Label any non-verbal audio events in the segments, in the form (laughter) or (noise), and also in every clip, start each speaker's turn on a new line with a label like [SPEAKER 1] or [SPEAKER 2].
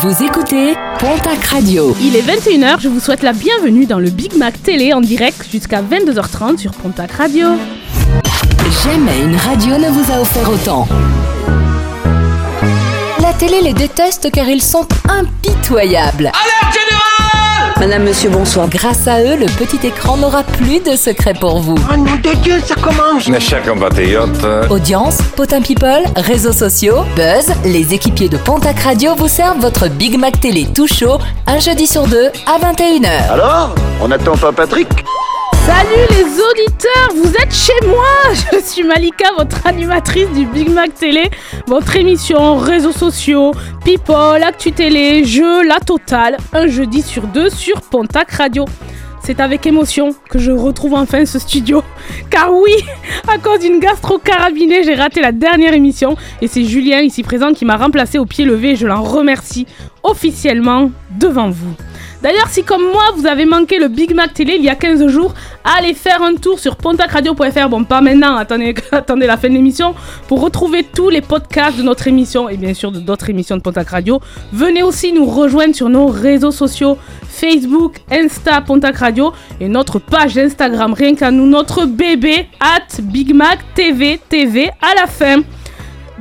[SPEAKER 1] Vous écoutez Pontac Radio.
[SPEAKER 2] Il est 21h, je vous souhaite la bienvenue dans le Big Mac Télé en direct jusqu'à 22h30 sur Pontac Radio.
[SPEAKER 1] Jamais une radio ne vous a offert autant. La télé les déteste car ils sont impitoyables.
[SPEAKER 3] Madame, monsieur, bonsoir.
[SPEAKER 1] Grâce à eux, le petit écran n'aura plus de secret pour vous.
[SPEAKER 4] Oh nom de Dieu, ça commence
[SPEAKER 5] Mes chers compatriotes,
[SPEAKER 1] Audience, potin people, réseaux sociaux, buzz, les équipiers de Pontac Radio vous servent votre Big Mac Télé tout chaud, un jeudi sur deux à 21h.
[SPEAKER 4] Alors On n'attend pas Patrick?
[SPEAKER 2] Salut les auditeurs, vous êtes chez moi (laughs) Je suis Malika, votre animatrice du Big Mac Télé, votre émission réseaux sociaux, people, actu télé, jeux, la totale, un jeudi sur deux sur Pontac Radio. C'est avec émotion que je retrouve enfin ce studio. (laughs) Car oui, à cause d'une gastro-carabinée, j'ai raté la dernière émission et c'est Julien ici présent qui m'a remplacé au pied levé et je l'en remercie officiellement devant vous. D'ailleurs, si comme moi vous avez manqué le Big Mac Télé il y a 15 jours, allez faire un tour sur pontacradio.fr. Bon, pas maintenant, (laughs) attendez, la fin de l'émission. Pour retrouver tous les podcasts de notre émission et bien sûr d'autres émissions de Pontac Radio, venez aussi nous rejoindre sur nos réseaux sociaux Facebook, Insta, Pontac Radio et notre page Instagram. Rien qu'à nous, notre bébé, at Big Mac TV, TV à la fin.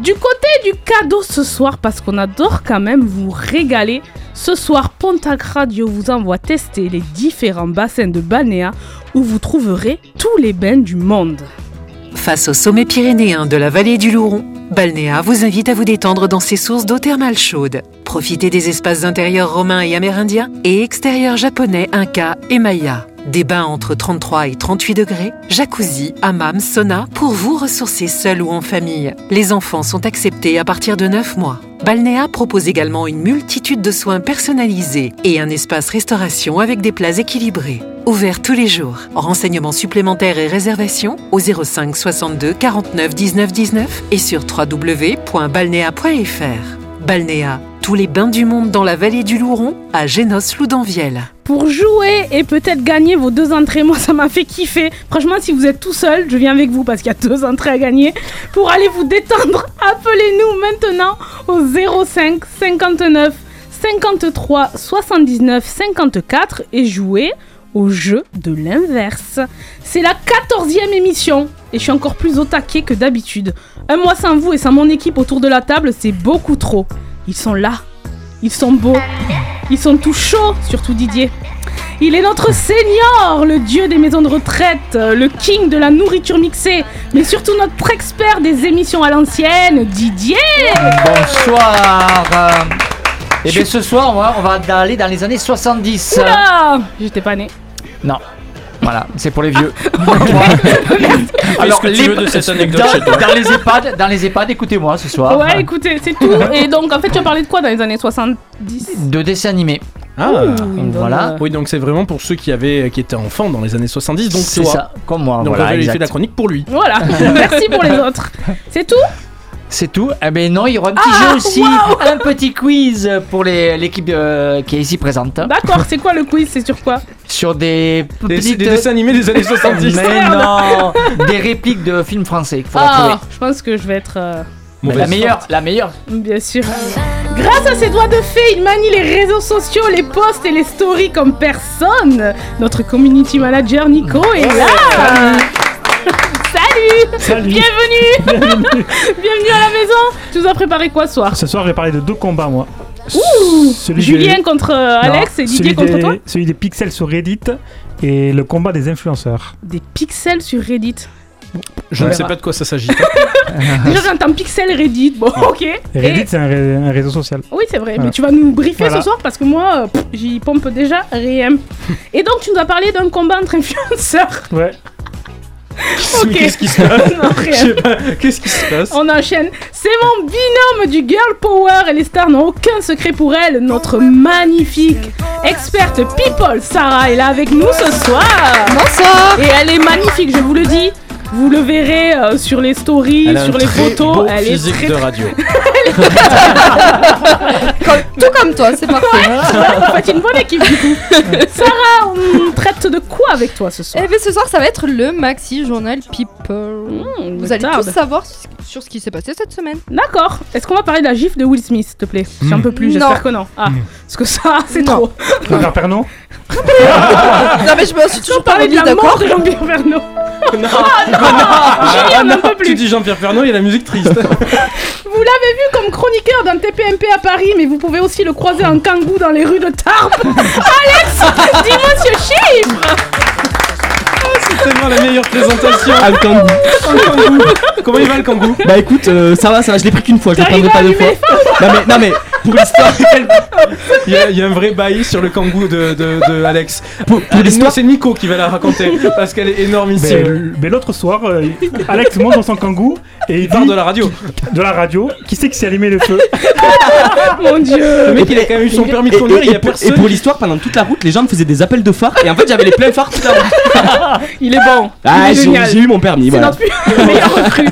[SPEAKER 2] Du côté du cadeau ce soir, parce qu'on adore quand même vous régaler, ce soir Pontac Radio vous envoie tester les différents bassins de Balnéa où vous trouverez tous les bains du monde.
[SPEAKER 6] Face au sommet pyrénéen de la vallée du Louron, Balnéa vous invite à vous détendre dans ses sources d'eau thermale chaude. Profitez des espaces intérieurs romains et amérindiens et extérieurs japonais, inca et maya. Des bains entre 33 et 38 degrés, jacuzzi, hammam, sauna pour vous ressourcer seul ou en famille. Les enfants sont acceptés à partir de 9 mois. Balnéa propose également une multitude de soins personnalisés et un espace restauration avec des plats équilibrés. Ouvert tous les jours. Renseignements supplémentaires et réservations au 05 62 49 19 19 et sur www.balnéa.fr. Balnéa, tous les bains du monde dans la vallée du Louron à Génos-Loudanvielle.
[SPEAKER 2] Pour jouer et peut-être gagner vos deux entrées, moi ça m'a fait kiffer. Franchement, si vous êtes tout seul, je viens avec vous parce qu'il y a deux entrées à gagner. Pour aller vous détendre, (laughs) appelez-nous maintenant au 05 59 53 79 54 et jouez au jeu de l'inverse. C'est la 14e émission et je suis encore plus au taquet que d'habitude. Un mois sans vous et sans mon équipe autour de la table, c'est beaucoup trop. Ils sont là, ils sont beaux, ils sont tout chauds, surtout Didier. Il est notre seigneur, le dieu des maisons de retraite, le king de la nourriture mixée, mais surtout notre expert des émissions à l'ancienne, Didier
[SPEAKER 7] Bonsoir. Et bien ce soir, on va, on va aller dans les années 70.
[SPEAKER 2] Oula J'étais pas né.
[SPEAKER 7] Non. Voilà, c'est pour les vieux. (laughs)
[SPEAKER 8] Alors, que tu veux de cette anecdote chez toi
[SPEAKER 7] dans, les EHPAD, dans les EHPAD, écoutez-moi ce soir.
[SPEAKER 2] Ouais, écoutez, c'est tout. Et donc, en fait, tu as parlé de quoi dans les années 70
[SPEAKER 7] De dessins animés.
[SPEAKER 8] Ah,
[SPEAKER 2] Ouh,
[SPEAKER 7] voilà.
[SPEAKER 8] oui, donc c'est vraiment pour ceux qui avaient, qui étaient enfants dans les années 70, donc
[SPEAKER 7] C'est
[SPEAKER 8] toi.
[SPEAKER 7] ça, comme moi.
[SPEAKER 8] Donc
[SPEAKER 7] voilà,
[SPEAKER 8] j'avais fait la chronique pour lui.
[SPEAKER 2] Voilà, (laughs) merci pour les autres. C'est tout?
[SPEAKER 7] C'est tout. Eh ben non, il y aura un petit
[SPEAKER 2] Ah,
[SPEAKER 7] jeu aussi, (laughs) un petit quiz pour les- l'équipe euh, qui est ici présente.
[SPEAKER 2] D'accord, c'est quoi le quiz? C'est sur quoi?
[SPEAKER 7] Sur des
[SPEAKER 8] Des,
[SPEAKER 7] petites.
[SPEAKER 8] des dessins animés des années 70. (laughs)
[SPEAKER 7] Mais non, des répliques de films français qu'il faudra
[SPEAKER 2] Ah,
[SPEAKER 7] trouver.
[SPEAKER 2] je pense que je vais être. euh,
[SPEAKER 7] la meilleure, la meilleure.
[SPEAKER 2] Bien sûr. Grâce à ses doigts de fée, il manie les réseaux sociaux, les posts et les stories comme personne. Notre community manager Nico est là. Salut, Bienvenue (laughs) Bienvenue à la maison Tu nous as préparé quoi ce soir
[SPEAKER 9] Ce soir, je vais parler de deux combats, moi.
[SPEAKER 2] Ouh
[SPEAKER 9] Celui
[SPEAKER 2] Julien
[SPEAKER 9] des-
[SPEAKER 2] contre euh,
[SPEAKER 9] Non,
[SPEAKER 2] Alex et Didier
[SPEAKER 9] celui
[SPEAKER 2] contre
[SPEAKER 9] des-
[SPEAKER 2] toi
[SPEAKER 9] Celui des pixels sur Reddit et le combat des influenceurs.
[SPEAKER 2] Des pixels sur Reddit.
[SPEAKER 8] Je ne sais pas de quoi ça s'agit. (laughs)
[SPEAKER 2] Déjà j'entends pixel Reddit, bon ok.
[SPEAKER 9] Et Reddit, c'est un, ré- un réseau social.
[SPEAKER 2] Oui, c'est vrai,
[SPEAKER 9] Voilà.
[SPEAKER 2] mais tu vas nous briefer
[SPEAKER 9] Voilà.
[SPEAKER 2] ce soir parce que moi, j'y pompe déjà rien. (laughs) Et donc, tu nous as parlé d'un combat entre influenceurs.
[SPEAKER 9] Ouais.
[SPEAKER 2] Ok.
[SPEAKER 8] Qu'est-ce qui se passe (laughs)
[SPEAKER 2] Non,
[SPEAKER 8] Je
[SPEAKER 2] rien.
[SPEAKER 8] sais pas. Qu'est-ce qui se passe
[SPEAKER 2] On enchaîne. C'est mon binôme du girl power et les stars n'ont aucun secret pour elle. Notre magnifique experte people, Sarah, est là avec nous ce soir. Bonsoir. Et elle est magnifique, je vous le dis. Vous le verrez euh, sur les stories,
[SPEAKER 8] Elle a
[SPEAKER 2] sur
[SPEAKER 8] un
[SPEAKER 2] les
[SPEAKER 8] très
[SPEAKER 2] photos.
[SPEAKER 8] beau
[SPEAKER 2] elle est
[SPEAKER 8] physique
[SPEAKER 2] très
[SPEAKER 8] de radio. (laughs)
[SPEAKER 2] tout
[SPEAKER 5] comme toi, c'est parfait.
[SPEAKER 2] Vous faites une bonne équipe du coup. (laughs) Sarah, on traite de quoi avec toi ce soir
[SPEAKER 5] Et bien ce soir, ça va être le Maxi Journal People.
[SPEAKER 2] Mmh,
[SPEAKER 5] Vous allez
[SPEAKER 2] tarde.
[SPEAKER 5] tous savoir sur ce qui s'est passé cette semaine.
[SPEAKER 2] D'accord. Est-ce qu'on va parler de la gifle de Will Smith, s'il te plaît Si un peu plus,
[SPEAKER 5] Non.
[SPEAKER 2] j'espère que non. Ah, parce que ça, (laughs) c'est
[SPEAKER 5] Non.
[SPEAKER 2] trop.
[SPEAKER 9] Jean-Pierre Pernaut
[SPEAKER 5] non mais je me suis toujours pas
[SPEAKER 2] Parler de
[SPEAKER 5] remis
[SPEAKER 2] la mort
[SPEAKER 5] d'accord.
[SPEAKER 2] de Jean-Pierre Verneau.
[SPEAKER 8] Non,
[SPEAKER 2] Julien n'en peut
[SPEAKER 8] Tu
[SPEAKER 2] plus.
[SPEAKER 8] dis Jean-Pierre Pernaut, il y a la musique triste. (laughs)
[SPEAKER 2] Vous l'avez vu comme chroniqueur d'un TPMP à Paris, mais vous pouvez aussi le croiser en kangou dans les rues de Tarbes. (laughs) Alex, dis-moi ce chiffre
[SPEAKER 8] C'est tellement la meilleure présentation.
[SPEAKER 10] Ah, le kangou.
[SPEAKER 8] Comment il va le kangou
[SPEAKER 10] Bah écoute, euh, ça va, ça va, je l'ai pris qu'une fois, je le prendrai pas deux fois. Non mais, non mais, pour l'histoire, (laughs)
[SPEAKER 8] il y, a, il y a un vrai bail sur le kangou de, de, de Alex.
[SPEAKER 10] pour, pour
[SPEAKER 8] Pour
[SPEAKER 10] l'histoire,
[SPEAKER 8] c'est Nico qui va la raconter parce qu'elle est
[SPEAKER 9] Mais,
[SPEAKER 8] énormissime.
[SPEAKER 9] mais l'autre soir, euh, Alex monte dans son kangou et il
[SPEAKER 8] Il part
[SPEAKER 9] dit
[SPEAKER 8] de la radio.
[SPEAKER 9] de la radio qui c'est qui s'est allumé le feu? (laughs)
[SPEAKER 2] Mon dieu
[SPEAKER 8] Le mec, il a quand même eu son permis de
[SPEAKER 10] et,
[SPEAKER 8] conduire,
[SPEAKER 10] et-
[SPEAKER 8] il y a
[SPEAKER 10] et pour- et
[SPEAKER 8] personne.
[SPEAKER 10] pour l'histoire, pendant toute la route, les gens me faisaient des appels de phare et en fait j'avais les pleins phares toute la route. (laughs)
[SPEAKER 2] Il est bon.
[SPEAKER 10] Ah, j'ai eu mon permis,
[SPEAKER 2] C'est
[SPEAKER 10] voilà.
[SPEAKER 2] notre (laughs) meilleur recrue.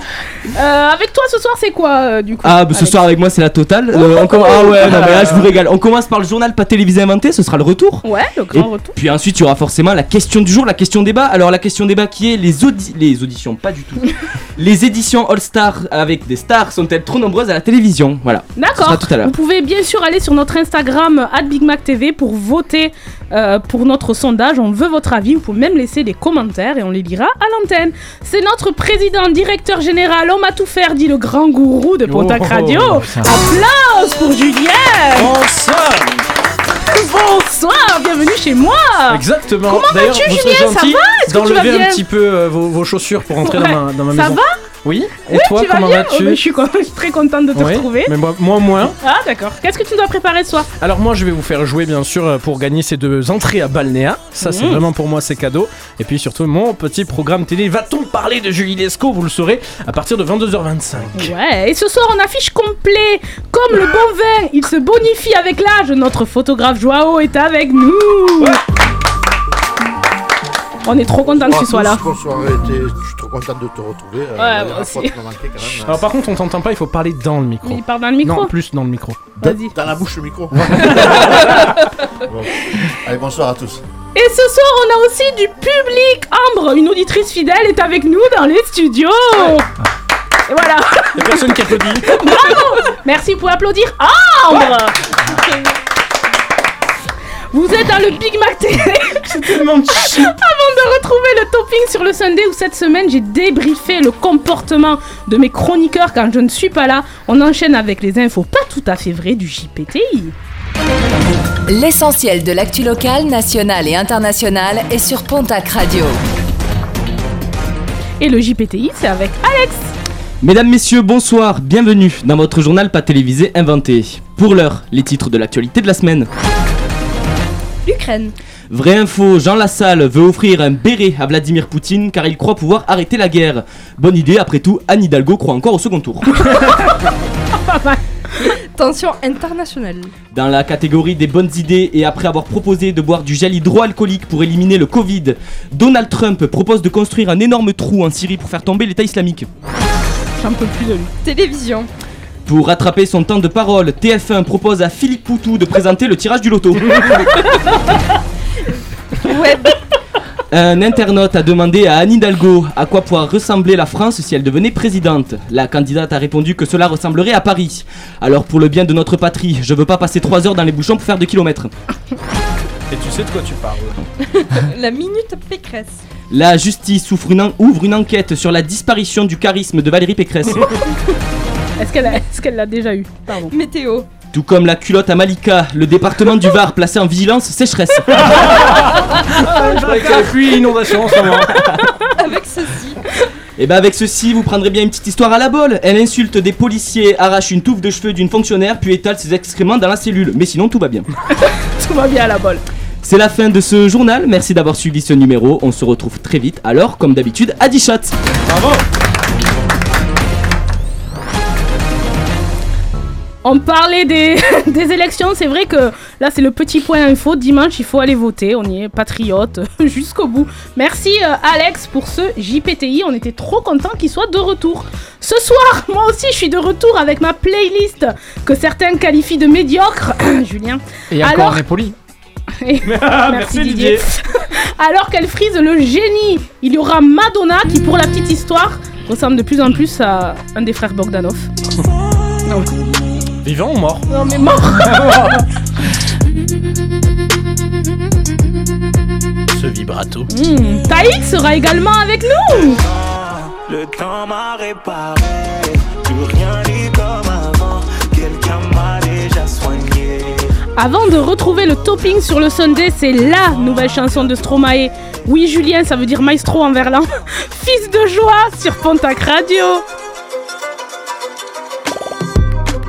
[SPEAKER 2] Euh, avec toi ce soir, c'est quoi euh, du coup
[SPEAKER 10] Ah, bah, ce
[SPEAKER 2] Alex
[SPEAKER 10] soir avec moi c'est la totale. Euh, on ah ouais, (laughs) non mais là je vous régale. On commence par le journal pas télévisé inventé, ce sera le retour.
[SPEAKER 2] Ouais, le grand retour.
[SPEAKER 10] puis ensuite il y aura forcément la question du jour, la question débat. Alors la question débat qui est les, audi les auditions, pas du tout. les éditions All Star avec des stars sont-elles trop nombreuses à la télévision? Voilà. Ce
[SPEAKER 2] D'accord.
[SPEAKER 10] sera tout à l'heure.
[SPEAKER 2] Vous pouvez bien sûr aller sur notre Instagram @bigmactv pour voter euh, pour notre sondage. On veut votre avis. Vous pouvez même laisser des commentaires et on les lira à l'antenne. C'est notre président, directeur général, homme à tout faire, dit le grand gourou de Pontac
[SPEAKER 8] Oh,
[SPEAKER 2] Radio.
[SPEAKER 8] putain.
[SPEAKER 2] Applause pour Julien.
[SPEAKER 8] Bonsoir
[SPEAKER 2] Bonsoir, bienvenue chez moi.
[SPEAKER 8] Exactement.
[SPEAKER 2] Comment vas-tu, Julien Ça va tu vas bien
[SPEAKER 8] un petit peu euh, vos, vos chaussures pour entrer
[SPEAKER 2] Ouais.
[SPEAKER 8] dans ma, dans ma
[SPEAKER 2] Ça
[SPEAKER 8] maison.
[SPEAKER 2] va
[SPEAKER 8] Oui. Et
[SPEAKER 2] Oui,
[SPEAKER 8] toi,
[SPEAKER 2] tu
[SPEAKER 8] comment
[SPEAKER 2] bien Oh,
[SPEAKER 8] vas-tu
[SPEAKER 2] mais Je suis con- je suis très contente de te
[SPEAKER 8] Oui,
[SPEAKER 2] retrouver.
[SPEAKER 8] Mais moi, moi moins.
[SPEAKER 2] Ah d'accord. Qu'est-ce que tu dois préparer ce soir?
[SPEAKER 8] Alors moi je vais vous faire jouer bien sûr pour gagner ces deux entrées à Balnéa. Ça c'est
[SPEAKER 2] Mhm.
[SPEAKER 8] vraiment pour moi c'est cadeau. Et puis surtout mon petit programme télé. Va-t-on parler de Julie Lescaut? Vous le saurez à partir de 22h25.
[SPEAKER 2] Ouais, et ce soir on affiche complet. Comme le bon vin, il se bonifie avec l'âge. Notre photographe Joao est avec nous. On est trop content que tu sois là.
[SPEAKER 11] Bonsoir, je suis trop content de te retrouver. Euh,
[SPEAKER 2] Ouais, moi aussi.
[SPEAKER 11] manqué quand même.
[SPEAKER 8] Alors par contre on t'entend pas, il faut parler dans le micro.
[SPEAKER 2] Il parle dans le micro.
[SPEAKER 8] Non, plus dans le micro.
[SPEAKER 2] Vas-y.
[SPEAKER 11] Dans la bouche le micro. (laughs) Bon. Allez, bonsoir à tous.
[SPEAKER 2] Et ce soir on a aussi du public. Ambre, une auditrice fidèle, est avec nous dans les studios. Et voilà.
[SPEAKER 8] Il y a personne qui applaudit. (laughs)
[SPEAKER 2] Merci, vous pouvez applaudir Ambre. Vous êtes dans le Big Mac Télé. (laughs)
[SPEAKER 8] C'est tellement cheap. (laughs)
[SPEAKER 2] Avant de retrouver le topping sur le Sunday où cette semaine j'ai débriefé le comportement de mes chroniqueurs quand je ne suis pas là, on enchaîne avec les infos pas tout à fait vraies du JPTI.
[SPEAKER 1] L'essentiel de l'actu locale, nationale et internationale est sur Pontac Radio.
[SPEAKER 2] Et le JPTI c'est avec Alex.
[SPEAKER 10] Mesdames, messieurs, bonsoir, bienvenue dans votre journal pas télévisé inventé. Pour l'heure, les titres de l'actualité de la semaine.
[SPEAKER 5] L'Ukraine.
[SPEAKER 10] Vraie info, Jean Lassalle veut offrir un béret à Vladimir Poutine car il croit pouvoir arrêter la guerre. Bonne idée, après tout, Anne Hidalgo croit encore au second tour. (laughs)
[SPEAKER 5] Tension internationale.
[SPEAKER 10] Dans la catégorie des bonnes idées et après avoir proposé de boire du gel hydroalcoolique pour éliminer le Covid, Donald Trump propose de construire un énorme trou en Syrie pour faire tomber l'État islamique.
[SPEAKER 2] J'en peux plus de lui.
[SPEAKER 5] Télévision.
[SPEAKER 10] Pour rattraper son temps de parole, TF1 propose à Philippe Poutou de présenter le tirage du loto. (laughs)
[SPEAKER 5] Web.
[SPEAKER 10] Un internaute a demandé à Anne Hidalgo à quoi pourrait ressembler la France si elle devenait présidente. La candidate a répondu que cela ressemblerait à Paris. Alors pour le bien de notre patrie, je veux pas passer 3 heures dans les bouchons pour faire 2 kilomètres.
[SPEAKER 8] Et tu sais de quoi tu parles. (laughs)
[SPEAKER 5] La minute Pécresse.
[SPEAKER 10] La justice ouvre une, en- ouvre une enquête sur la disparition du charisme de Valérie Pécresse. (laughs)
[SPEAKER 2] Est-ce qu'elle a- est-ce qu'elle l'a déjà eu Pardon.
[SPEAKER 5] Météo.
[SPEAKER 10] Tout comme la culotte à Malika, le département du Var placé en vigilance sécheresse. (laughs)
[SPEAKER 8] Je croyais qu'il y avait inondation en ce moment.
[SPEAKER 5] Avec ceci.
[SPEAKER 10] Et bah avec ceci, vous prendrez bien une petite histoire à la bol. Elle insulte des policiers, arrache une touffe de cheveux d'une fonctionnaire, puis étale ses excréments dans la cellule. Mais sinon, tout va bien. (laughs)
[SPEAKER 2] Tout va bien à la bol.
[SPEAKER 10] C'est la fin de ce journal. Merci d'avoir suivi ce numéro. On se retrouve très vite. Alors, comme d'habitude, à 10 shots.
[SPEAKER 8] Bravo
[SPEAKER 2] On parlait des, (laughs) des élections, c'est vrai que là c'est le petit point info. Dimanche, il faut aller voter. On y est patriote (laughs) jusqu'au bout. Merci euh, Alex pour ce JPTI. On était trop content qu'il soit de retour. Ce soir, (laughs) moi aussi, je suis de retour avec ma playlist que certains qualifient de médiocre. (coughs) Julien.
[SPEAKER 8] Et encore,
[SPEAKER 2] Alors-
[SPEAKER 8] on est poli.
[SPEAKER 2] Et-
[SPEAKER 8] Merci, Didier.
[SPEAKER 2] Alors qu'elle frise le génie, il y aura Madonna qui, pour la petite histoire, ressemble de plus en plus à un des frères Bogdanov. Non,
[SPEAKER 8] Vivant ou mort
[SPEAKER 2] non mais mort (laughs)
[SPEAKER 8] Ce vibrato.
[SPEAKER 2] Hmm, Taïk sera également avec nous
[SPEAKER 12] Le temps m'a réparé, plus rien n'est comme avant. Quelqu'un m'a déjà soigné.
[SPEAKER 2] Avant de retrouver le topping sur le Sunday, c'est LA nouvelle chanson de Stromae. Oui, Julien, ça veut dire maestro en verlan. (laughs) Fils de joie sur Pontac Radio.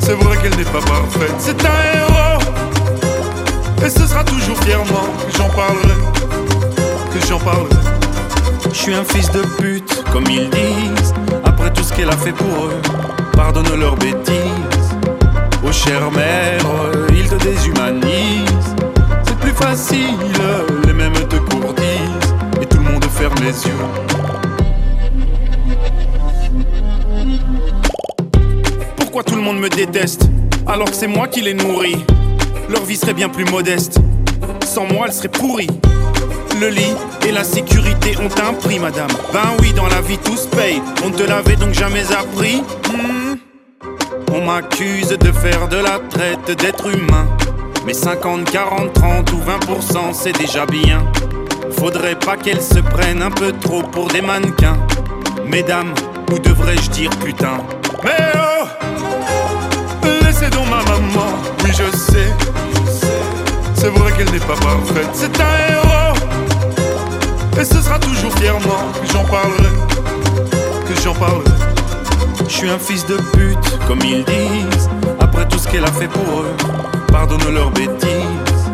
[SPEAKER 13] C'est vrai qu'elle n'est pas parfaite, c'est un héros. Et ce sera toujours fièrement que j'en parlerai, que j'en parlerai. Je suis un fils de pute, comme ils disent. Après tout ce qu'elle a fait pour eux, pardonne leurs bêtises. Oh chère mère, ils te déshumanisent. C'est plus facile, les mêmes te courtisent. Et tout le monde ferme les yeux. Tout le monde me déteste alors que c'est moi qui les nourris Leur vie serait bien plus modeste. Sans moi, elle serait pourrie. Le lit et la sécurité ont un prix, madame. Ben oui, dans la vie tout se paye. On te l'avait donc jamais appris. Hmm. On m'accuse de faire de la traite d'être humain. Mais 50, 40, 30 ou 20%, c'est déjà bien. Faudrait pas qu'elles se prennent un peu trop pour des mannequins. Mesdames, ou devrais-je dire putain? Laissez donc ma maman, oui je sais. C'est vrai qu'elle n'est pas parfaite, c'est un héros. Et ce sera toujours fièrement que j'en parlerai, que j'en parlerai. Je suis un fils de pute, comme ils disent. Après tout ce qu'elle a fait pour eux, pardonne leurs bêtises.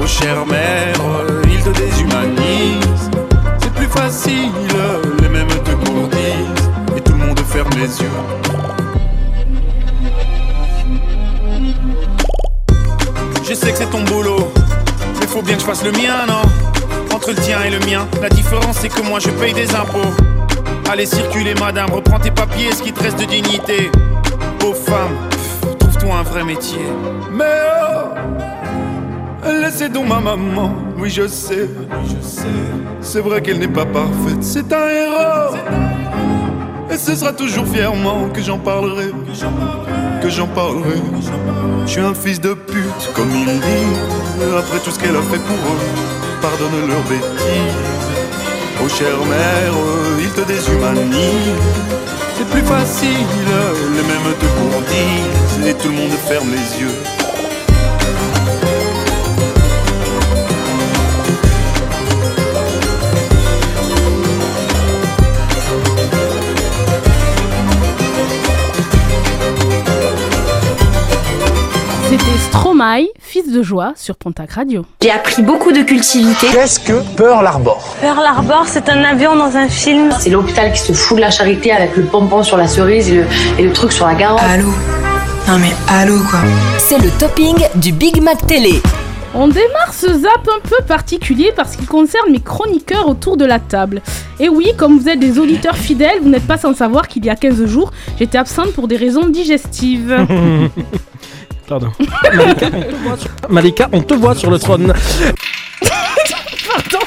[SPEAKER 13] Oh chère mère, ils te déshumanisent. C'est plus facile, les mêmes te courtisent. Et tout le monde ferme les yeux. Sais que c'est ton boulot, mais faut bien que je fasse le mien, non? Entre le tien et le mien, la différence c'est que moi je paye des impôts. Allez circuler madame, reprends tes papiers, ce qui te reste de dignité. Pauvre femme, pff, trouve-toi un vrai métier. Mais oh, laissez donc ma maman, oui je sais, je sais. C'est vrai qu'elle n'est pas parfaite, c'est un héros. Et ce sera toujours fièrement que j'en parlerai, que j'en parlerai. Je suis un fils de pute, comme ils disent. Après tout ce qu'elle a fait pour eux, pardonne leurs bêtises. Oh chère mère, ils te déshumanisent. C'est plus facile, les mêmes te courtisent. Et tout le monde ferme les yeux.
[SPEAKER 2] Stromae, fils de joie sur Pontac Radio.
[SPEAKER 14] J'ai appris beaucoup de cultivité.
[SPEAKER 15] Qu'est-ce que Pearl Harbor?
[SPEAKER 14] Pearl Harbor, c'est un avion dans un film.
[SPEAKER 16] C'est l'hôpital qui se fout de la charité avec le pompon sur la cerise et le, et le truc sur la garde.
[SPEAKER 1] Allô? Non mais allô quoi? C'est le topping du Big Mac Télé.
[SPEAKER 2] On démarre ce zap un peu particulier parce qu'il concerne mes chroniqueurs autour de la table. Et oui, comme vous êtes des auditeurs fidèles, vous n'êtes pas sans savoir qu'il y a 15 jours, j'étais absente pour des raisons digestives. (laughs)
[SPEAKER 8] Pardon. Malika, Malika, on te voit sur le trône.
[SPEAKER 2] Pardon,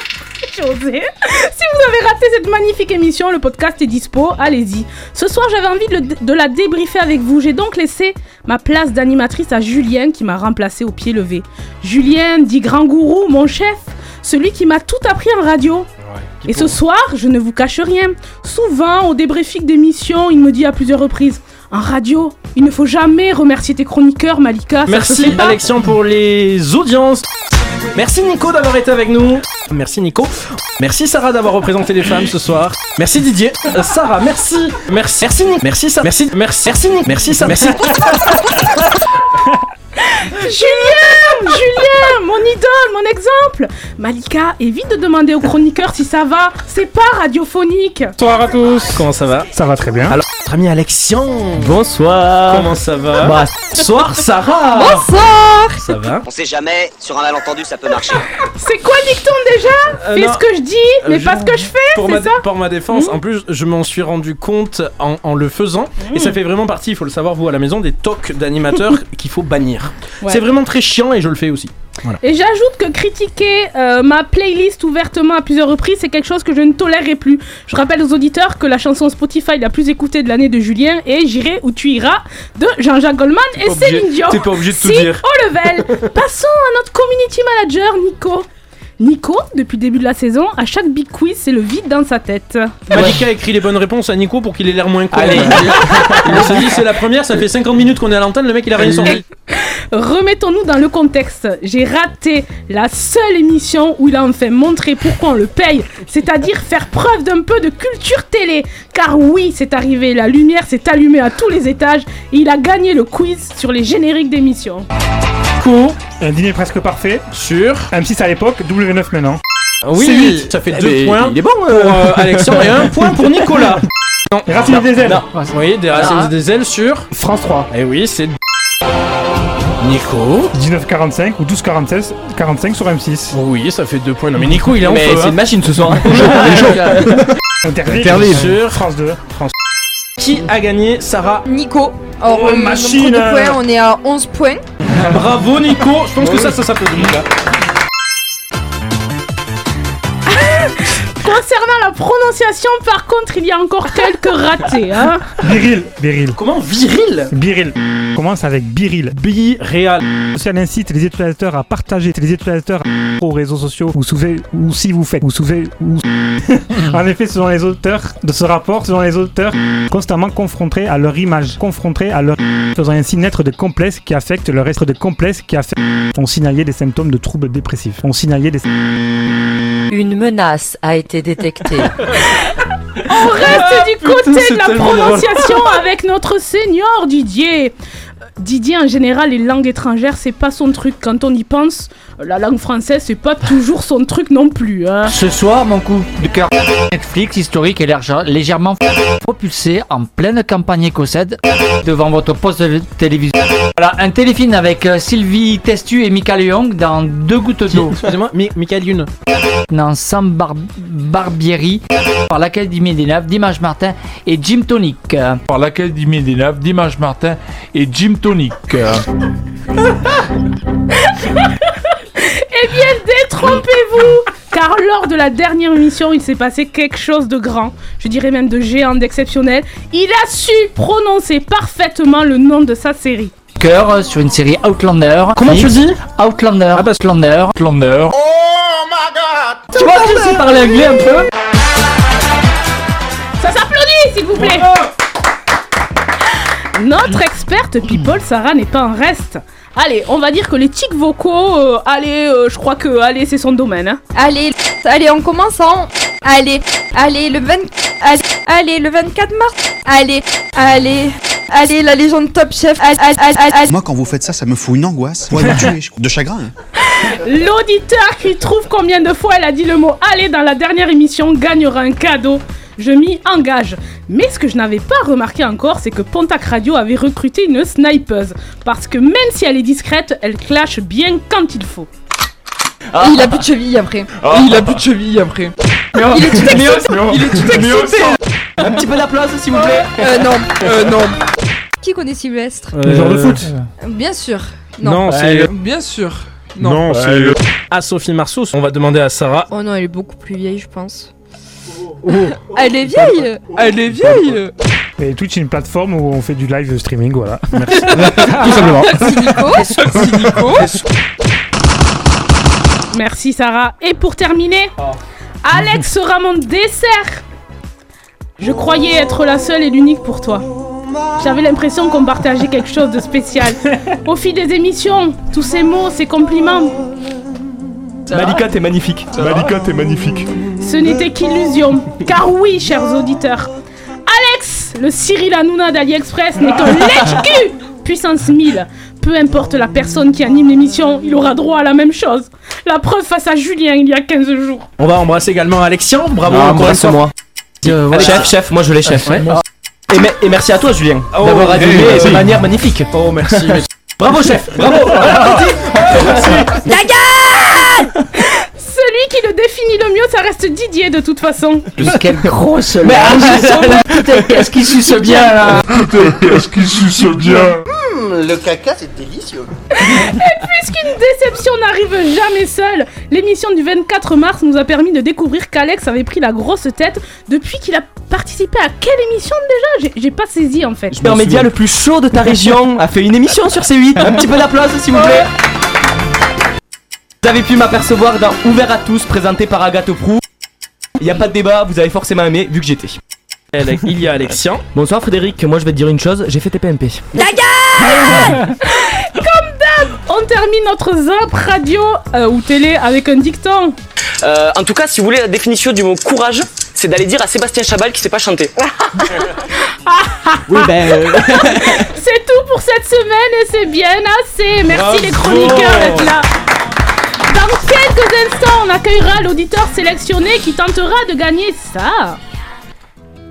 [SPEAKER 2] osé. Si vous avez raté cette magnifique émission, le podcast est dispo, allez-y. Ce soir, j'avais envie de, le- de la débriefer avec vous. J'ai donc laissé ma place d'animatrice à Julien qui m'a remplacé au pied levé. Julien, dit grand gourou, mon chef, celui qui m'a tout appris en radio. Et ce soir, je ne vous cache rien. Souvent, au débriefing d'émission, il me dit à plusieurs reprises En radio, il ne faut jamais remercier tes chroniqueurs, Malika. ça
[SPEAKER 8] Merci. Alexian pour les audiences. Merci Nico d'avoir été avec nous. Merci Nico. Merci Sarah d'avoir représenté les femmes ce soir. Merci Didier. Euh, Sarah, merci. Merci. Merci Nick. Merci Sarah. Merci. Merci. Merci Nick. Merci Sarah. Merci. (laughs)
[SPEAKER 2] Julien Julien Mon idole, mon exemple Malika, évite de demander aux chroniqueurs si ça va. C'est pas radiophonique.
[SPEAKER 9] Bonsoir à tous.
[SPEAKER 8] Comment ça va?
[SPEAKER 9] Ça va très bien.
[SPEAKER 8] Alors, notre ami Alexian.
[SPEAKER 7] Bonsoir.
[SPEAKER 8] Comment ça va
[SPEAKER 7] Bah,
[SPEAKER 8] Bonsoir Sarah.
[SPEAKER 5] Bonsoir
[SPEAKER 8] Ça va
[SPEAKER 4] On sait jamais, sur un malentendu ça peut marcher. (laughs)
[SPEAKER 2] C'est quoi le dicton déjà
[SPEAKER 8] Euh,
[SPEAKER 2] Fais
[SPEAKER 8] non.
[SPEAKER 2] ce que je dis, mais
[SPEAKER 8] Euh,
[SPEAKER 2] pas
[SPEAKER 8] je-
[SPEAKER 2] ce que je fais,
[SPEAKER 8] pour ma,
[SPEAKER 2] c'est ça
[SPEAKER 8] pour ma défense,
[SPEAKER 2] Mhm.
[SPEAKER 8] en plus, je m'en suis rendu compte en, en le faisant. Et ça fait vraiment partie, il faut le savoir, vous à la maison, des tocs d'animateurs (laughs) qu'il faut bannir.
[SPEAKER 2] Ouais.
[SPEAKER 8] C'est vraiment très chiant et je le fais aussi. Voilà.
[SPEAKER 2] Et j'ajoute que critiquer euh, ma playlist ouvertement à plusieurs reprises, c'est quelque chose que je ne tolérerai plus. Je rappelle aux auditeurs que la chanson Spotify la plus écoutée de l'année de Julien est J'irai où tu iras de Jean-Jacques Goldman et Céline Dion.
[SPEAKER 8] t'es pas obligé de tout
[SPEAKER 2] Si,
[SPEAKER 8] dire.
[SPEAKER 2] au level. (laughs) Passons à notre community manager, Nico. Nico, depuis le début de la saison, à chaque big quiz, c'est le vide dans sa tête.
[SPEAKER 8] Malika écrit les bonnes réponses à Nico pour qu'il ait l'air moins con.
[SPEAKER 7] Allez. (laughs)
[SPEAKER 8] Il s'est dit c'est la première, ça fait 50 minutes qu'on est à l'antenne, le mec il a rien sorti. (laughs)
[SPEAKER 2] Remettons-nous dans le contexte. J'ai raté la seule émission où il a enfin montré pourquoi on le paye, c'est-à-dire faire preuve d'un peu de culture télé. Car oui, c'est arrivé, la lumière s'est allumée à tous les étages et il a gagné le quiz sur les génériques d'émissions.
[SPEAKER 9] Cool. Un dîner presque parfait.
[SPEAKER 8] Sur
[SPEAKER 9] M6 à l'époque, W9 maintenant.
[SPEAKER 8] Oui, ça fait
[SPEAKER 7] Eh
[SPEAKER 8] deux
[SPEAKER 7] ben,
[SPEAKER 8] points
[SPEAKER 7] il est bon,
[SPEAKER 8] pour euh, Alexandre et un point pour Nicolas. (laughs) Non,
[SPEAKER 9] Racine des ailes.
[SPEAKER 8] Non. Oui, des racines
[SPEAKER 7] Ah.
[SPEAKER 8] des ailes sur.
[SPEAKER 9] France 3.
[SPEAKER 8] Et oui, c'est. Nico.
[SPEAKER 9] 1945 ou 1246 45 sur M6.
[SPEAKER 8] Oui, ça fait deux points. Non, mais Nico il est en
[SPEAKER 7] Mais c'est
[SPEAKER 8] hein.
[SPEAKER 7] une machine ce soir. (laughs)
[SPEAKER 9] Interdit.
[SPEAKER 8] Sur
[SPEAKER 9] France 2.
[SPEAKER 8] qui a gagné Sarah
[SPEAKER 5] Nico. Alors,
[SPEAKER 9] Oh,
[SPEAKER 5] euh,
[SPEAKER 9] machine.
[SPEAKER 5] nombre de points, on est à 11 points.
[SPEAKER 8] Bravo Nico. Je pense que ça, ça s'applaudit.
[SPEAKER 2] Concernant la prononciation, par contre, il y a encore quelques ratés. Hein.
[SPEAKER 9] Biril. Biril.
[SPEAKER 8] Comment viril?
[SPEAKER 9] Biril. Commence avec Biril.
[SPEAKER 8] Bi-réal.
[SPEAKER 9] Social incite les utilisateurs à partager les utilisateurs aux réseaux sociaux ou, souvez- ou si vous faites ou souvez- (laughs) ou en effet selon les auteurs de ce rapport selon les auteurs constamment confrontés à leur image confrontés à leur faisant ainsi naître des complexes qui affectent leur être de complexes qui affectent ont signalé des symptômes de troubles dépressifs ont signalé des
[SPEAKER 15] Une menace a été détectée. (laughs)
[SPEAKER 2] On reste du côté
[SPEAKER 8] C'est
[SPEAKER 2] de la prononciation avec notre seigneur Didier. Didier, en général, les langues étrangères, c'est pas son truc. Quand on y pense, la langue française, c'est pas toujours son truc non plus. hein.
[SPEAKER 7] Ce soir, mon coup de cœur Netflix historique est légère- légèrement propulsé en pleine campagne écossaise devant votre poste de télévision. Voilà, un téléfilm avec euh, Sylvie Testu et Michael Young dans Deux gouttes d'eau. (laughs)
[SPEAKER 8] Excusez-moi, Mi- Michael Youn.
[SPEAKER 7] Dans Sam Bar- Barbieri par l'Académie des Naves, Dimanche Martin et Jim Tonic.
[SPEAKER 17] Par l'Académie des Naves, Dimanche Martin et Jim Tonic. (laughs)
[SPEAKER 2] Eh bien, détrompez-vous Car lors de la dernière émission, il s'est passé quelque chose de grand, je dirais même de géant, d'exceptionnel. Il a su prononcer parfaitement le nom de sa série.
[SPEAKER 7] Cœur sur une série Outlander.
[SPEAKER 8] Comment tu dis
[SPEAKER 7] Outlander.
[SPEAKER 8] Ah bah,
[SPEAKER 7] Outlander.
[SPEAKER 17] Outlander.
[SPEAKER 7] Tu vois, tu sais parler anglais un peu?
[SPEAKER 2] Ça s'applaudit, s'il vous plaît Notre experte People, Sarah, n'est pas en reste. Allez, on va dire que les tics vocaux, euh, allez, euh, je crois que allez, c'est son domaine. hein.
[SPEAKER 5] Allez, allez, on commence en. Allez, allez, le 20. Allez, allez, le 24 mars. Allez, allez, allez, la légende Top Chef. Allez, allez, allez, allez.
[SPEAKER 18] Moi, quand vous faites ça, ça me fout une angoisse. Pour me tuer, je- de chagrin. hein.
[SPEAKER 2] L'auditeur qui trouve combien de fois elle a dit le mot allez dans la dernière émission gagnera un cadeau. Je m'y engage. Mais ce que je n'avais pas remarqué encore, c'est que Pontac Radio avait recruté une snipeuse. Parce que même si elle est discrète, elle clash bien quand il faut.
[SPEAKER 5] Il a plus de cheville après.
[SPEAKER 10] Il a plus de cheville après.
[SPEAKER 5] Il est tout excité.
[SPEAKER 10] Il est tout excité.
[SPEAKER 7] Un petit peu d'applaudissements s'il vous plaît.
[SPEAKER 5] Euh, non. Euh, non. Qui connaît Sylvestre
[SPEAKER 9] Le genre de foot.
[SPEAKER 5] Bien sûr.
[SPEAKER 8] Non,
[SPEAKER 5] Non.
[SPEAKER 8] c'est.
[SPEAKER 10] Bien sûr.
[SPEAKER 8] Non, c'est. le- À Sophie Marceau, on va demander à Sarah.
[SPEAKER 5] Oh non, elle est beaucoup plus vieille, je pense. Elle est vieille
[SPEAKER 10] Elle est vieille.
[SPEAKER 9] Et Twitch est une plateforme où on fait du live streaming, voilà. (laughs)
[SPEAKER 8] Tout simplement. (laughs)
[SPEAKER 5] Nico
[SPEAKER 10] Nico.
[SPEAKER 2] Merci Sarah. Et pour terminer, Alex sera mon dessert. Je croyais être la seule et l'unique pour toi. J'avais l'impression qu'on partageait quelque chose de spécial. Au fil des émissions, tous ces mots, ces compliments,
[SPEAKER 10] Malika, t'es magnifique.
[SPEAKER 19] Malika, t'es magnifique.
[SPEAKER 2] ce n'était qu'illusion. Car oui, chers auditeurs, Alex, le Cyril Hanouna d'AliExpress, n'est qu'un lèche-cul puissance 1000. Peu importe la personne qui anime l'émission, il aura droit à la même chose. La preuve face à Julien il y a 15 jours.
[SPEAKER 8] On va embrasser également Alexian. Bravo.
[SPEAKER 10] Ah,
[SPEAKER 8] encore
[SPEAKER 10] embrasse-moi.
[SPEAKER 8] Euh,
[SPEAKER 10] Chef, chef, moi je l'ai chef.
[SPEAKER 8] Ouais.
[SPEAKER 10] Et, me- et merci à toi, Julien,
[SPEAKER 8] Oh,
[SPEAKER 10] d'avoir
[SPEAKER 8] oui,
[SPEAKER 10] animé
[SPEAKER 8] merci.
[SPEAKER 10] de manière magnifique.
[SPEAKER 8] Oh, merci. (laughs)
[SPEAKER 10] Bravo, chef. Bravo. (laughs)
[SPEAKER 2] Celui qui le définit le mieux, ça reste Didier de toute façon.
[SPEAKER 7] Quelle grosse
[SPEAKER 10] Mais
[SPEAKER 7] Putain, qu'est-ce qu'il suce bien là
[SPEAKER 19] Qu'est-ce qu'il suce bien
[SPEAKER 11] Hum, le caca, c'est délicieux.
[SPEAKER 2] Et puisqu'une déception n'arrive jamais seule, l'émission du 24 mars nous a permis de découvrir qu'Alex avait pris la grosse tête depuis qu'il a participé à quelle émission déjà? J'ai- pas saisi en fait.
[SPEAKER 10] Le média le plus chaud de ta région a fait une émission sur C8. Un petit peu d'applause, s'il vous plaît. Vous avez pu m'apercevoir dans Ouvert à tous, présenté par Agathe Prou. Il n'y a pas de débat, vous avez forcément aimé, vu que j'étais.
[SPEAKER 8] Il y a Alexian.
[SPEAKER 10] Bonsoir Frédéric, moi je vais te dire une chose, j'ai fait TPMP. (laughs)
[SPEAKER 2] Comme d'hab, on termine notre zap radio euh, ou télé avec un dicton.
[SPEAKER 20] Euh, en tout cas, si vous voulez la définition du mot courage, c'est d'aller dire à Sébastien Chabal qu'il sait pas chanter. (laughs)
[SPEAKER 10] Oui, ben. euh,
[SPEAKER 2] C'est tout pour cette semaine et c'est bien assez. Merci
[SPEAKER 10] Bravo.
[SPEAKER 2] les chroniqueurs d'être là. Quelques instants, on accueillera l'auditeur sélectionné qui tentera de gagner ça.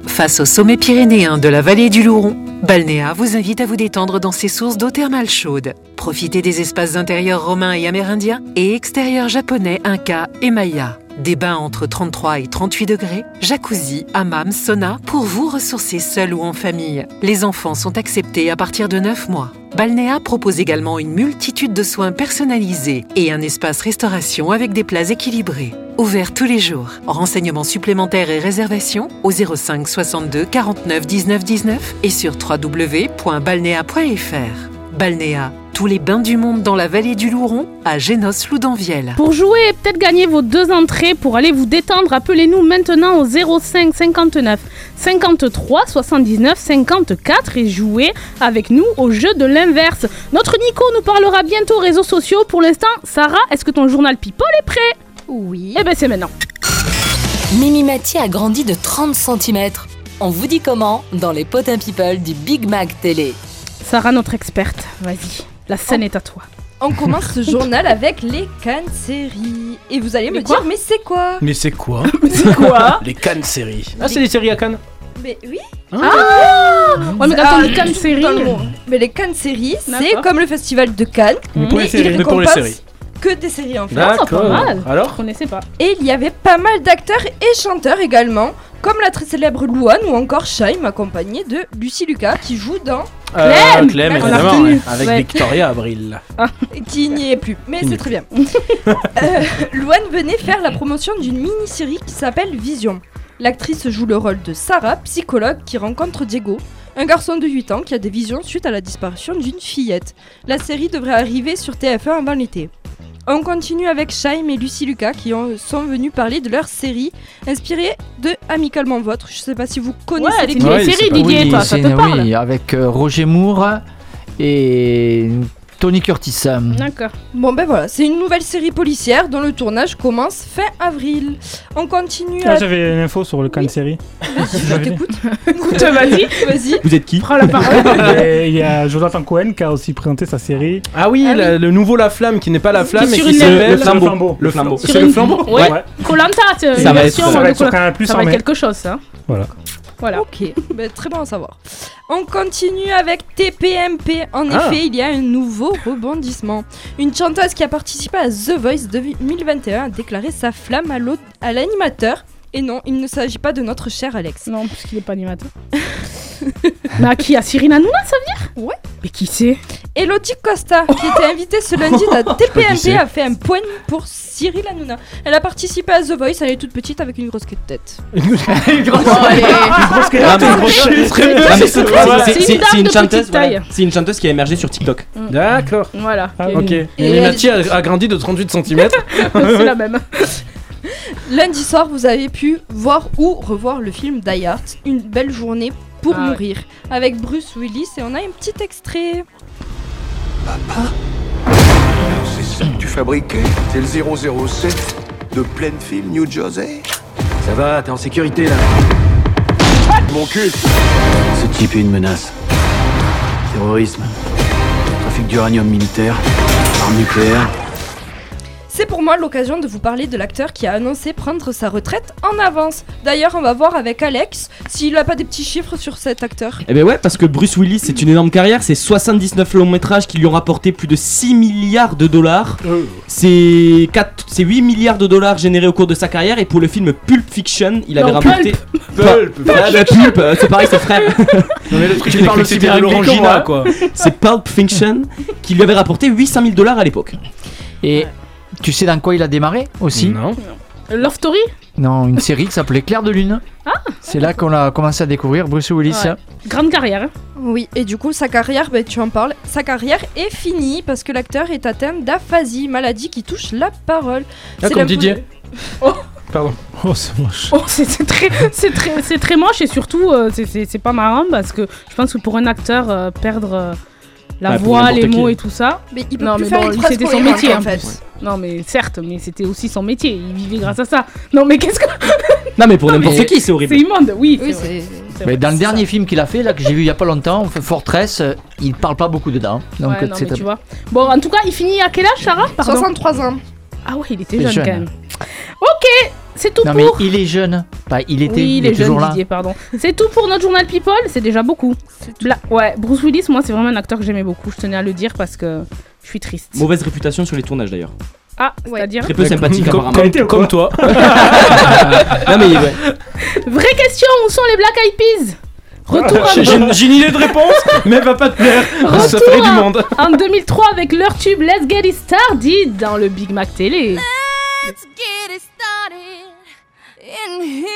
[SPEAKER 6] Face au sommet pyrénéen de la vallée du Louron, Balnéa vous invite à vous détendre dans ses sources d'eau thermale chaude. Profitez des espaces intérieurs romains et amérindiens et extérieurs japonais Inca et Maya. Des bains entre 33 et 38 degrés, jacuzzi, hammam, sauna pour vous ressourcer seul ou en famille. Les enfants sont acceptés à partir de 9 mois. Balnéa propose également une multitude de soins personnalisés et un espace restauration avec des plats équilibrés. Ouvert tous les jours. Renseignements supplémentaires et réservations au 05 62 49 19 19 et sur www.balnéa.fr. Balnéa, tous les bains du monde dans la vallée du Louron à Génos-Loudanvielle.
[SPEAKER 2] Pour jouer et peut-être gagner vos deux entrées pour aller vous détendre, appelez-nous maintenant au 05 59 53 79 54 et jouez avec nous au jeu de l'inverse. Notre Nico nous parlera bientôt réseaux sociaux. Pour l'instant, Sarah, est-ce que ton journal People est prêt?
[SPEAKER 5] Oui.
[SPEAKER 2] Eh ben c'est maintenant.
[SPEAKER 1] Mimi Mathieu a grandi de 30 cm. On vous dit comment dans les potins people du Big Mac Télé.
[SPEAKER 2] Sarah, notre experte, vas-y, la scène est à toi.
[SPEAKER 5] On commence ce journal avec les cannes séries. Et vous allez me dire, mais c'est quoi
[SPEAKER 8] Mais c'est quoi (laughs)
[SPEAKER 2] C'est quoi (laughs)
[SPEAKER 8] Les Cannes séries. Ah, c'est des séries à Cannes
[SPEAKER 5] Mais oui.
[SPEAKER 2] Ah Ouais, mais quand on
[SPEAKER 5] Ah,
[SPEAKER 2] dit Cannes série.
[SPEAKER 5] dans le monde. Mais les Cannes séries, c'est
[SPEAKER 2] D'accord.
[SPEAKER 5] comme le festival de Cannes.
[SPEAKER 8] Mais pour les
[SPEAKER 5] il
[SPEAKER 8] séries. Mais pour les séries.
[SPEAKER 5] Que des séries en fait.
[SPEAKER 8] D'accord.
[SPEAKER 2] pas mal.
[SPEAKER 8] Alors
[SPEAKER 2] Je connaissais pas.
[SPEAKER 5] Et il y avait pas mal d'acteurs et chanteurs également, comme la très célèbre Louane ou encore Shaim, accompagnée de Lucie Lucas qui joue dans.
[SPEAKER 8] Euh,
[SPEAKER 2] Clem
[SPEAKER 8] Clem, évidemment, ouais, avec
[SPEAKER 5] Ouais.
[SPEAKER 8] Victoria Abril.
[SPEAKER 5] qui n'y est plus, mais c'est
[SPEAKER 8] est
[SPEAKER 5] très bien. (laughs) Euh, Louane venait faire la promotion d'une mini-série qui s'appelle Vision. L'actrice joue le rôle de Sarah, psychologue qui rencontre Diego, un garçon de 8 ans qui a des visions suite à la disparition d'une fillette. La série devrait arriver sur TF1 avant l'été. On continue avec Shaim et Lucie Lucas qui ont- sont venus parler de leur série inspirée de Amicalement Votre. Je sais pas si vous connaissez
[SPEAKER 2] Ouais,
[SPEAKER 5] les
[SPEAKER 2] séries, Didier, toi, ça te
[SPEAKER 7] c'est-
[SPEAKER 2] parle
[SPEAKER 7] oui, avec euh, Roger Moore et Tony Curtis.
[SPEAKER 2] D'accord.
[SPEAKER 5] Bon ben voilà, c'est une nouvelle série policière dont le tournage commence fin avril. On continue
[SPEAKER 9] Ah,
[SPEAKER 5] à...
[SPEAKER 9] J'avais une info sur le can série.
[SPEAKER 5] Je t'écoute. (laughs)
[SPEAKER 2] Écoute, vas-y.
[SPEAKER 5] Vas-y.
[SPEAKER 10] Vous êtes qui
[SPEAKER 2] Prends la parole. (laughs)
[SPEAKER 9] Et Il y a Jonathan Cohen qui a aussi présenté sa série.
[SPEAKER 8] Ah oui, la- le nouveau La Flamme qui n'est pas La Flamme mais
[SPEAKER 2] sur
[SPEAKER 8] qui
[SPEAKER 2] une-
[SPEAKER 8] s'appelle
[SPEAKER 9] Le flambeau.
[SPEAKER 8] Le flambeau.
[SPEAKER 2] Sur
[SPEAKER 8] C'est
[SPEAKER 2] une-
[SPEAKER 8] le flambeau
[SPEAKER 2] Ouais.
[SPEAKER 9] Ouais.
[SPEAKER 2] Colanta, c'est
[SPEAKER 10] Ça va être-
[SPEAKER 2] version
[SPEAKER 9] ça va
[SPEAKER 2] de
[SPEAKER 9] être sur. Canal Plus
[SPEAKER 2] Ça va être
[SPEAKER 9] mai.
[SPEAKER 2] quelque chose, ça.
[SPEAKER 9] Voilà.
[SPEAKER 2] Voilà.
[SPEAKER 5] Ok, (laughs) ben, très bon à savoir. On continue avec TPMP. En
[SPEAKER 8] Ah.
[SPEAKER 5] effet, il y a un nouveau rebondissement. Une chanteuse qui a participé à The Voice 2021 a déclaré sa flamme à l'animateur. Et non, il ne s'agit pas de notre cher Alex.
[SPEAKER 2] Non, puisqu'il est pas animateur. (laughs) Mais à qui À Cyril Hanouna, ça veut dire?
[SPEAKER 5] Ouais.
[SPEAKER 2] Mais qui c'est?
[SPEAKER 5] Elodie Costa, qui était invitée ce lundi à (laughs) TPMP, a fait un point pour Cyril Hanouna. Elle a participé à The Voice, elle est toute petite avec une grosse queue de tête. (laughs)
[SPEAKER 8] Une grosse
[SPEAKER 10] queue.
[SPEAKER 8] Grosse queue.
[SPEAKER 10] c'est-
[SPEAKER 8] Ah,
[SPEAKER 10] une
[SPEAKER 2] de
[SPEAKER 10] chanteuse. C'est une chanteuse qui a émergé sur TikTok.
[SPEAKER 8] D'accord.
[SPEAKER 2] Voilà.
[SPEAKER 8] Ah, ok. Et, a, a grandi de 38 cm.
[SPEAKER 2] C'est la même. (laughs)
[SPEAKER 5] Lundi soir, vous avez pu voir ou revoir le film Die Hard, Une belle journée pour
[SPEAKER 2] Ah ouais.
[SPEAKER 5] mourir, avec Bruce Willis, et on a un petit extrait.
[SPEAKER 21] C'est ça que tu fabriquais C'est le 007 de Plainfield, New Jersey Ça va, t'es en sécurité là Mon cul
[SPEAKER 22] Ce type est une menace. Terrorisme, trafic d'uranium militaire, armes nucléaires.
[SPEAKER 5] C'est pour moi l'occasion de vous parler de l'acteur qui a annoncé prendre sa retraite en avance. D'ailleurs, on va voir avec Alex s'il a pas des petits chiffres sur cet acteur.
[SPEAKER 10] Eh ben ouais, parce que Bruce Willis, c'est une énorme carrière. C'est 79 longs métrages qui lui ont rapporté plus de 6 milliards de dollars. C'est 4, c'est 8 milliards de dollars générés au cours de sa carrière. Et pour le film Pulp Fiction, il avait
[SPEAKER 8] Non,
[SPEAKER 10] rapporté.
[SPEAKER 8] Pulp.
[SPEAKER 10] Pulp. Ah, Pulp, euh, c'est pareil, c'est frère.
[SPEAKER 8] Non, mais le truc,
[SPEAKER 10] Tu parles aussi bien
[SPEAKER 8] l'orangina, quoi.
[SPEAKER 10] C'est Pulp Fiction qui lui avait rapporté 800 000 dollars à l'époque.
[SPEAKER 7] Et tu sais dans quoi il a démarré aussi
[SPEAKER 8] Non.
[SPEAKER 2] Love Story
[SPEAKER 7] Non, une série qui s'appelait Claire de Lune.
[SPEAKER 2] Ah
[SPEAKER 7] C'est là qu'on a commencé à découvrir Bruce Willis.
[SPEAKER 2] Ouais. Grande carrière. hein.
[SPEAKER 5] Oui, et du coup, sa carrière, ben, tu en parles, sa carrière est finie parce que l'acteur est atteint d'aphasie, maladie qui touche la parole.
[SPEAKER 8] Ah,
[SPEAKER 5] C'est
[SPEAKER 8] comme
[SPEAKER 5] la-
[SPEAKER 8] Didier.
[SPEAKER 2] Oh,
[SPEAKER 8] Pardon.
[SPEAKER 9] Oh, c'est moche.
[SPEAKER 2] oh, c'est c'est très, c'est très, c'est très moche et surtout, euh, c'est- c'est c'est pas marrant parce que je pense que pour un acteur, euh, perdre euh, la
[SPEAKER 10] Bah,
[SPEAKER 2] voix, les
[SPEAKER 10] qui.
[SPEAKER 2] mots et tout ça.
[SPEAKER 5] Mais il peut
[SPEAKER 2] non,
[SPEAKER 5] plus
[SPEAKER 2] mais
[SPEAKER 5] faire
[SPEAKER 2] bon, c'était son métier
[SPEAKER 5] en
[SPEAKER 2] en
[SPEAKER 5] fait.
[SPEAKER 2] Non, mais certes, mais c'était aussi son métier. Il vivait grâce à ça. Non, mais qu'est-ce que. (laughs)
[SPEAKER 10] Non, mais pour n'importe
[SPEAKER 2] mais
[SPEAKER 10] qui, c'est horrible.
[SPEAKER 2] C'est immonde, oui.
[SPEAKER 5] Oui,
[SPEAKER 7] Mais dans le dernier film qu'il a fait, là que j'ai vu il y a pas longtemps, Fortress, euh, il parle pas beaucoup dedans. Donc
[SPEAKER 2] ouais, non,
[SPEAKER 7] c'est
[SPEAKER 2] mais tu vois. Bon, en tout cas, il finit à quel âge, Sarah? Pardon?
[SPEAKER 5] 63 ans.
[SPEAKER 2] Ah ouais, il était jeune,
[SPEAKER 7] jeune.
[SPEAKER 2] quand même. Ok, c'est tout
[SPEAKER 7] Non mais
[SPEAKER 2] pour.
[SPEAKER 7] il est jeune. Pas il était,
[SPEAKER 2] oui,
[SPEAKER 7] il est là.
[SPEAKER 2] Didier, pardon. C'est tout pour notre journal People, c'est déjà beaucoup. Bla- ouais, Bruce Willis, moi, c'est vraiment un acteur que j'aimais beaucoup. Je tenais à le dire parce que je suis triste.
[SPEAKER 10] Mauvaise réputation sur les tournages d'ailleurs.
[SPEAKER 2] Ah, c'est-à-dire
[SPEAKER 10] Très peu sympathique
[SPEAKER 8] Comme,
[SPEAKER 10] apparemment.
[SPEAKER 8] comme- comme toi. (laughs)
[SPEAKER 10] Non mais ouais.
[SPEAKER 2] Vraie question, où sont les Black Eyed Peas? Retour
[SPEAKER 8] J'ai j'ai- j'ai une idée de réponse, mais elle va pas te plaire. Ça
[SPEAKER 2] Retour
[SPEAKER 8] ferait du
[SPEAKER 2] en-
[SPEAKER 8] monde.
[SPEAKER 2] En 2003 avec leur tube Let's Get It Started dans le Big Mac Télé.
[SPEAKER 23] Let's get it started in here.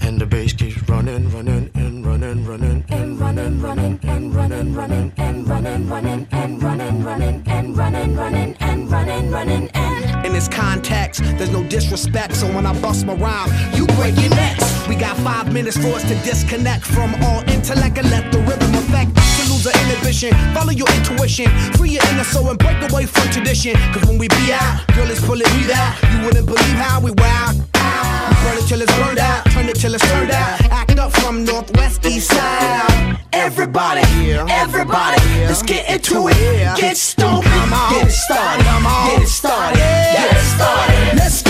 [SPEAKER 12] And the bass keeps running, running, and running, running, and running, running, and running, running, and running, running, and running, running, and running, running, and running, running, and.
[SPEAKER 24] In this context, there's no disrespect, so when I bust my rhyme, you break your necks. We got five minutes for us to disconnect from all intellect and let the rhythm affect us to lose our inhibition. Follow your intuition, free your inner soul and break away from tradition. Cause when we be out, girl, it's pulling me out. You wouldn't believe how we wow. We burn it till it's burned out, turn it till it's turned out. Act up from northwest east side. Everybody, everybody, let's get into it. Get stupid, get it started, get it started, get it started. Let's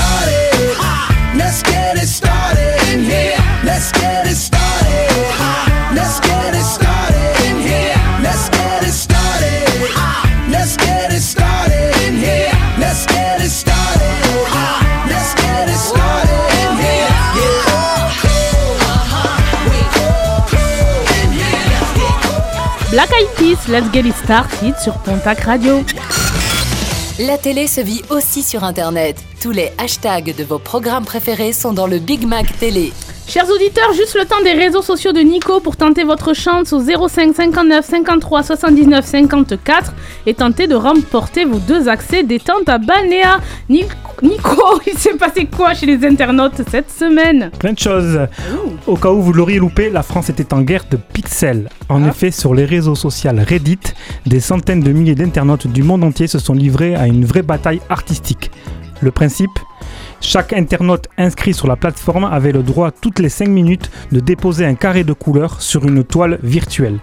[SPEAKER 24] In here. Let's get it started. Let's get it started in here. Let's get it started. Let's get it started in here. Let's get it started. Let's get it started in here.
[SPEAKER 2] Black Eyed Peas, Let's Get It Started sur Pontac Radio.
[SPEAKER 1] La télé se vit aussi sur Internet. Tous les hashtags de vos programmes préférés sont dans le Big Mac Télé.
[SPEAKER 2] Chers auditeurs, juste le temps des réseaux sociaux de Nico pour tenter votre chance au 05 59 53 79 54 et tenter de remporter vos deux accès détente à Balnéa. Nico, Nico, (laughs) il s'est passé quoi chez les internautes cette semaine?
[SPEAKER 9] Plein de choses. Au cas où vous l'auriez loupé, la France était en guerre de pixels. En effet, sur les réseaux sociaux Reddit, des centaines de milliers d'internautes du monde entier se sont livrés à une vraie bataille artistique. Le principe chaque internaute inscrit sur la plateforme avait le droit toutes les 5 minutes de déposer un carré de couleur sur une toile virtuelle.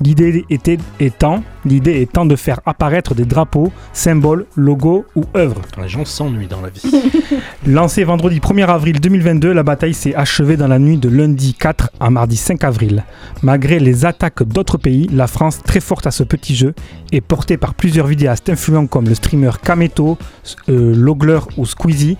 [SPEAKER 9] L'idée était étant, l'idée étant de faire apparaître des drapeaux, symboles, logos ou œuvres.
[SPEAKER 8] Les gens s'ennuient dans la vie. (laughs)
[SPEAKER 9] Lancée vendredi 1er avril 2022, la bataille s'est achevée dans la nuit de lundi 4 à mardi 5 avril. Malgré les attaques d'autres pays, la France, très forte à ce petit jeu, est portée par plusieurs vidéastes influents comme le streamer Kameto, euh, Logler ou Squeezie,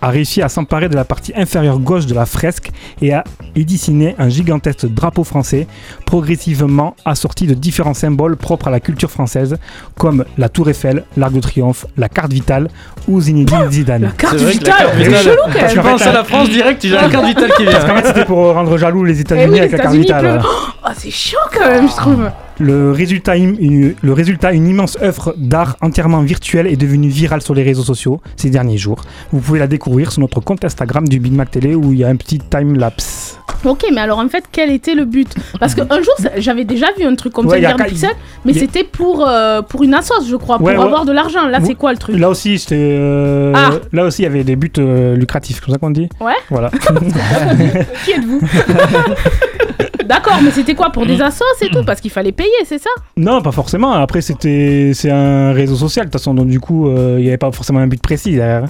[SPEAKER 9] a réussi à s'emparer de la partie inférieure gauche de la fresque et a y dessiné un gigantesque drapeau français, progressivement assorti de différents symboles propres à la culture française, comme la Tour Eiffel, l'Arc de Triomphe, la carte vitale ou Zinedine Zidane. La
[SPEAKER 2] carte vitale, c'est chelou, quand même.
[SPEAKER 8] Tu penses à la France direct, tu as la carte vitale qui vient.
[SPEAKER 9] Parce qu'en fait, c'était pour rendre jaloux les
[SPEAKER 2] Eh
[SPEAKER 9] États-Unis avec la carte vitale.
[SPEAKER 2] Oh, c'est chaud quand même, je trouve.
[SPEAKER 9] Le résultat, une, le résultat, une immense œuvre d'art entièrement virtuelle est devenue virale sur les réseaux sociaux ces derniers jours. Vous pouvez la découvrir sur notre compte Instagram du Big Mac Télé où il y a un petit time-lapse.
[SPEAKER 2] Ok, mais alors en fait, quel était le but? Parce qu'un jour, j'avais déjà vu un truc comme
[SPEAKER 9] Ouais,
[SPEAKER 2] ça,
[SPEAKER 9] a
[SPEAKER 2] Pixels, mais
[SPEAKER 9] a-
[SPEAKER 2] c'était pour, euh, pour une assoce, je crois, pour
[SPEAKER 9] ouais.
[SPEAKER 2] avoir de l'argent. Là,
[SPEAKER 9] Vous-
[SPEAKER 2] c'est quoi le truc?
[SPEAKER 9] Là aussi, c'était, euh,
[SPEAKER 2] Ah.
[SPEAKER 9] là aussi, il y avait des buts euh, lucratifs, comme ça qu'on dit.
[SPEAKER 2] Ouais
[SPEAKER 9] Voilà. (laughs)
[SPEAKER 2] Qui êtes-vous? (laughs) D'accord, mais c'était quoi Pour des assos et tout? Parce qu'il fallait payer, c'est ça?
[SPEAKER 9] Non, pas forcément. Après, c'était, c'est un réseau social de toute façon, donc du coup, euh, il n'y avait pas forcément un but précis derrière.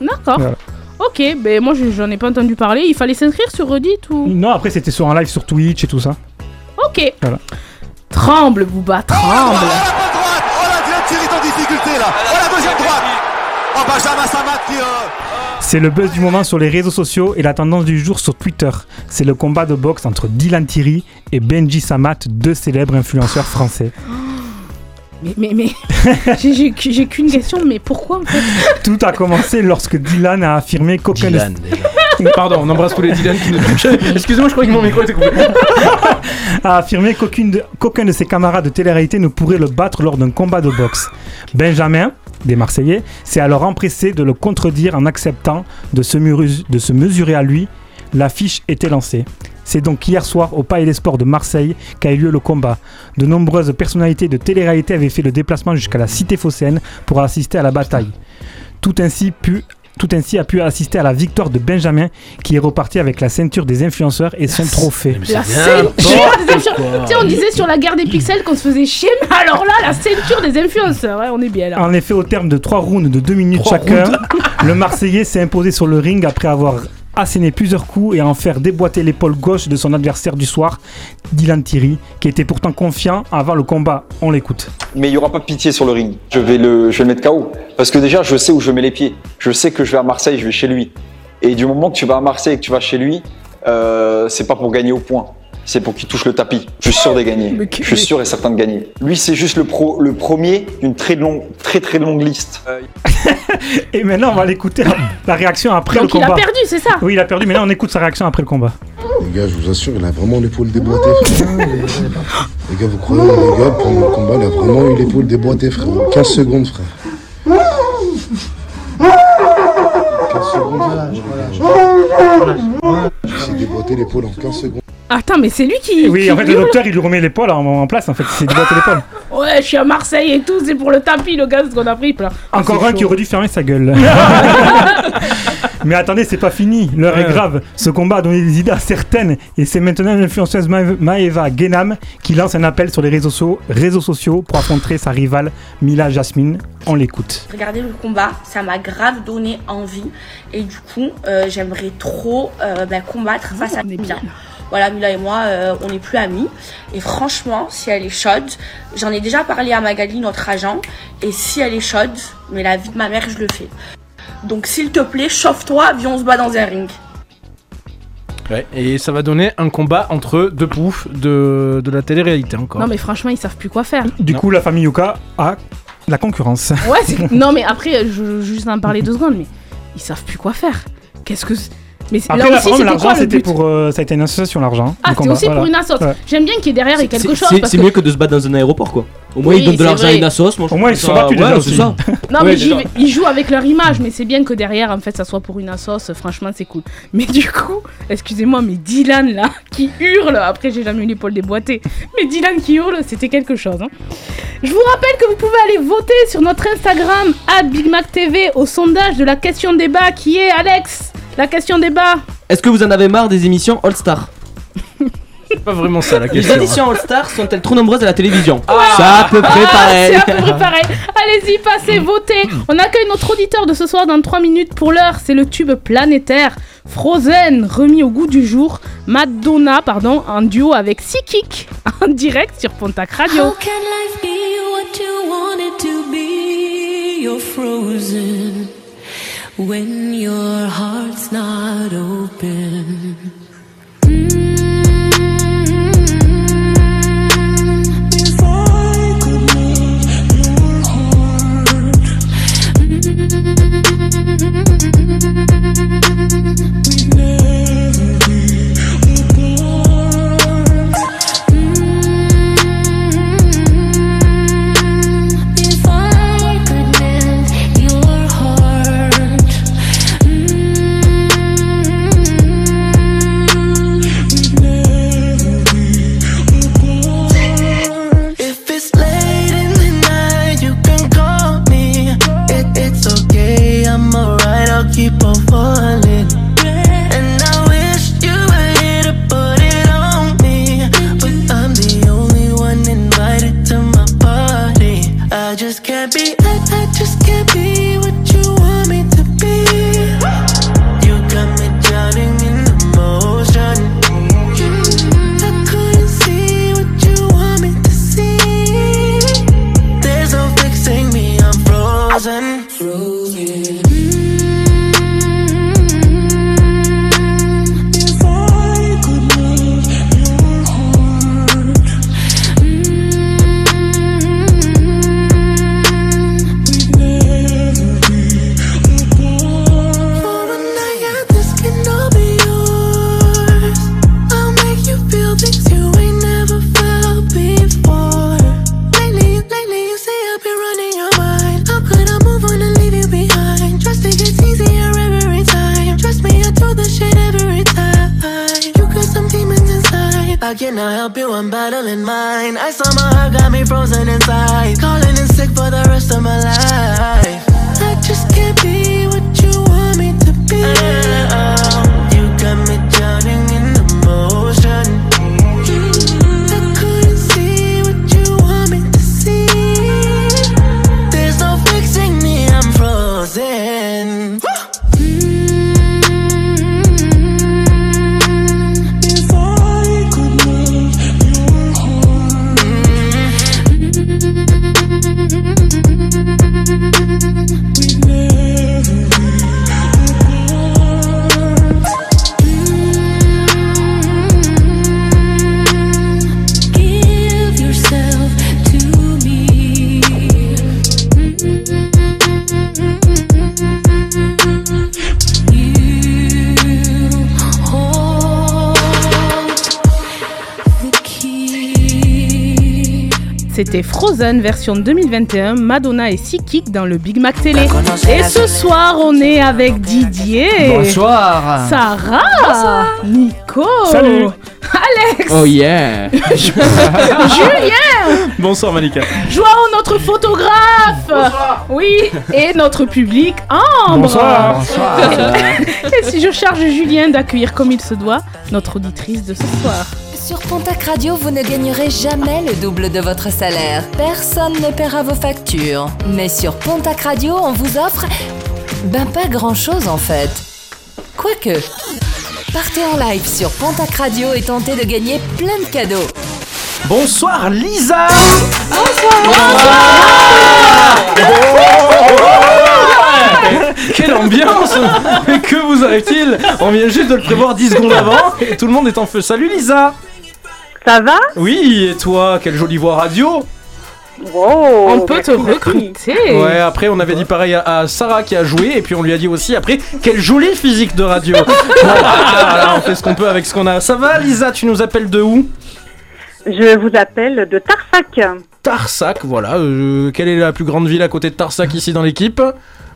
[SPEAKER 2] D'accord.
[SPEAKER 9] Voilà.
[SPEAKER 2] Ok, ben moi je- j'en ai pas entendu parler. Il fallait s'inscrire sur Reddit ou?
[SPEAKER 9] Non, après, c'était sur un live sur Twitch et tout ça.
[SPEAKER 2] Ok.
[SPEAKER 9] Voilà.
[SPEAKER 2] Tremble, Booba, tremble.
[SPEAKER 25] Oh la Dylan Thierry est en difficulté là Oh la deuxième droite Oh Benjamin Samat qui... euh,
[SPEAKER 9] C'est le buzz du moment sur les réseaux sociaux et la tendance du jour sur Twitter. C'est le combat de boxe entre Dylan Thierry et Benji Samat, deux célèbres influenceurs français. (gasps)
[SPEAKER 2] Mais, mais, mais. (laughs) j'ai- qu'une question, mais pourquoi en fait?
[SPEAKER 9] Tout a commencé lorsque Dylan a affirmé qu'aucun (laughs)
[SPEAKER 8] Pardon, on embrasse tous les Dylan qui nous (laughs) Excusez-moi, je croyais que mon micro était coupé.
[SPEAKER 9] a affirmé qu'aucune de- qu'aucun de ses camarades de télé-réalité ne pourrait le battre lors d'un combat de boxe. Benjamin, des Marseillais, s'est alors empressé de le contredire en acceptant de se, de mesurer à lui. L'affiche était lancée. C'est donc hier soir au Palais des Sports de Marseille qu'a eu lieu le combat. De nombreuses personnalités de télé-réalité avaient fait le déplacement jusqu'à la cité phocéenne pour assister à la bataille. Tout ainsi pu tout ainsi a pu assister à la victoire de Benjamin qui est reparti avec la ceinture des influenceurs et son trophée.
[SPEAKER 2] La ceinture des influenceurs. Tu sais, on disait sur la guerre des pixels qu'on se faisait chier, mais alors là, la ceinture des influenceurs, ouais, on est bien là.
[SPEAKER 9] En effet, au terme de trois rounds de 2 minutes
[SPEAKER 2] Trois
[SPEAKER 9] chacun,
[SPEAKER 2] rounds.
[SPEAKER 9] le Marseillais s'est imposé sur le ring après avoir asséné plusieurs coups et en faire déboîter l'épaule gauche de son adversaire du soir, Dylan Thierry, qui était pourtant confiant avant le combat. On l'écoute.
[SPEAKER 26] Mais il n'y aura pas pitié sur le ring. Je vais, le, je vais mettre KO. Parce que déjà, je sais où je mets les pieds. Je sais que je vais à Marseille, je vais chez lui. Et du moment que tu vas à Marseille et que tu vas chez lui, euh, c'est pas pour gagner au point. C'est pour qu'il touche le tapis. Je suis sûr de gagner. Je suis sûr et certain de gagner. Lui, c'est juste le, pro, le premier d'une très longue, très très longue liste. (laughs)
[SPEAKER 9] Et maintenant, on va l'écouter la, la réaction après
[SPEAKER 2] Donc
[SPEAKER 9] le
[SPEAKER 2] il
[SPEAKER 9] combat.
[SPEAKER 2] a perdu, c'est ça
[SPEAKER 9] Oui, il a perdu, mais là, on écoute sa réaction après le combat.
[SPEAKER 27] Les gars, je vous assure, il a vraiment l'épaule déboîtée, frère. les gars, vous croyez, les gars, pendant le combat, il a vraiment eu l'épaule déboîtée, frère. 15 secondes, frère. C'est déboîté l'épaule en 15 secondes.
[SPEAKER 2] Attends, mais c'est lui qui.
[SPEAKER 9] Oui,
[SPEAKER 2] qui
[SPEAKER 9] en fait, le
[SPEAKER 2] hurle.
[SPEAKER 9] docteur, il lui remet l'épaule en, en place, en fait. C'est déboîté l'épaule. (laughs)
[SPEAKER 2] Ouais, je suis à Marseille et tout, c'est pour le tapis, le gaz qu'on a pris. pleure. Ah,
[SPEAKER 9] Encore un qui aurait dû fermer sa gueule. (laughs) Mais attendez, c'est pas fini. L'heure est grave. Ce combat a donné des idées à certaines. Et c'est maintenant l'influenceuse Ma- Maeva Genam qui lance un appel sur les réseaux sociaux, réseaux sociaux pour affronter sa rivale Mila Jasmine. On l'écoute.
[SPEAKER 28] Regarder le combat, ça m'a grave donné envie. Et du coup, euh, j'aimerais trop euh, bah, combattre face à Mila. Voilà, Mila et moi, euh, on n'est plus amis. Et franchement, si elle est chaude, j'en ai déjà parlé à Magali, notre agent. Et si elle est chaude, mais la vie de ma mère, je le fais. Donc s'il te plaît, chauffe-toi, viens, on se bat dans un ring.
[SPEAKER 8] Ouais, et ça va donner un combat entre deux poufs de, de la télé-réalité encore.
[SPEAKER 2] Non, mais franchement, ils savent plus quoi faire.
[SPEAKER 9] Du coup, la famille Yuka a la concurrence.
[SPEAKER 2] Ouais, c'est- (laughs) non, mais après, je veux juste en parler deux secondes, mais ils savent plus quoi faire. Qu'est-ce que. c'est- Mais c'est-
[SPEAKER 9] Après,
[SPEAKER 2] là aussi,
[SPEAKER 9] l'argent, c'était pour. euh, ça a été une association, l'argent.
[SPEAKER 2] Ah, c'est aussi pour une assoce.
[SPEAKER 9] Ouais.
[SPEAKER 2] J'aime bien qu'il y ait derrière et quelque
[SPEAKER 10] C'est-
[SPEAKER 2] chose.
[SPEAKER 10] C'est
[SPEAKER 2] parce
[SPEAKER 10] c'est
[SPEAKER 2] que-
[SPEAKER 10] mieux que de se battre dans un aéroport quoi. Au moins
[SPEAKER 2] Oui,
[SPEAKER 10] ils donnent de l'argent à une assos. moi, je
[SPEAKER 9] Au moins, ils se sont battus
[SPEAKER 10] ouais,
[SPEAKER 9] déjà
[SPEAKER 10] c'est
[SPEAKER 9] aussi.
[SPEAKER 10] ça.
[SPEAKER 2] Non,
[SPEAKER 10] Ouais,
[SPEAKER 2] mais ils jouent avec leur image, mais c'est bien que derrière, en fait, ça soit pour une assos. Franchement, c'est cool. Mais du coup, excusez-moi, mais Dylan là, qui hurle, après, j'ai jamais eu l'épaule déboîtée, mais Dylan qui hurle, c'était quelque chose. hein. Je vous rappelle que vous pouvez aller voter sur notre Instagram, BigMacTV, au sondage de la question débat qui est Alex. La question débat.
[SPEAKER 10] Est-ce que vous en avez marre des émissions All Star
[SPEAKER 8] C'est pas vraiment ça la
[SPEAKER 10] Les
[SPEAKER 8] question.
[SPEAKER 10] émissions All Star sont-elles trop nombreuses à la télévision?
[SPEAKER 2] Ah.
[SPEAKER 10] C'est à peu près
[SPEAKER 2] Ah,
[SPEAKER 10] pareil.
[SPEAKER 2] C'est à peu près pareil. Allez-y, passez, votez. On accueille notre auditeur de ce soir dans 3 minutes. Pour l'heure, c'est le tube planétaire Frozen, remis au goût du jour. Madonna, pardon, en duo avec Sikik, (laughs) en direct sur Pontac Radio.
[SPEAKER 12] How can life be what you want it to be? You're frozen when your heart's not open. Heart got me frozen inside. Calling in sick for the rest of my life.
[SPEAKER 2] C'était Frozen version 2021, Madonna et Psychic dans le Big Mac Télé. Et ce soir, on est avec Didier.
[SPEAKER 7] Bonsoir.
[SPEAKER 2] Sarah. Nico.
[SPEAKER 8] Salut.
[SPEAKER 2] Alex.
[SPEAKER 10] Oh yeah. (laughs)
[SPEAKER 2] Julien.
[SPEAKER 8] Bonsoir Malika.
[SPEAKER 2] Joao, notre photographe. Oui. Et notre public, Ambre.
[SPEAKER 8] Bonsoir. (laughs)
[SPEAKER 2] Et si je charge Julien d'accueillir comme il se doit notre auditrice de ce soir.
[SPEAKER 1] Sur Pontac Radio, vous ne gagnerez jamais le double de votre salaire. Personne ne paiera vos factures. Mais sur Pontac Radio, on vous offre. Ben, pas grand chose en fait. Quoique. Partez en live sur Pontac Radio et tentez de gagner plein de cadeaux.
[SPEAKER 8] Bonsoir Lisa. Quelle ambiance Mais que vous arrive-t-il On vient juste de le prévoir 10 secondes avant et tout le monde est en feu. Salut Lisa
[SPEAKER 29] Ça va
[SPEAKER 8] Oui, et toi Quelle jolie voix radio
[SPEAKER 29] On
[SPEAKER 2] peut te recruter.
[SPEAKER 8] Ouais, après on avait dit pareil à, à Sarah qui a joué et puis on lui a dit aussi après quelle jolie physique de radio. (laughs) Bon, voilà, on fait ce qu'on peut avec ce qu'on a. Ça va Lisa, tu nous appelles de où?
[SPEAKER 29] Je vous appelle de Tarsac.
[SPEAKER 8] Tarsac, voilà. euh, quelle est la plus grande ville à côté de Tarsac ici dans l'équipe?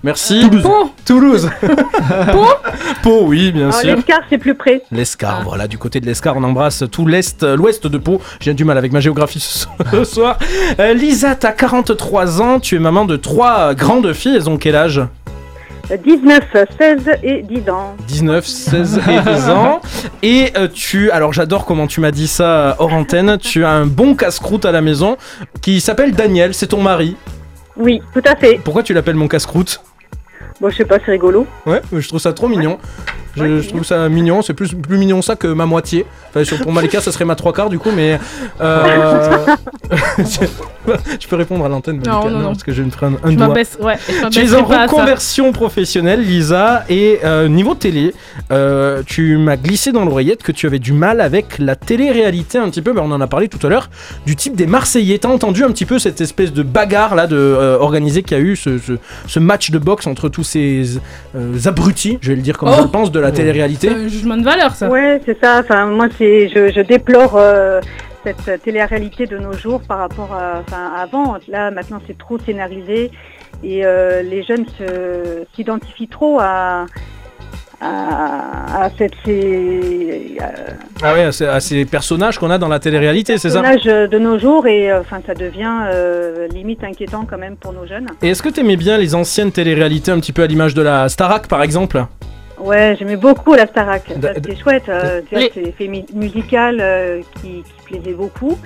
[SPEAKER 8] Merci. Toulouse. Toulouse. (laughs) Pau Pau, oui, bien
[SPEAKER 29] Alors,
[SPEAKER 8] sûr.
[SPEAKER 29] L'Escar, c'est plus près.
[SPEAKER 8] L'Escar, voilà, du côté de l'Escar, on embrasse tout l'Est, euh, l'Ouest de Pau. J'ai du mal avec ma géographie ce ce soir. Euh, Lisa, t'as 43 ans, tu es maman de trois grandes filles, elles ont quel âge?
[SPEAKER 29] 19, 16 et 10 ans.
[SPEAKER 8] 19, 16 et 10 (laughs) ans. Et euh, tu, alors j'adore comment tu m'as dit ça euh, hors antenne, tu as un bon casse-croûte à la maison qui s'appelle Daniel, c'est ton mari.
[SPEAKER 29] Oui, tout à fait.
[SPEAKER 8] Pourquoi tu l'appelles mon casse-croûte?
[SPEAKER 29] Bon, je sais pas, c'est rigolo.
[SPEAKER 8] Ouais, je trouve ça trop mignon. Je, je trouve ça mignon, c'est plus, plus mignon ça que ma moitié. Enfin, sur, pour Malika, ça serait ma trois quarts du coup, mais. euh, (laughs) je peux répondre à l'antenne, Malika
[SPEAKER 2] Non, non, non.
[SPEAKER 8] parce que je vais me faire un,
[SPEAKER 2] Je
[SPEAKER 8] doigt.
[SPEAKER 2] ouais. je
[SPEAKER 8] Tu es en reconversion professionnelle, Lisa, et euh, niveau télé, euh, tu m'as glissé dans l'oreillette que tu avais du mal avec la télé-réalité un petit peu, ben, on en a parlé tout à l'heure, du type des Marseillais. T'as entendu un petit peu cette espèce de bagarre là, de euh, organisée qu'il y a eu, ce, ce- ce match de boxe entre tous ces abrutis, je vais le dire comme
[SPEAKER 2] Oh.
[SPEAKER 8] je le pense, de la télé-réalité
[SPEAKER 2] C'est un jugement de valeur, ça.
[SPEAKER 29] Ouais, c'est ça. Enfin, moi, c'est, je, je déplore euh, cette télé-réalité de nos jours par rapport à, enfin, avant. Là, maintenant, c'est trop scénarisé et euh, les jeunes se, s'identifient trop à, à, à cette, ces, euh,
[SPEAKER 8] Ah ouais, à ces, à ces personnages qu'on a dans la télé-réalité, c'est ça?
[SPEAKER 29] personnages de nos jours et enfin, ça devient euh, limite inquiétant quand même pour nos jeunes.
[SPEAKER 8] Et est-ce que t'aimais bien les anciennes télé-réalités, un petit peu à l'image de la Starac par exemple?
[SPEAKER 29] Ouais, j'aimais beaucoup la Starac.
[SPEAKER 8] Da-
[SPEAKER 29] C'était chouette. euh,
[SPEAKER 2] Les-
[SPEAKER 29] C'est l'effet mu- musical euh, qui, qui plaisait beaucoup.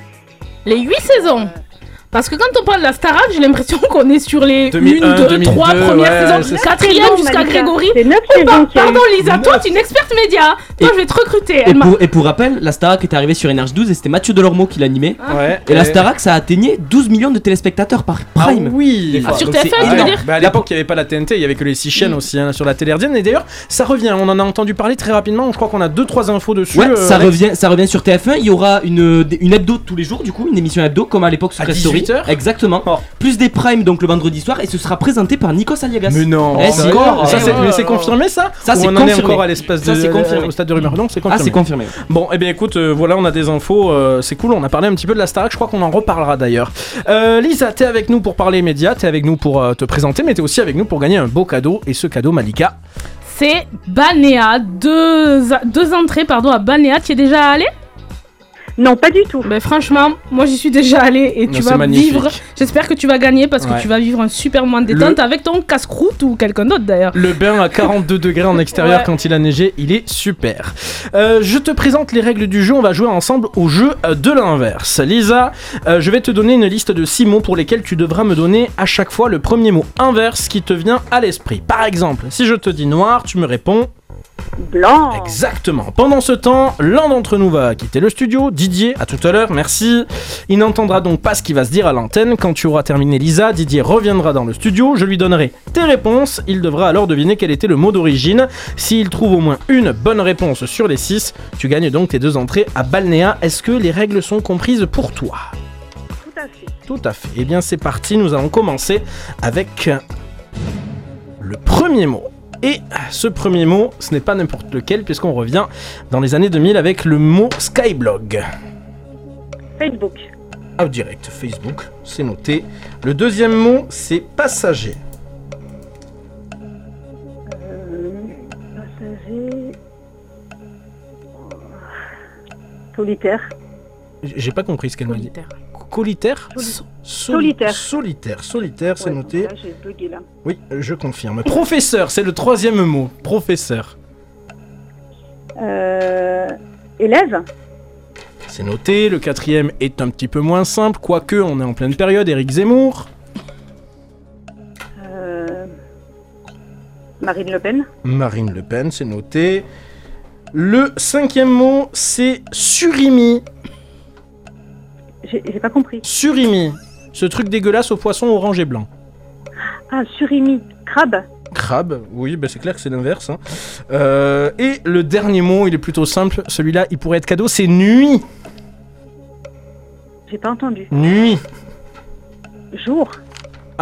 [SPEAKER 2] Les 8 saisons. Parce que quand on parle de la Starac, j'ai l'impression qu'on est sur les
[SPEAKER 8] 2001,
[SPEAKER 2] 1, 2,
[SPEAKER 8] 2002,
[SPEAKER 2] 3 premières
[SPEAKER 8] ouais,
[SPEAKER 2] saisons,
[SPEAKER 8] ça.
[SPEAKER 2] quatrième
[SPEAKER 29] saisons,
[SPEAKER 2] jusqu'à
[SPEAKER 29] Malika.
[SPEAKER 2] Grégory. Oh, par-
[SPEAKER 29] a.
[SPEAKER 2] Pardon Lisa, toi tu es une experte média. Toi je vais te recruter.
[SPEAKER 10] Et
[SPEAKER 2] Elle m'a-
[SPEAKER 10] pour, et pour rappel, la Starac est arrivée sur NRJ12 et c'était Mathieu Delormeau qui l'animait.
[SPEAKER 8] Ouais.
[SPEAKER 10] Et la Starac, ça atteignait 12 millions de téléspectateurs par prime.
[SPEAKER 8] Ah oui
[SPEAKER 10] Des fois.
[SPEAKER 2] Sur
[SPEAKER 10] Donc c'est
[SPEAKER 2] TF1, tu veux dire
[SPEAKER 8] Bah, à l'époque, il n'y avait pas la TNT, il y avait que les six chaînes aussi hein, sur la télé hertzienne. Et d'ailleurs, ça revient, on en a entendu parler très rapidement. Je crois qu'on a deux trois infos dessus.
[SPEAKER 10] Ouais,
[SPEAKER 8] euh,
[SPEAKER 10] ça
[SPEAKER 8] Alex.
[SPEAKER 10] revient, ça revient sur TF1. Il y aura une, une hebdo tous les jours, du coup, une émission hebdo comme à l'époque sur Story.
[SPEAKER 8] 18 heures
[SPEAKER 10] Exactement.
[SPEAKER 8] Oh.
[SPEAKER 10] Plus des primes donc le vendredi soir et ce sera présenté par Nikos Aliagas.
[SPEAKER 8] Mais non,
[SPEAKER 10] Eh,
[SPEAKER 8] c'est ça, c'est,
[SPEAKER 10] ouais.
[SPEAKER 8] mais c'est confirmé ça
[SPEAKER 10] Ça, c'est
[SPEAKER 8] on en est
[SPEAKER 10] confirmé.
[SPEAKER 8] encore à l'espace de,
[SPEAKER 10] Ça, c'est confirmé.
[SPEAKER 8] au stade de rumeur. Non, c'est
[SPEAKER 10] Ah,
[SPEAKER 8] confirmé.
[SPEAKER 10] c'est confirmé.
[SPEAKER 8] Bon, eh bien écoute, euh, voilà, on a des infos, euh, c'est cool, on a parlé un petit peu de la Starac, je crois qu'on en reparlera d'ailleurs. Euh, Lisa, t'es avec nous pour parler médias, t'es avec nous pour euh, te présenter, mais t'es aussi avec nous pour gagner un beau cadeau, et ce cadeau, Malika.
[SPEAKER 2] C'est Banéa, deux, deux entrées pardon à Banéa. Tu y es déjà allé?
[SPEAKER 29] Non, pas du tout.
[SPEAKER 2] Ben franchement, moi j'y suis déjà allé et tu
[SPEAKER 8] Non,
[SPEAKER 2] vas
[SPEAKER 8] magnifique.
[SPEAKER 2] vivre. J'espère que tu vas gagner parce que
[SPEAKER 8] Ouais.
[SPEAKER 2] tu vas vivre un super moment de détente
[SPEAKER 8] Le-
[SPEAKER 2] avec ton casse-croûte ou quelqu'un d'autre d'ailleurs.
[SPEAKER 8] Le bain à 42 degrés en extérieur
[SPEAKER 2] Ouais.
[SPEAKER 8] quand il a neigé, il est super. Euh, je te présente les règles du jeu, on va jouer ensemble au jeu euh, de l'inverse. Lisa, euh, je vais te donner une liste de 6 mots pour lesquels tu devras me donner à chaque fois le premier mot inverse qui te vient à l'esprit. Par exemple, si je te dis noir, tu me réponds
[SPEAKER 29] Blanc.
[SPEAKER 8] Exactement. Pendant ce temps, l'un d'entre nous va quitter le studio. Didier, à tout à l'heure, merci. Il n'entendra donc pas ce qui va se dire à l'antenne. Quand tu auras terminé Lisa, Didier reviendra dans le studio. Je lui donnerai tes réponses. Il devra alors deviner quel était le mot d'origine. S'il trouve au moins une bonne réponse sur les 6, tu gagnes donc tes deux entrées à Balnéa. Est-ce que les règles sont comprises pour toi?
[SPEAKER 29] Tout à fait.
[SPEAKER 8] Tout à fait. Eh bien, c'est parti. Nous allons commencer avec le premier mot. Et ce premier mot, ce n'est pas n'importe lequel, puisqu'on revient dans les années 2000 avec le mot Skyblog.
[SPEAKER 29] Facebook.
[SPEAKER 8] Ah, direct, Facebook, c'est noté. Le deuxième mot, c'est passager.
[SPEAKER 29] Euh, passager. Solitaire.
[SPEAKER 8] J'ai pas compris ce qu'elle m'a dit. Colitaire
[SPEAKER 29] Soli-
[SPEAKER 8] Sol-
[SPEAKER 29] Solitaire.
[SPEAKER 8] Solitaire, solitaire, c'est
[SPEAKER 29] Ouais,
[SPEAKER 8] noté.
[SPEAKER 29] Là, j'ai bugué là.
[SPEAKER 8] Oui, je confirme. Professeur, c'est le troisième mot. Professeur.
[SPEAKER 29] Euh, élève.
[SPEAKER 8] C'est noté. Le quatrième est un petit peu moins simple, quoique on est en pleine période. Éric Zemmour.
[SPEAKER 29] Euh, Marine Le Pen.
[SPEAKER 8] Marine Le Pen, c'est noté. Le cinquième mot, c'est surimi.
[SPEAKER 29] J'ai pas compris.
[SPEAKER 8] Surimi. Ce truc dégueulasse au poisson orange et blanc.
[SPEAKER 29] Ah, surimi. Crabe.
[SPEAKER 8] Crabe, oui, bah c'est clair que c'est l'inverse. hein. Euh, et le dernier mot, il est plutôt simple. Celui-là, il pourrait être cadeau, c'est nuit.
[SPEAKER 29] J'ai pas entendu.
[SPEAKER 8] Nuit.
[SPEAKER 29] Jour.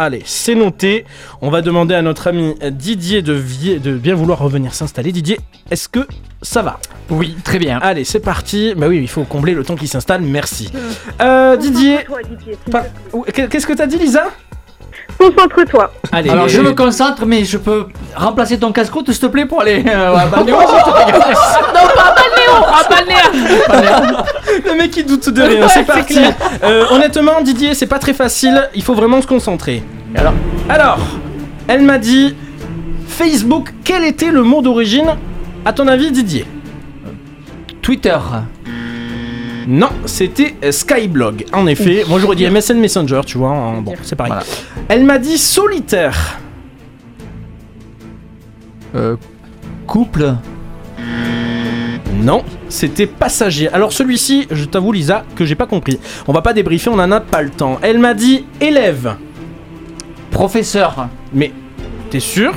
[SPEAKER 8] Allez, c'est noté. On va demander à notre ami Didier de, vie- de bien vouloir revenir s'installer. Didier, est-ce que ça va?
[SPEAKER 7] Oui, très bien.
[SPEAKER 8] Allez, c'est parti. Bah oui, il faut combler le temps qui s'installe. Merci. Euh, Didier.
[SPEAKER 29] Concentre-toi, Didier,
[SPEAKER 8] Qu'est-ce que t'as dit, Lisa?
[SPEAKER 29] Concentre-toi.
[SPEAKER 8] Allez.
[SPEAKER 7] Alors je me concentre, mais je peux remplacer ton casse-croûte, s'il te plaît, pour aller euh, à (laughs) Balnéo.
[SPEAKER 2] Non, pas à Balnéo, à. (laughs)
[SPEAKER 8] Le mec il doute de rien, c'est
[SPEAKER 2] c'est
[SPEAKER 8] parti.
[SPEAKER 2] clair.
[SPEAKER 8] Euh, honnêtement, Didier, c'est pas très facile. Il faut vraiment se concentrer. Alors, alors, elle m'a dit Facebook. Quel était le mot d'origine À ton avis, Didier?
[SPEAKER 7] Twitter.
[SPEAKER 8] Non, c'était euh, Skyblog. En effet, moi j'aurais dit MSN Messenger, tu vois. en- Bon, c'est pareil. Elle m'a dit solitaire.
[SPEAKER 7] Euh, couple.
[SPEAKER 8] Non, c'était passager. Alors celui-ci, je t'avoue Lisa, que j'ai pas compris. On va pas débriefer, on en a pas le temps. Elle m'a dit élève.
[SPEAKER 7] Professeur.
[SPEAKER 8] Mais t'es sûr?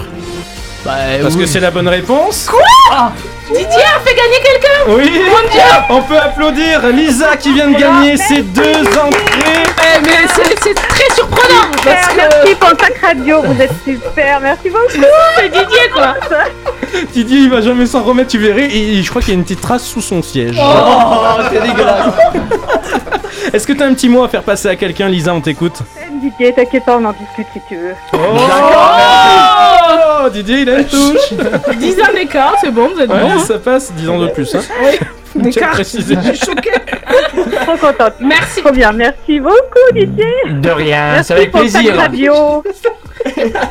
[SPEAKER 7] Bah,
[SPEAKER 8] Parce
[SPEAKER 7] oui.
[SPEAKER 8] que c'est la bonne réponse.
[SPEAKER 2] Quoi? Didier a fait gagner quelqu'un
[SPEAKER 8] Oui
[SPEAKER 2] Mon Dieu
[SPEAKER 8] On peut applaudir Lisa qui vient de gagner ses deux entrées.
[SPEAKER 2] Eh, mais c'est très surprenant parce
[SPEAKER 29] Super,
[SPEAKER 2] que
[SPEAKER 29] Merci Pontac Radio, vous êtes super. Merci beaucoup.
[SPEAKER 2] c'est Didier quoi. (laughs)
[SPEAKER 8] Didier il va jamais s'en remettre, tu verrais. Et je crois qu'il y a une petite trace sous son siège.
[SPEAKER 7] Oh, c'est dégueulasse. (laughs)
[SPEAKER 8] Est-ce que t'as un petit mot à faire passer à quelqu'un, Lisa On t'écoute.
[SPEAKER 29] Didier, t'inquiète pas, on en discute si tu veux.
[SPEAKER 8] Oh, Didier il a une touche. (laughs)
[SPEAKER 2] 10 ans d'écart, c'est bon, vous êtes
[SPEAKER 8] Ouais,
[SPEAKER 2] bon. hein.
[SPEAKER 8] ça passe, 10 ans de plus. Hein.
[SPEAKER 2] Oui, (laughs) d'écart. Je suis choquée.
[SPEAKER 29] Trop contente.
[SPEAKER 2] Merci.
[SPEAKER 29] Trop bien, merci beaucoup Didier.
[SPEAKER 7] De rien,
[SPEAKER 29] Merci
[SPEAKER 7] c'est avec plaisir.
[SPEAKER 29] Radio.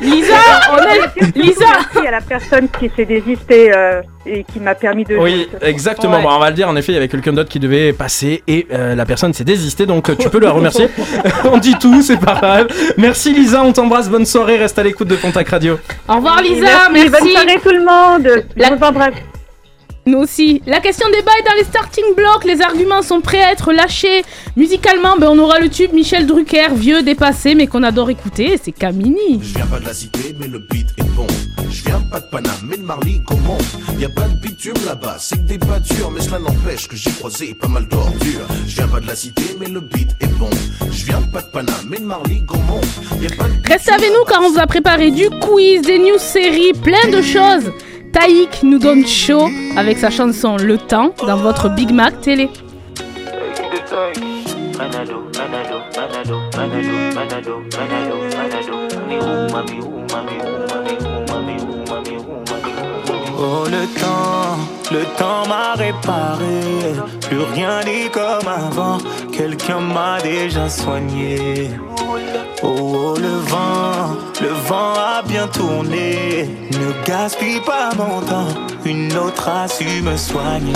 [SPEAKER 2] Lisa, on a Lisa.
[SPEAKER 29] Merci à la personne qui s'est désistée euh, et qui m'a permis de.
[SPEAKER 8] Oui, exactement.
[SPEAKER 2] Ouais.
[SPEAKER 8] Bon, on va le dire. En effet, il y avait quelqu'un d'autre qui devait passer et euh, la personne s'est désistée. Donc, euh, tu peux la remercier. (laughs) on dit tout, c'est pas grave. Merci Lisa, on t'embrasse. Bonne soirée. Reste à l'écoute de Pontac Radio.
[SPEAKER 2] Au revoir Lisa,
[SPEAKER 29] merci.
[SPEAKER 2] merci.
[SPEAKER 29] Bonne soirée tout le monde.
[SPEAKER 2] La-
[SPEAKER 29] Je vous embrasse.
[SPEAKER 2] Nous aussi. La question débat est dans les starting blocks. Les arguments sont prêts à être lâchés. Musicalement, ben, on aura le tube Michel Drucker, vieux, dépassé, mais qu'on adore écouter. C'est Camini.
[SPEAKER 21] Je viens pas de la cité, mais le beat est bon. Viens pas de Paname, mais de Marly, comment Y a pas de bitume là-bas, c'est que des pâtures, mais cela n'empêche que j'ai croisé pas mal d'ordures. Je viens pas de la cité, mais le beat est bon. Je viens pas de Paname, mais de Marly, comment Y a pas de
[SPEAKER 2] Restez avec nous car on vous a préparé du quiz, des news séries, plein de choses. Taïk nous donne chaud avec sa chanson Le Temps dans votre Big Mac télé.
[SPEAKER 12] Oh le temps, le temps m'a réparé, plus rien n'est comme avant, quelqu'un m'a déjà soigné. Oh, oh, le vent, le vent a bien tourné, ne gaspille pas mon temps, une autre a su me soigner.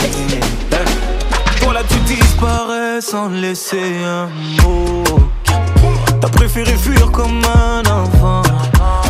[SPEAKER 12] Voilà tu disparais sans laisser un mot. T'as préféré fuir comme un enfant.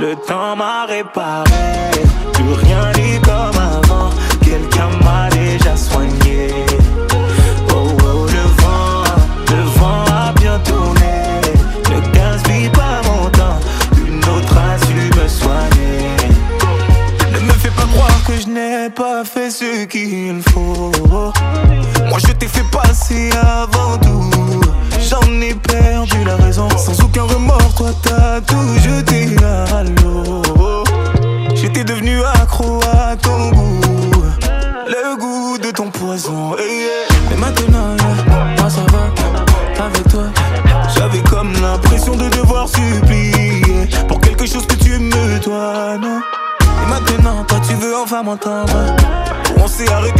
[SPEAKER 30] le temps m'a réparé, plus rien n'est comme avant. Quelqu'un m'a déjà soigné. Oh oh, le vent, le vent a bien tourné. Ne gaspille pas mon temps, une autre a su me soigner. Ne me fais pas croire que je n'ai pas fait ce qu'il faut. Moi je t'ai fait passer avant tout. J'en ai perdu la raison, sans aucun
[SPEAKER 2] remords, toi t'as tout. On s'est arrêté,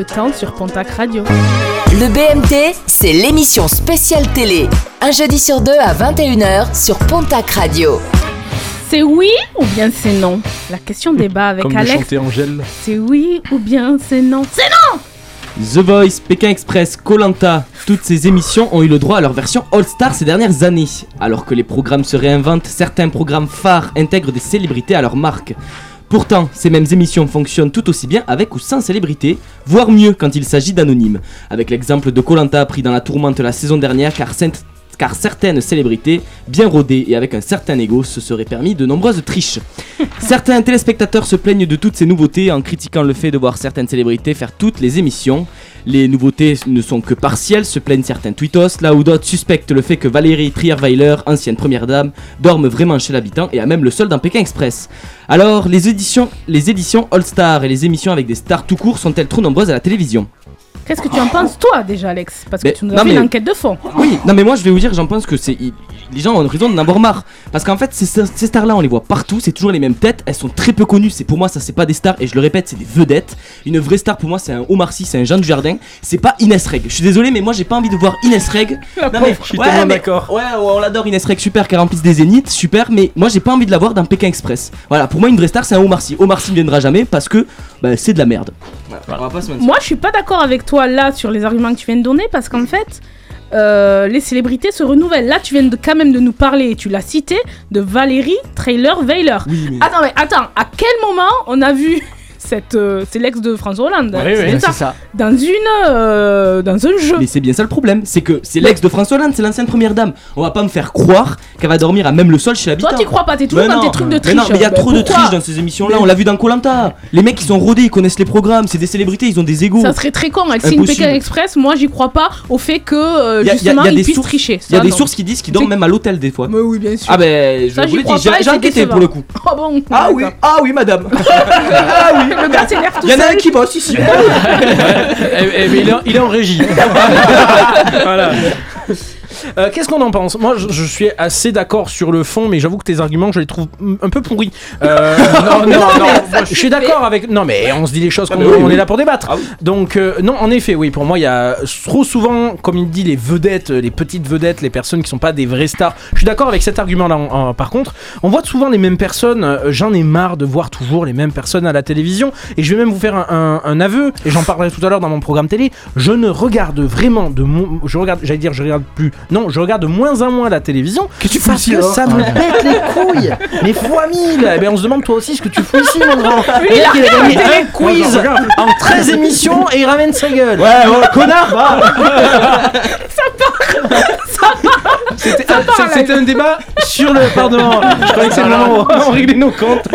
[SPEAKER 2] le temps sur Pontac Radio.
[SPEAKER 1] Le BMT, c'est l'émission spéciale télé. Un jeudi sur deux à 21h sur Pontac Radio.
[SPEAKER 2] C'est oui ou bien c'est non? La question débat avec
[SPEAKER 8] Comme le
[SPEAKER 2] Alex.
[SPEAKER 8] Angèle.
[SPEAKER 2] C'est oui ou bien c'est non? C'est non
[SPEAKER 10] The Voice, Pékin Express, Colanta, toutes ces émissions ont eu le droit à leur version All-Star ces dernières années. Alors que les programmes se réinventent, certains programmes phares intègrent des célébrités à leur marque. Pourtant, ces mêmes émissions fonctionnent tout aussi bien avec ou sans célébrité, voire mieux quand il s'agit d'anonymes. Avec l'exemple de Colanta pris dans la tourmente la saison dernière car, cent- car certaines célébrités, bien rodées et avec un certain ego, se seraient permis de nombreuses triches. (laughs) Certains téléspectateurs se plaignent de toutes ces nouveautés en critiquant le fait de voir certaines célébrités faire toutes les émissions. Les nouveautés ne sont que partielles, se plaignent certains tweetos, là où d'autres suspectent le fait que Valérie Trierweiler, ancienne première dame, dorme vraiment chez l'habitant et a même le sol d'un Pékin Express. Alors, les éditions, les éditions All-Star et les émissions avec des stars tout court sont-elles trop nombreuses à la télévision?
[SPEAKER 2] Qu'est-ce que tu en penses toi déjà Alex? Parce que
[SPEAKER 10] Mais-
[SPEAKER 2] tu nous as
[SPEAKER 10] non,
[SPEAKER 2] fait une enquête de fond.
[SPEAKER 10] Oui, non mais moi je vais vous dire, j'en pense que c'est les gens ont raison d'en avoir marre parce qu'en fait ces, ces stars-là on les voit partout, c'est toujours les mêmes têtes, elles sont très peu connues. C'est pour moi ça c'est pas des stars et je le répète c'est des vedettes. Une vraie star pour moi c'est un Omar Sy, c'est un Jean du Jardin, c'est pas Inès Reg. Je suis désolé mais moi j'ai pas envie de voir Inès Reg. (laughs) Non, mais-
[SPEAKER 8] Je suis
[SPEAKER 10] ouais,
[SPEAKER 8] tellement d'accord.
[SPEAKER 10] Ouais, ouais, on l'adore Inès Reg, super, qui remplisse des zéniths, super, mais moi j'ai pas envie de la voir dans Pékin Express. Voilà, pour moi une vraie star c'est un Omar Sy. Omar Sy ne viendra jamais parce que bah, c'est de la merde. Voilà, on va pas se mentir.
[SPEAKER 2] Moi, je suis pas d'accord avec toi là sur les arguments que tu viens de donner parce qu'en fait, euh, les célébrités se renouvellent. Là, tu viens de, quand même de nous parler, et tu l'as cité, de Valérie Trailer-Weiler. Attends, mais attends, à quel moment on a vu cette. euh, c'est l'ex de François Hollande.
[SPEAKER 10] Oui, oui,
[SPEAKER 2] c'est
[SPEAKER 10] c'est ça.
[SPEAKER 2] Dans une. euh, dans un jeu.
[SPEAKER 10] Mais c'est bien ça le problème, c'est que c'est l'ex de François Hollande, c'est l'ancienne première dame. On va pas me faire croire qu'elle va dormir à même le sol chez l'habitant.
[SPEAKER 2] Toi, t'y crois pas, t'es toujours
[SPEAKER 10] Mais
[SPEAKER 2] dans
[SPEAKER 10] non.
[SPEAKER 2] tes trucs de
[SPEAKER 10] Mais
[SPEAKER 2] triche.
[SPEAKER 10] non, mais il y a
[SPEAKER 2] Ben,
[SPEAKER 10] trop de triches dans ces émissions-là.
[SPEAKER 2] Mais-
[SPEAKER 10] On l'a vu dans Colanta. Les mecs qui sont rodés, ils connaissent les programmes. C'est des célébrités, ils ont des égos.
[SPEAKER 2] Ça serait très con. Elle signe
[SPEAKER 10] Impossible.
[SPEAKER 2] Pékin Express. Moi, j'y crois pas au fait que euh, justement
[SPEAKER 10] il y a
[SPEAKER 2] ils
[SPEAKER 10] des
[SPEAKER 2] puissent
[SPEAKER 10] sources-
[SPEAKER 2] tricher.
[SPEAKER 10] Il y a des sources qui disent qu'ils dorment même à l'hôtel des fois.
[SPEAKER 2] Mais oui, bien sûr.
[SPEAKER 10] Ah ben, je vous l'ai dit, j'ai enquêté
[SPEAKER 2] décevant.
[SPEAKER 10] pour le coup.
[SPEAKER 2] Ah bon
[SPEAKER 10] Ah oui, ah oui, madame. (laughs) ah oui,
[SPEAKER 2] Le gars s'énerve tout
[SPEAKER 10] Il y en a un qui bosse ici.
[SPEAKER 8] Eh, eh, mais il, est, il est en régie. (laughs) voilà. Euh, Qu'est-ce qu'on en pense? Moi, je, je suis assez d'accord sur le fond, mais j'avoue que tes arguments, je les trouve un peu pourris. Euh, (laughs) non, non, non, je suis d'accord avec. Non, mais on se dit les choses
[SPEAKER 10] Ah,
[SPEAKER 8] qu'on
[SPEAKER 10] oui,
[SPEAKER 8] on
[SPEAKER 10] oui.
[SPEAKER 8] est là pour débattre. Donc, euh, non, en effet, oui, pour moi, il y a trop souvent, comme il dit, les vedettes, les petites vedettes, les personnes qui sont pas des vraies stars. Je suis d'accord avec cet argument-là. en- en- Par contre, on voit souvent les mêmes personnes. J'en ai marre de voir toujours les mêmes personnes à la télévision. Et je vais même vous faire un, un- un aveu, et j'en parlerai tout à l'heure dans mon programme télé. Je ne regarde vraiment de mon. Je regarde, j'allais dire, je regarde plus. Non, je regarde de moins en moins la télévision. Que tu
[SPEAKER 10] fous ici,
[SPEAKER 8] que ça me pète les couilles. Mais fois mille. Eh ben, on se demande toi aussi ce que tu fous ici, mon grand. Mec, il a gagné un quiz en 13 émissions et il ramène sa gueule.
[SPEAKER 10] Ouais, ouais, connard.
[SPEAKER 2] Ça part,
[SPEAKER 8] c'est-
[SPEAKER 2] là.
[SPEAKER 8] c'était un débat sur le. Pardon, je croyais que c'est le moment où on réglait nos comptes.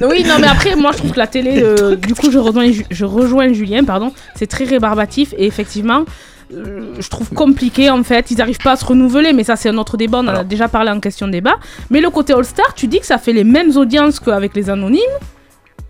[SPEAKER 2] Oui, non, mais après, moi, je trouve que la télé, euh, du coup, je rejoins, je rejoins Julien, pardon, c'est très rébarbatif et effectivement. Euh, je trouve compliqué en fait, ils n'arrivent pas à se renouveler, mais ça c'est un autre débat, on en a déjà parlé en question débat. Mais le côté All-Star, tu dis que ça fait les mêmes audiences qu'avec les anonymes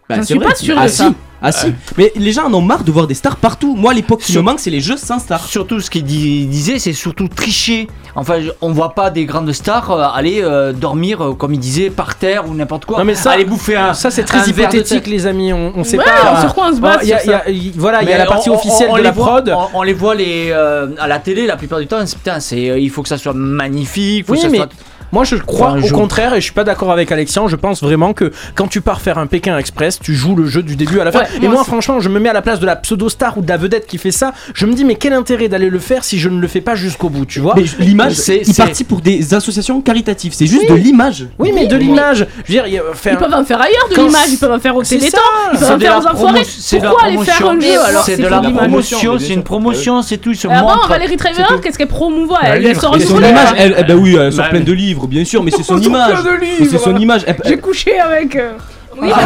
[SPEAKER 10] Bah, c'est
[SPEAKER 2] suis
[SPEAKER 10] vrai.
[SPEAKER 2] pas sûre
[SPEAKER 10] ah,
[SPEAKER 2] de
[SPEAKER 10] si.
[SPEAKER 2] ça.
[SPEAKER 10] Ah si, mais les gens en ont marre de voir des stars partout. Moi, à l'époque qui me manque, c'est les jeux sans stars.
[SPEAKER 7] Surtout ce qu'il di- disait, c'est surtout tricher. Enfin, je- on voit pas des grandes stars euh, aller euh, dormir, euh, comme il disait, par terre ou n'importe quoi.
[SPEAKER 8] Non mais ça,
[SPEAKER 7] aller bouffer un.
[SPEAKER 8] ça c'est
[SPEAKER 7] un
[SPEAKER 8] très
[SPEAKER 7] verre de
[SPEAKER 8] hypothétique
[SPEAKER 7] thé.
[SPEAKER 8] les amis, on, on sait
[SPEAKER 7] Ouais,
[SPEAKER 8] pas.
[SPEAKER 7] sur quoi on se base,
[SPEAKER 8] il y a-
[SPEAKER 7] sur
[SPEAKER 8] il y a-
[SPEAKER 7] ça
[SPEAKER 8] il- Voilà, il y a
[SPEAKER 7] Mais
[SPEAKER 8] la partie
[SPEAKER 7] on- on-
[SPEAKER 8] officielle
[SPEAKER 7] on
[SPEAKER 8] de
[SPEAKER 7] les
[SPEAKER 8] la
[SPEAKER 7] voit-
[SPEAKER 8] prod.
[SPEAKER 7] On, on les voit les, euh, à la télé la plupart du temps. c'est- Putain, c'est, euh, il faut que ça soit magnifique. Faut
[SPEAKER 8] Oui,
[SPEAKER 7] que ça
[SPEAKER 8] mais
[SPEAKER 7] soit...
[SPEAKER 8] moi je crois
[SPEAKER 7] Enfin,
[SPEAKER 8] au
[SPEAKER 7] je-
[SPEAKER 8] contraire et je suis pas d'accord avec Alexian. Je pense vraiment que quand tu pars faire un Pékin Express, tu joues le jeu du début à la fin.
[SPEAKER 10] Ouais,
[SPEAKER 8] et
[SPEAKER 10] moi
[SPEAKER 8] franchement, je me mets à la place de la pseudo star ou de la vedette qui fait ça. Je me dis mais quel intérêt d'aller le faire si je ne le fais pas jusqu'au bout, tu vois
[SPEAKER 10] Mais l'image,
[SPEAKER 8] c'est
[SPEAKER 10] il partit pour des associations caritatives. C'est juste
[SPEAKER 8] Oui.
[SPEAKER 10] de l'image.
[SPEAKER 8] Oui, mais de l'image. Je veux dire, faire-
[SPEAKER 2] Ils peuvent en faire ailleurs de
[SPEAKER 8] Quand
[SPEAKER 2] l'image, ils peuvent en faire au Téléthon, ils peuvent en faire aux enfoirés. Pourquoi aller faire un jeu alors
[SPEAKER 7] C'est de la promotion, c'est une promotion, c'est tout. Se
[SPEAKER 2] Ah. Valérie
[SPEAKER 7] tout.
[SPEAKER 2] qu'est-ce qu'elle promouvoit Elle,
[SPEAKER 7] livre.
[SPEAKER 2] elle sort une
[SPEAKER 10] image, eh ben oui, elle sort
[SPEAKER 7] Bah,
[SPEAKER 10] plein de livres, bien sûr, mais c'est son (laughs) image.
[SPEAKER 2] livres.
[SPEAKER 10] c'est son image.
[SPEAKER 2] J'ai couché avec. euh,
[SPEAKER 5] Oui,
[SPEAKER 2] Ah,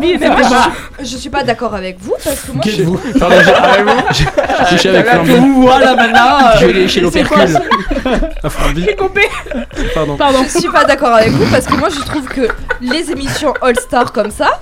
[SPEAKER 5] Mais moi, je, je suis pas d'accord avec vous parce que moi. Je-
[SPEAKER 8] êtes-vous Pardon, j'ai- ah, vous couché avec Flamby.
[SPEAKER 7] vous vois là maintenant.
[SPEAKER 8] Je vais aller chez l'opercule. (laughs) Flamby.
[SPEAKER 2] J'ai coupé.
[SPEAKER 8] Pardon.
[SPEAKER 2] Pardon.
[SPEAKER 5] Je suis pas d'accord avec vous parce que moi je trouve que les émissions All Star comme ça.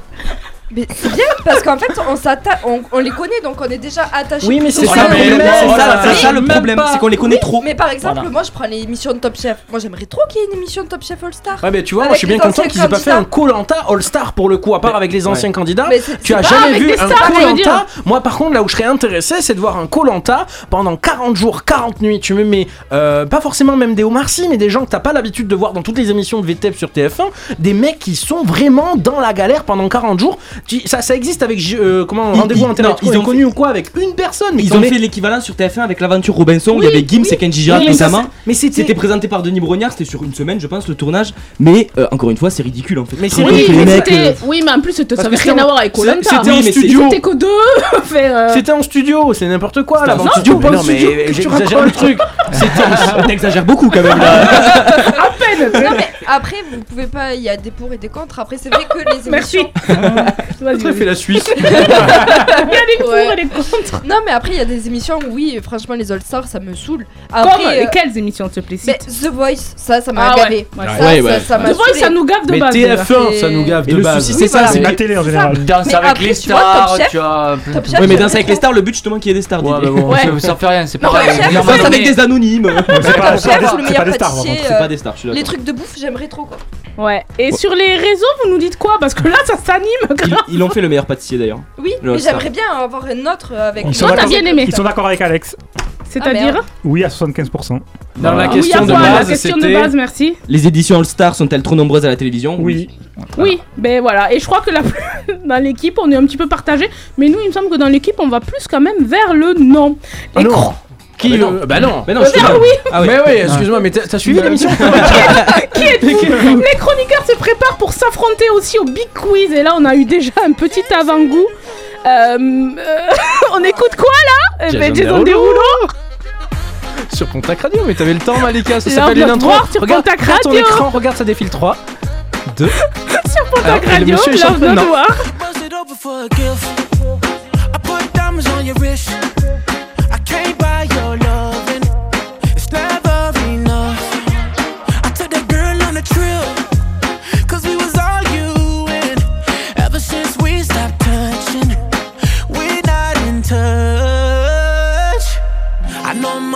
[SPEAKER 5] Mais c'est bien parce qu'en fait on s'atta- on, on les connaît donc on est déjà attaché.
[SPEAKER 8] Oui, mais c'est ça,
[SPEAKER 10] le problème, c'est
[SPEAKER 8] voilà,
[SPEAKER 10] ça, c'est ça le
[SPEAKER 8] même
[SPEAKER 10] problème,
[SPEAKER 8] pas.
[SPEAKER 10] c'est qu'on les connaît
[SPEAKER 5] Oui,
[SPEAKER 10] trop.
[SPEAKER 5] Mais par exemple,
[SPEAKER 7] Voilà.
[SPEAKER 5] moi je prends les émissions de Top Chef. Moi j'aimerais trop qu'il y ait une émission de Top Chef All Star.
[SPEAKER 8] Ouais, mais tu vois, moi je suis bien content qu'ils aient pas fait un. Colanta All Star pour le coup, à part avec les anciens candidats.
[SPEAKER 5] Mais
[SPEAKER 8] Tu as jamais vu un Colanta. Moi, par contre, là où je serais intéressé, c'est de voir un Colanta pendant 40 jours, 40 nuits. Tu me mets euh, pas forcément même des Omar Sy, mais des gens que t'as pas l'habitude de voir dans toutes les émissions de VTEP sur TF1, des mecs qui sont vraiment dans la galère pendant 40 jours. Tu- ça, ça existe avec euh, comment
[SPEAKER 10] Ils-
[SPEAKER 8] rendez-vous
[SPEAKER 10] ils-
[SPEAKER 8] internet
[SPEAKER 10] non, ils ont
[SPEAKER 8] connu ou quoi avec une personne. mais
[SPEAKER 10] Ils ont fait l'équivalent sur TF1 avec l'aventure Robinson.
[SPEAKER 8] Oui,
[SPEAKER 10] il y avait Gims
[SPEAKER 8] oui.
[SPEAKER 10] et Kenji Girac notamment.
[SPEAKER 8] mais c'était-
[SPEAKER 10] présenté par Denis Brognard. C'était sur une semaine, je pense, le tournage. Mais euh, encore une fois, c'est ridicule en fait.
[SPEAKER 8] Mais c'est
[SPEAKER 2] Oui,
[SPEAKER 10] euh,
[SPEAKER 2] oui, mais en plus, ça
[SPEAKER 8] Parce
[SPEAKER 2] avait
[SPEAKER 8] que
[SPEAKER 2] rien
[SPEAKER 8] c'était
[SPEAKER 2] à
[SPEAKER 8] en-
[SPEAKER 2] voir avec Colanta.
[SPEAKER 8] c'était en studio.
[SPEAKER 2] C'était deux. (laughs)
[SPEAKER 8] en studio, c'est n'importe quoi là.
[SPEAKER 2] Non,
[SPEAKER 8] en
[SPEAKER 2] c'est
[SPEAKER 8] studio,
[SPEAKER 2] pas en
[SPEAKER 8] non,
[SPEAKER 2] studio,
[SPEAKER 8] j'exagère le truc. (laughs)
[SPEAKER 10] On exagère beaucoup quand même là. (laughs)
[SPEAKER 2] À peine.
[SPEAKER 5] Non mais après vous pouvez pas, il y a des pour et des contre. Après c'est vrai que les émissions.
[SPEAKER 8] Ça fait la Suisse. (laughs)
[SPEAKER 2] Il y a des pour
[SPEAKER 5] Ouais.
[SPEAKER 2] et des contre.
[SPEAKER 5] Non mais après il y a des émissions où oui franchement les All Stars ça me saoule.
[SPEAKER 2] Comme
[SPEAKER 5] Après, euh,
[SPEAKER 2] lesquelles émissions, s'il te plaît
[SPEAKER 5] mais
[SPEAKER 2] cite
[SPEAKER 5] The Voice ça ça m'a
[SPEAKER 2] Ah
[SPEAKER 5] gavé.
[SPEAKER 2] Ouais.
[SPEAKER 5] Ça,
[SPEAKER 10] Ouais,
[SPEAKER 5] ça-
[SPEAKER 10] ouais.
[SPEAKER 5] ça m'a
[SPEAKER 2] The Voice, ça nous gave de
[SPEAKER 8] Mais
[SPEAKER 2] base. déjà.
[SPEAKER 8] TF1,
[SPEAKER 5] Et-
[SPEAKER 8] ça nous gave
[SPEAKER 10] Et
[SPEAKER 8] de
[SPEAKER 10] le
[SPEAKER 8] base.
[SPEAKER 10] souci,
[SPEAKER 5] Oui,
[SPEAKER 10] c'est ça.
[SPEAKER 5] voilà.
[SPEAKER 10] c'est
[SPEAKER 9] la télé en général.
[SPEAKER 7] Danse
[SPEAKER 5] Mais
[SPEAKER 7] avec
[SPEAKER 5] après,
[SPEAKER 7] les
[SPEAKER 5] vois,
[SPEAKER 7] stars, tu
[SPEAKER 5] Chef,
[SPEAKER 10] Ouais, mais Danse avec les stars, le but justement qu'il y ait des stars.
[SPEAKER 7] Ouais, mais bon, ça, fait rien, c'est pas
[SPEAKER 10] Danse avec
[SPEAKER 7] mais-
[SPEAKER 10] des anonymes.
[SPEAKER 9] C'est pas,
[SPEAKER 5] le
[SPEAKER 9] des- stars.
[SPEAKER 10] C'est
[SPEAKER 5] euh,
[SPEAKER 10] pas des stars, je suis
[SPEAKER 5] Les trucs de bouffe j'aimerais trop quoi.
[SPEAKER 2] Ouais. Et sur les réseaux, vous nous dites quoi? Parce que là, ça s'anime
[SPEAKER 10] Ils-
[SPEAKER 2] grave.
[SPEAKER 10] Ils l'ont fait le meilleur pâtissier d'ailleurs.
[SPEAKER 5] Oui
[SPEAKER 10] Le
[SPEAKER 5] mais
[SPEAKER 10] All-Star.
[SPEAKER 5] j'aimerais bien avoir une autre avec.
[SPEAKER 9] Ils sont
[SPEAKER 2] Moi, t'as
[SPEAKER 9] d'accord-
[SPEAKER 2] bien aimé.
[SPEAKER 9] Ils sont d'accord avec Alex.
[SPEAKER 2] C'est-à-dire
[SPEAKER 5] merde.
[SPEAKER 9] Oui, à 75%.
[SPEAKER 8] Dans la
[SPEAKER 2] Oui,
[SPEAKER 8] question
[SPEAKER 2] à
[SPEAKER 8] de
[SPEAKER 2] la
[SPEAKER 8] base,
[SPEAKER 2] question de
[SPEAKER 8] c'était.
[SPEAKER 2] base, merci.
[SPEAKER 10] Les éditions All Star sont-elles trop nombreuses à la télévision?
[SPEAKER 9] Oui.
[SPEAKER 2] Oui, ben voilà. Et je crois que la (laughs) dans l'équipe, on est un petit peu partagé. Mais nous, il me semble que dans l'équipe, on va plus quand même vers le non.
[SPEAKER 8] Ah
[SPEAKER 2] Et
[SPEAKER 8] non.
[SPEAKER 2] cro-
[SPEAKER 8] Qui
[SPEAKER 10] Bah non.
[SPEAKER 8] euh, Bah non.
[SPEAKER 10] Mais non, je
[SPEAKER 2] Ah oui.
[SPEAKER 10] Ah oui.
[SPEAKER 8] Mais oui, excuse-moi, mais t'as suivi l'émission (laughs)
[SPEAKER 2] Qui êtes-vous Les chroniqueurs se préparent pour s'affronter aussi au Big Quiz. Et là, on a eu déjà un petit avant-goût. Euh, euh, (laughs) on écoute quoi là? Eh ben,
[SPEAKER 8] Jason
[SPEAKER 2] Jason
[SPEAKER 8] Derulo. Sur Pontac Radio, mais t'avais le temps, Malika. Ça s'appelle une intro.
[SPEAKER 2] Sur
[SPEAKER 8] Regarde,
[SPEAKER 2] Pontac
[SPEAKER 8] regarde ton
[SPEAKER 2] Radio.
[SPEAKER 8] écran, regarde, ça défile 3, 2. (laughs)
[SPEAKER 2] Sur Pontac
[SPEAKER 8] Alors,
[SPEAKER 2] Radio, Love Not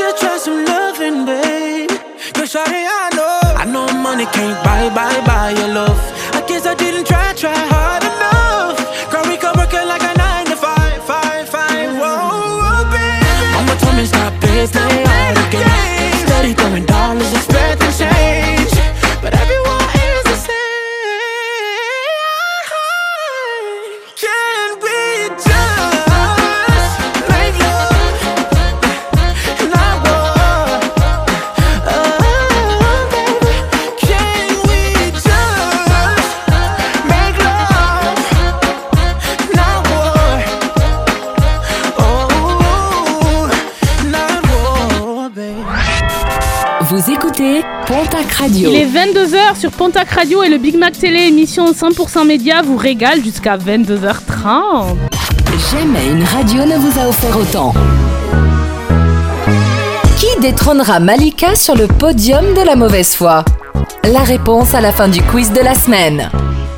[SPEAKER 24] oh, let's try some loving, babe. Cause shawty, I know, I know money can't buy, buy, buy your love. I guess I didn't try, try
[SPEAKER 1] Pontac Radio
[SPEAKER 2] et le Big Mac Télé, émission 100% média, vous régale jusqu'à 22h30.
[SPEAKER 1] Jamais une radio ne vous a offert autant. Qui détrônera Malika sur le podium de la mauvaise foi? La réponse à la fin du quiz de la semaine.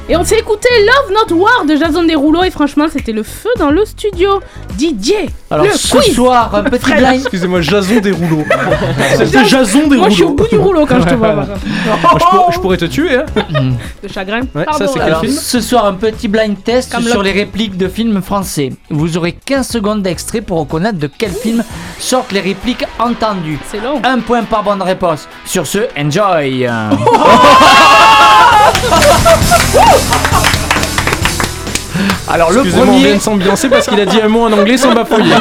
[SPEAKER 2] Et on s'est écouté Love Not War de Jason Derulo et franchement c'était le feu dans le studio. Didier,
[SPEAKER 7] Alors
[SPEAKER 2] le
[SPEAKER 7] ce
[SPEAKER 2] quiz.
[SPEAKER 7] soir, un petit
[SPEAKER 2] Fred.
[SPEAKER 7] blind.
[SPEAKER 8] Excusez-moi, Jason des (laughs) rouleaux. C'était Jason des
[SPEAKER 2] Moi je suis au
[SPEAKER 8] rouleaux.
[SPEAKER 2] bout du rouleau quand je te vois. par contre.
[SPEAKER 8] Moi, je, pour- je pourrais te tuer, hein. (laughs)
[SPEAKER 2] De chagrin.
[SPEAKER 8] Ouais,
[SPEAKER 2] Pardon.
[SPEAKER 8] ça, c'est quel
[SPEAKER 7] Alors,
[SPEAKER 8] film
[SPEAKER 7] ce soir, un petit blind test
[SPEAKER 2] Camelot.
[SPEAKER 7] sur les répliques de films français. Vous aurez 15 secondes d'extrait pour reconnaître de quel film sortent les répliques entendues.
[SPEAKER 2] C'est long.
[SPEAKER 7] Un point par bonne réponse. Sur ce, enjoy. (laughs) Alors le
[SPEAKER 8] Excusez-moi, on
[SPEAKER 7] premier,
[SPEAKER 8] vient de s'ambiancer parce qu'il a dit un mot en anglais sans bafouiller.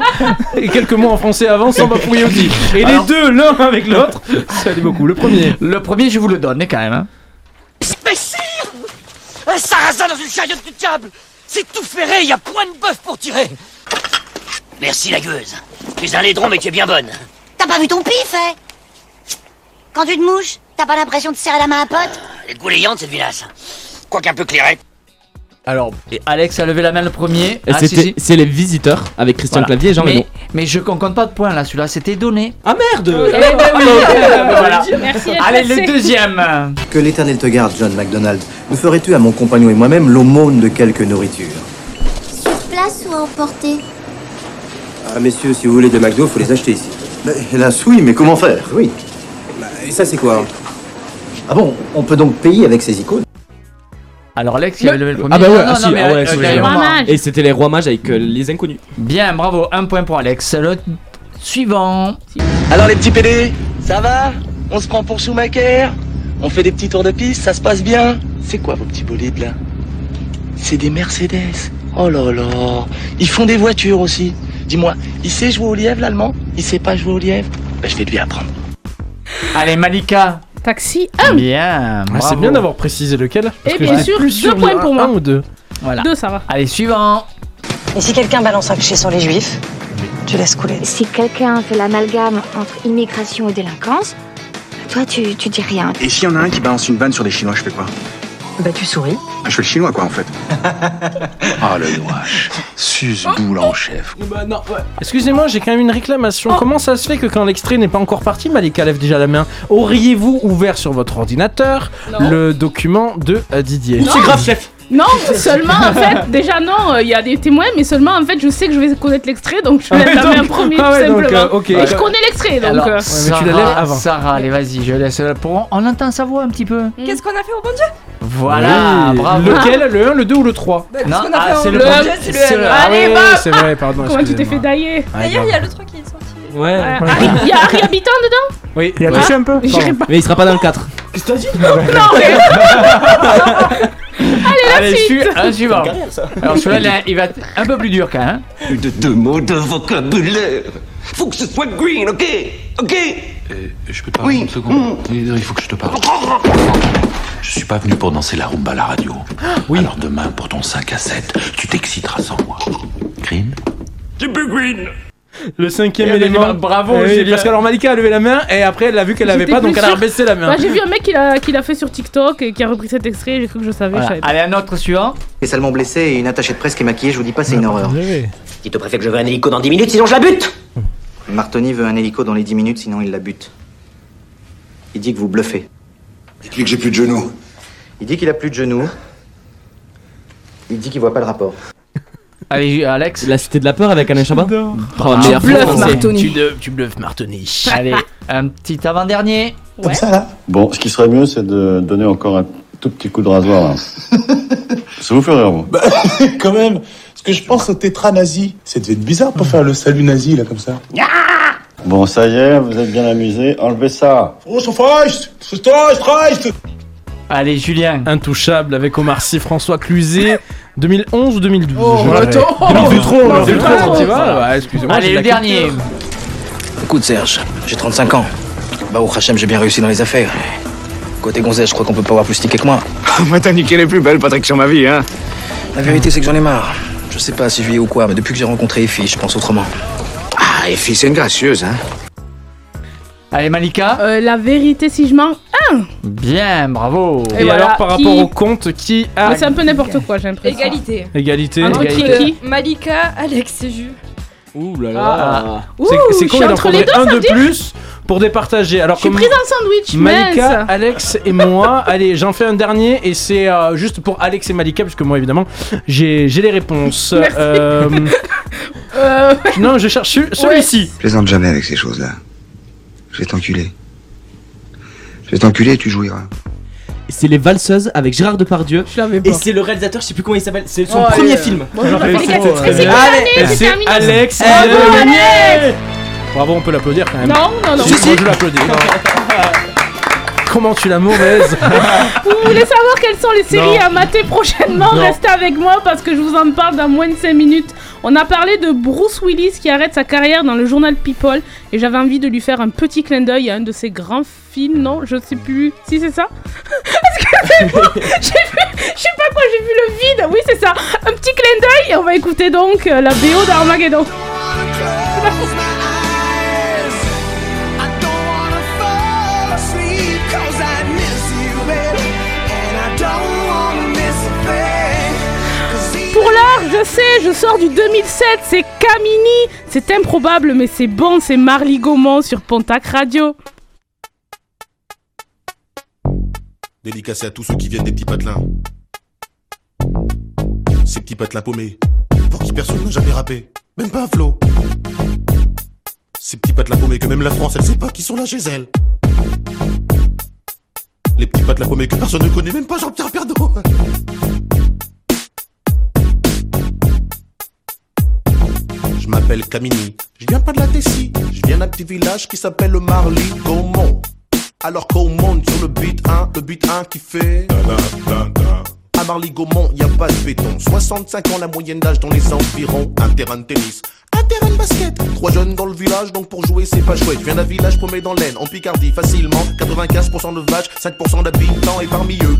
[SPEAKER 8] (laughs) Et quelques mots en français avant sans bafouiller aussi. Et
[SPEAKER 7] Alors-
[SPEAKER 8] les deux, l'un avec l'autre, ça allait beaucoup. Le premier.
[SPEAKER 7] le premier, je vous le donne quand même. hein.
[SPEAKER 31] Mais Un sarrasin dans une chariote du diable C'est tout ferré, y a point de bœuf pour tirer Merci la gueuse. Tu es un laidron mais tu es bien bonne.
[SPEAKER 32] T'as pas vu ton pif, hein? Quand tu te mouches, t'as pas l'impression de serrer la main à un pote
[SPEAKER 31] Elle est goulayante cette vinasse. Quoique un peu clairette.
[SPEAKER 7] Alors, et Alex a levé la main le premier. Ah, si.
[SPEAKER 10] C'est les visiteurs avec Christian
[SPEAKER 7] Voilà.
[SPEAKER 10] Clavier et Jean
[SPEAKER 7] mais,
[SPEAKER 10] Reno.
[SPEAKER 7] mais je ne compte pas de points là, celui-là c'était donné.
[SPEAKER 10] Ah merde
[SPEAKER 7] Eh ben oui, (laughs) voilà.
[SPEAKER 2] Merci
[SPEAKER 7] Allez, le deuxième.
[SPEAKER 33] Que l'éternel te garde, John MacDonald. Nous ferais-tu à mon compagnon et moi-même l'aumône de quelque nourriture
[SPEAKER 32] Place ou à emporter?
[SPEAKER 33] Ah, messieurs, si vous voulez des McDo, faut les acheter ici. hélas, oui, mais comment faire? Oui. Bah, et ça, c'est quoi? Ah bon, on peut donc payer avec ces icônes
[SPEAKER 7] Alors Alex, il avait levé le premier.
[SPEAKER 10] Ah bah ouais, ah si, ah ouais,
[SPEAKER 7] euh.
[SPEAKER 10] Et c'était les rois mages avec euh, les inconnus.
[SPEAKER 7] Bien, bravo, un point pour Alex. Le suivant.
[SPEAKER 34] Alors les petits PD, ça va? On se prend pour Schumacher? On fait des petits tours de piste, ça se passe bien? C'est quoi vos petits bolides là? C'est des Mercedes. Oh là là. Ils font des voitures aussi. Dis-moi, il sait jouer au lièvre l'allemand? Il sait pas jouer au lièvre? Ben je vais lui apprendre.
[SPEAKER 7] Allez, Malika.
[SPEAKER 2] Taxi 1.
[SPEAKER 7] Bien.
[SPEAKER 8] Ah, c'est
[SPEAKER 7] bravo.
[SPEAKER 8] bien d'avoir précisé lequel. Parce
[SPEAKER 2] Et
[SPEAKER 8] que
[SPEAKER 2] bien
[SPEAKER 8] j'étais
[SPEAKER 2] sûr,
[SPEAKER 8] plus
[SPEAKER 2] deux points pour
[SPEAKER 8] un-
[SPEAKER 2] moi.
[SPEAKER 8] un ou deux.
[SPEAKER 7] Voilà.
[SPEAKER 2] Deux, ça va.
[SPEAKER 7] Allez, suivant.
[SPEAKER 20] Et si quelqu'un balance un cliché sur les juifs, tu laisses couler.
[SPEAKER 35] Si quelqu'un fait l'amalgame entre immigration et délinquance, toi tu, tu dis rien.
[SPEAKER 36] Et s'il y en a un qui balance une vanne sur les Chinois, je fais quoi?
[SPEAKER 20] Bah tu souris.
[SPEAKER 36] Je fais le chinois, quoi, en fait. (laughs) Ah, le noix. Suce-boule en chef.
[SPEAKER 10] Bah non, ouais.
[SPEAKER 8] Excusez-moi, j'ai quand même une réclamation. Comment ça se fait que quand l'extrait n'est pas encore parti, Malika lève déjà la main Auriez-vous ouvert sur votre ordinateur
[SPEAKER 2] Non.
[SPEAKER 8] le document de euh, Didier.
[SPEAKER 2] C'est grave, chef. Non, seulement en fait, déjà non, euh, il y a des témoins, mais seulement en fait, je sais que je vais connaître l'extrait, donc je
[SPEAKER 8] Ah
[SPEAKER 2] vais
[SPEAKER 8] ouais,
[SPEAKER 2] la main en
[SPEAKER 8] donc-
[SPEAKER 2] premier,
[SPEAKER 8] ah
[SPEAKER 2] tout
[SPEAKER 8] ouais, donc,
[SPEAKER 2] simplement.
[SPEAKER 8] euh, ok.
[SPEAKER 2] Et je connais l'extrait, donc.
[SPEAKER 7] Alors,
[SPEAKER 2] euh,
[SPEAKER 7] Sarah,
[SPEAKER 8] tu la lèves avant.
[SPEAKER 7] Sarah, allez, vas-y, je laisse. Pour... On entend sa voix un petit peu.
[SPEAKER 5] Qu'est-ce qu'on a fait au bon Dieu?
[SPEAKER 7] Voilà,
[SPEAKER 8] Oui.
[SPEAKER 7] bravo.
[SPEAKER 8] Lequel? Le 1, le 2 ou le 3
[SPEAKER 5] Bah,
[SPEAKER 7] Non, ah, c'est
[SPEAKER 5] bon
[SPEAKER 7] le
[SPEAKER 5] Dieu
[SPEAKER 7] premier.
[SPEAKER 5] C'est
[SPEAKER 7] C'est
[SPEAKER 5] le
[SPEAKER 7] le-
[SPEAKER 5] M.
[SPEAKER 8] Ah
[SPEAKER 2] Allez,
[SPEAKER 8] ouais,
[SPEAKER 2] bam
[SPEAKER 8] c'est vrai, pardon.
[SPEAKER 2] Comment tu t'es fait dailler
[SPEAKER 5] D'ailleurs, il y a le 3 qui est sorti.
[SPEAKER 8] Ouais.
[SPEAKER 2] Euh, Harry- Il y a Harry Habitant dedans?
[SPEAKER 8] Oui.
[SPEAKER 9] Il a
[SPEAKER 8] Ouais.
[SPEAKER 9] touché un peu?
[SPEAKER 2] J'irai pas.
[SPEAKER 10] Mais il sera pas dans le 4.
[SPEAKER 2] Qu'est-ce que t'as dit? Non, mais. (laughs) Allez, la
[SPEAKER 7] Allez,
[SPEAKER 2] suite
[SPEAKER 7] su- un suivant. Alors celui-là, il va être un peu plus dur quand même.
[SPEAKER 18] Plus de deux mots de vocabulaire. Faut que ce soit green, ok? Ok?
[SPEAKER 36] Je peux te
[SPEAKER 18] Oui.
[SPEAKER 36] une seconde Il faut que je te parle.
[SPEAKER 37] Je suis pas venu pour danser la rumba à la radio.
[SPEAKER 8] Oui.
[SPEAKER 37] Alors demain, pour ton 5 à 7, tu t'exciteras sans moi. Green? Green
[SPEAKER 8] Le cinquième
[SPEAKER 7] Et
[SPEAKER 8] élément.
[SPEAKER 7] bah, bravo,
[SPEAKER 8] Eh oui. Parce qu'alors Malika a levé la main et après elle a vu qu'elle avait
[SPEAKER 2] J'étais
[SPEAKER 8] pas, donc elle a
[SPEAKER 2] sûre.
[SPEAKER 8] rebaissé la main.
[SPEAKER 2] Bah, j'ai vu un mec qui l'a, qui l'a fait sur TikTok et qui a repris cet extrait. J'ai cru que je savais.
[SPEAKER 7] Voilà.
[SPEAKER 2] Je savais pas.
[SPEAKER 7] Allez, un autre suivant.
[SPEAKER 33] Et salement blessé et une attachée de presse qui est maquillée, je vous dis pas, c'est une horreur.
[SPEAKER 31] Dites au préfet que je veux un hélico dans 10 minutes, sinon je la bute
[SPEAKER 33] Martoni veut un hélico dans les 10 minutes, sinon il la bute. Il dit que vous bluffez.
[SPEAKER 38] Il dit que j'ai plus de genoux.
[SPEAKER 33] Il dit qu'il a plus de genoux. Il dit qu'il voit pas le rapport.
[SPEAKER 7] Allez, Alex.
[SPEAKER 10] La cité de la peur avec Alain Chabat Oh,
[SPEAKER 7] Tu bluffes. Martoni.
[SPEAKER 8] Tu, de- tu bluffes Martoni.
[SPEAKER 7] Allez, un petit avant-dernier.
[SPEAKER 2] Ouais.
[SPEAKER 39] Bon, ce qui serait mieux, c'est de donner encore un tout petit coup de rasoir. Là. (laughs) Ça vous fait rire, vous
[SPEAKER 38] Bah, (laughs) quand même. Parce que je pense au tétra nazi. Ça devait être bizarre pour faire le salut nazi, là, comme ça.
[SPEAKER 39] Bon, ça y est, vous êtes bien amusés. Enlevez ça.
[SPEAKER 38] Oh!
[SPEAKER 7] Allez, Julien.
[SPEAKER 8] Intouchable avec Omar Sy, François Cluzet. 2011 ou 2012
[SPEAKER 7] Oh,
[SPEAKER 8] je dirais.
[SPEAKER 7] attends.
[SPEAKER 8] 2012 trop,
[SPEAKER 7] Non,
[SPEAKER 8] 2012
[SPEAKER 7] c'est trop.
[SPEAKER 8] tu vois Excusez-moi.
[SPEAKER 7] Allez, le
[SPEAKER 8] la
[SPEAKER 7] dernier.
[SPEAKER 8] culture.
[SPEAKER 33] Écoute, Serge, j'ai 35 ans. Bah, au Hachem, j'ai bien réussi dans les affaires. Côté gonzesse, je crois qu'on peut pas avoir plus stické que moi. (laughs)
[SPEAKER 40] Moi, t'as niqué les plus belles, Patrick, sur ma vie, hein.
[SPEAKER 33] La vérité, c'est que j'en ai marre. Je sais pas si je vis ou quoi, mais depuis que j'ai rencontré Effie, je pense autrement.
[SPEAKER 40] Ah, et fille, c'est une gracieuse, hein.
[SPEAKER 7] Allez, Malika.
[SPEAKER 2] Euh, la vérité, si je mens. Ah
[SPEAKER 7] Bien, bravo.
[SPEAKER 2] Et
[SPEAKER 8] Et,
[SPEAKER 2] voilà,
[SPEAKER 8] alors, par
[SPEAKER 2] qui-
[SPEAKER 8] rapport au compte, qui a
[SPEAKER 2] c'est un peu n'importe quoi, j'ai l'impression.
[SPEAKER 5] Égalité.
[SPEAKER 8] égalité
[SPEAKER 2] Entre qui
[SPEAKER 5] Euh,
[SPEAKER 2] qui
[SPEAKER 5] Malika, Alex et Jus.
[SPEAKER 10] Ouh là
[SPEAKER 2] Ah. Ouh,
[SPEAKER 8] C'est c'est
[SPEAKER 2] je
[SPEAKER 8] con, il en faudrait
[SPEAKER 2] deux,
[SPEAKER 8] un de plus pour départager. Alors
[SPEAKER 2] Je suis prise en sandwich,
[SPEAKER 8] Malika,
[SPEAKER 2] mince.
[SPEAKER 8] Alex et moi, (laughs) allez, j'en fais un dernier et c'est euh, juste pour Alex et Malika, puisque moi évidemment j'ai j'ai les réponses.
[SPEAKER 2] Merci.
[SPEAKER 8] Euh, (laughs)
[SPEAKER 2] Euh,
[SPEAKER 8] non, je cherche ce- celui-ci.
[SPEAKER 38] Plaisante jamais avec ces choses-là. Je vais t'enculer. Je vais t'enculer et tu jouiras.
[SPEAKER 10] C'est Les Valseuses avec Gérard Depardieu.
[SPEAKER 2] je l'avais pas.
[SPEAKER 10] Et c'est le réalisateur, je sais plus comment il s'appelle. C'est son
[SPEAKER 2] Oh,
[SPEAKER 10] premier
[SPEAKER 2] allez,
[SPEAKER 10] film.
[SPEAKER 2] Je
[SPEAKER 8] c'est euh, Allez,
[SPEAKER 2] terminé.
[SPEAKER 8] Alex
[SPEAKER 2] Bravo. Alex
[SPEAKER 8] Bravo, on peut l'applaudir quand même.
[SPEAKER 2] Non, non, non.
[SPEAKER 8] Si, moi, je l'applaudis. (laughs) Comment tu la mauvaise (laughs)
[SPEAKER 2] Vous voulez savoir quelles sont les séries
[SPEAKER 8] Non.
[SPEAKER 2] à mater prochainement
[SPEAKER 8] Non.
[SPEAKER 2] Restez avec moi parce que je vous en parle dans moins de 5 minutes. On a parlé de Bruce Willis qui arrête sa carrière dans le journal People et j'avais envie de lui faire un petit clin d'œil à un de ses grands films. Non, je sais plus si c'est ça? Est-ce que c'est bon J'ai vu, je sais pas quoi, j'ai vu le vide. Oui, c'est ça. Un petit clin d'œil et on va écouter donc euh, la BO d'Armageddon. Pour l'heure, je sais, je sors du 2007, c'est Camini. C'est improbable, mais c'est bon, c'est Marly Gaumont sur Pontac Radio.
[SPEAKER 21] Dédicacé à tous ceux qui viennent des petits patelins. Ces petits patelins paumés, pour qui personne n'a jamais rappé, même pas un flow. Ces petits patelins paumés que même la France, elle sait pas qui sont là chez elle. Les petits patelins paumés que personne ne connaît, même pas Jean-Pierre Pernaut. Je viens pas de la Tessie, je viens d'un petit village qui s'appelle Marly Gaumont. Alors qu'on monte sur le beat 1, le beat 1 qui fait. À Marly Gaumont, y a pas de béton. 65 ans la moyenne d'âge dans les environs. Un terrain de tennis, un terrain de basket. Trois jeunes dans le village, donc pour jouer c'est pas chouette. Je viens d'un village paumé dans l'Aisne, en Picardie, facilement. 95% de vaches, 5% d'habitants et parmi eux.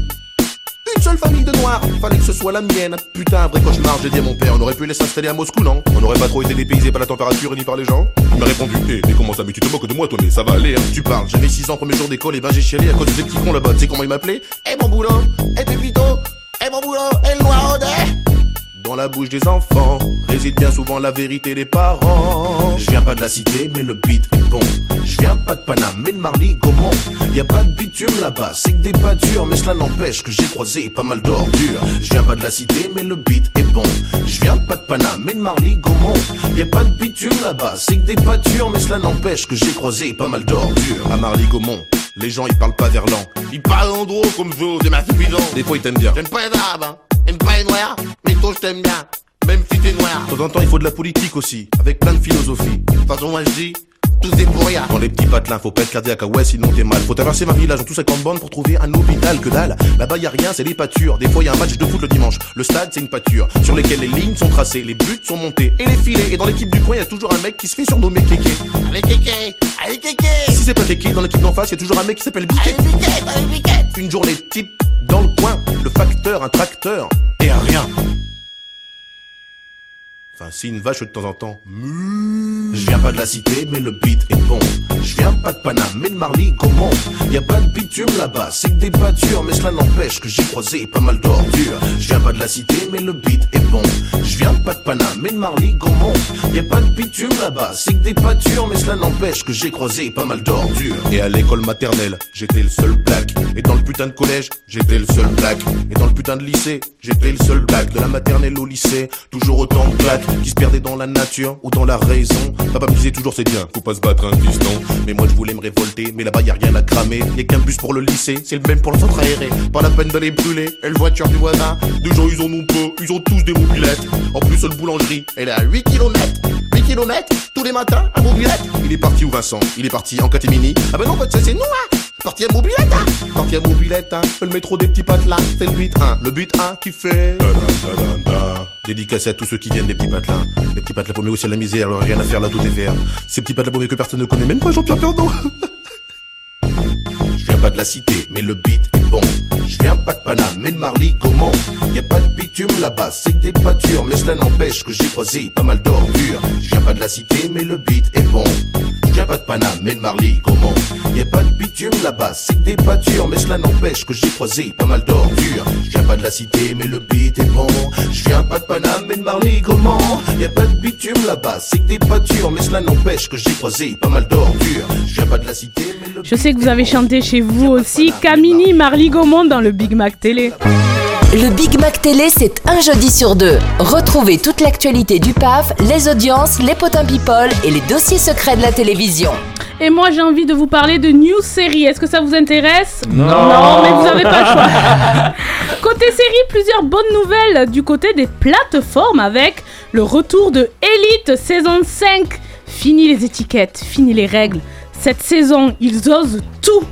[SPEAKER 21] Une seule famille de noirs, fallait que ce soit la mienne. Putain, un vrai cauchemar, j'ai dit à mon père, on aurait pu les s'installer à Moscou, non? On n'aurait pas trop été dépaysé par la température ni par les gens? Il m'a répondu, hé, mais comment ça, mais tu te moques de moi, toi, mais ça va aller, hein. Tu parles, j'avais 6 ans, premier jour d'école, et ben j'ai chialé à cause des petits cons là-bas. Tu sais comment ils m'appelaient? Eh mon boulot, eh Pépito, eh mon boulot, eh le noir dans la bouche des enfants réside bien souvent la vérité des parents. Je viens pas de la cité, mais le beat est bon. Je viens pas de Paname, mais de Marly Gaumont. Y a pas de bitume là-bas, c'est que des pâtures, mais cela n'empêche que j'ai croisé pas mal d'ordures. Je viens pas de la cité, mais le beat est bon. Je viens pas de Paname, mais de Marly Gaumont. Y a pas de bitume là-bas, c'est que des pâtures, mais cela n'empêche que j'ai croisé pas mal d'ordures. À Marly Gaumont. Les gens ils parlent pas verlan, ils parlent en gros comme vous, des masses Des fois ils t'aiment bien. J'aime pas les arabes, hein. J'aime pas les noirs, toi je t'aime bien. Même si t'es noir. De temps en temps il faut de la politique aussi, avec plein de philosophie. De toute façon moi je dis, tout c'est pour rien. Dans les petits patelins, faut pas être cardiaque, ah ouais, sinon t'es mal. Faut traverser ma village en tout 50 bornes pour trouver un hôpital que dalle. Là-bas y a rien, c'est des pâtures. Des fois y a un match de foot le dimanche. Le stade c'est une pâture, sur lesquelles les lignes sont tracées, les buts sont montés et les filets. Et dans l'équipe du coin y a toujours un mec qui se fait surnommer Kéké. Allez Kéké, allez Kéké. Si c'est pas Kéké, dans l'équipe d'en face y a toujours un mec qui s'appelle Biquet. Une journée type dans le coin, le facteur, un tracteur, et un rien. Enfin, si une vache de temps en temps. Je viens pas de la cité, mais le beat est bon. Je viens pas de Paname, mais de Marly, comment Y a pas de bitume là-bas, c'est que des pâtures, mais cela n'empêche que j'ai croisé pas mal d'ordures. Je viens pas de la cité, mais le beat est bon. Je viens pas de Paname, mais de Marly, comment Y a pas de bitume là-bas, c'est que des pâtures, mais cela n'empêche que j'ai croisé pas mal d'ordures. Et à l'école maternelle, j'étais le seul black. Et dans le putain de collège, j'étais le seul black. Et dans le putain de lycée, j'étais le seul black. De la maternelle au lycée, toujours autant de black qui se perdaient dans la nature ou dans la raison. Papa me disait toujours c'est bien, faut pas se battre un fiston. Mais moi je voulais me révolter, mais là-bas y a rien à cramer. Y a qu'un bus pour le lycée, c'est le même pour le centre aéré. Pas la peine d'aller brûler, et le voiture du voisin. Des gens ils ont peu, ils ont tous des mobilettes. En plus la boulangerie, elle est à 8 km. 8 km tous les matins à mobilette. Il est parti où Vincent Il est parti en catimini. Ah ben non, c'est nous hein Parti à mobilette, hein. Parti à mobilette, hein. Le métro des petits patelins, c'est le but 1 Le but 1 qui fait Dédicacé à tous ceux qui viennent des petits patelins Les petits patelins paumés aussi à la misère, alors rien à faire là tout est vert Ces petits patelins paumés que personne ne connaît, même pas Jean-Pierre viens (laughs) pas de la cité, mais le beat est bon. Je viens pas de Paname, mais de Marly, comment Y a pas de bitume là-bas, c'est que des pâtures, mais cela n'empêche que j'ai croisé pas mal d'ordures. Je viens pas de la cité, mais le beat est bon. Je viens pas de Paname, mais de Marly, comment Y a pas de bitume là-bas, c'est que des pâtures, mais cela n'empêche que j'ai croisé pas mal d'ordures. Je viens pas de la cité, mais le beat est bon. Je viens pas de Paname, mais de Marly, comment Y a pas de bitume là-bas, c'est que des pâtures, mais cela n'empêche que j'ai croisé pas mal d'ordures. Je viens pas de la cité, mais le
[SPEAKER 2] Je sais que vous avez chanté chez vous aussi Camini Marly Gaumont dans le Big Mac Télé.
[SPEAKER 1] Le Big Mac Télé, c'est un jeudi sur deux. Retrouvez toute l'actualité du PAF, les audiences, les potins people et les dossiers secrets de la télévision.
[SPEAKER 2] Et moi j'ai envie de vous parler de news série. Est-ce que ça vous intéresse?
[SPEAKER 1] Non.
[SPEAKER 2] Non, mais vous n'avez pas le choix. (laughs) côté série, plusieurs bonnes nouvelles du côté des plateformes avec le retour de Elite saison 5. Fini les étiquettes, fini les règles. Cette saison, ils osent tout.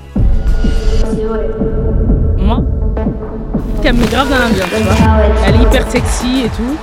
[SPEAKER 2] Moi? Met grave dans l'ambiance, tu vois. Elle est hyper sexy et tout.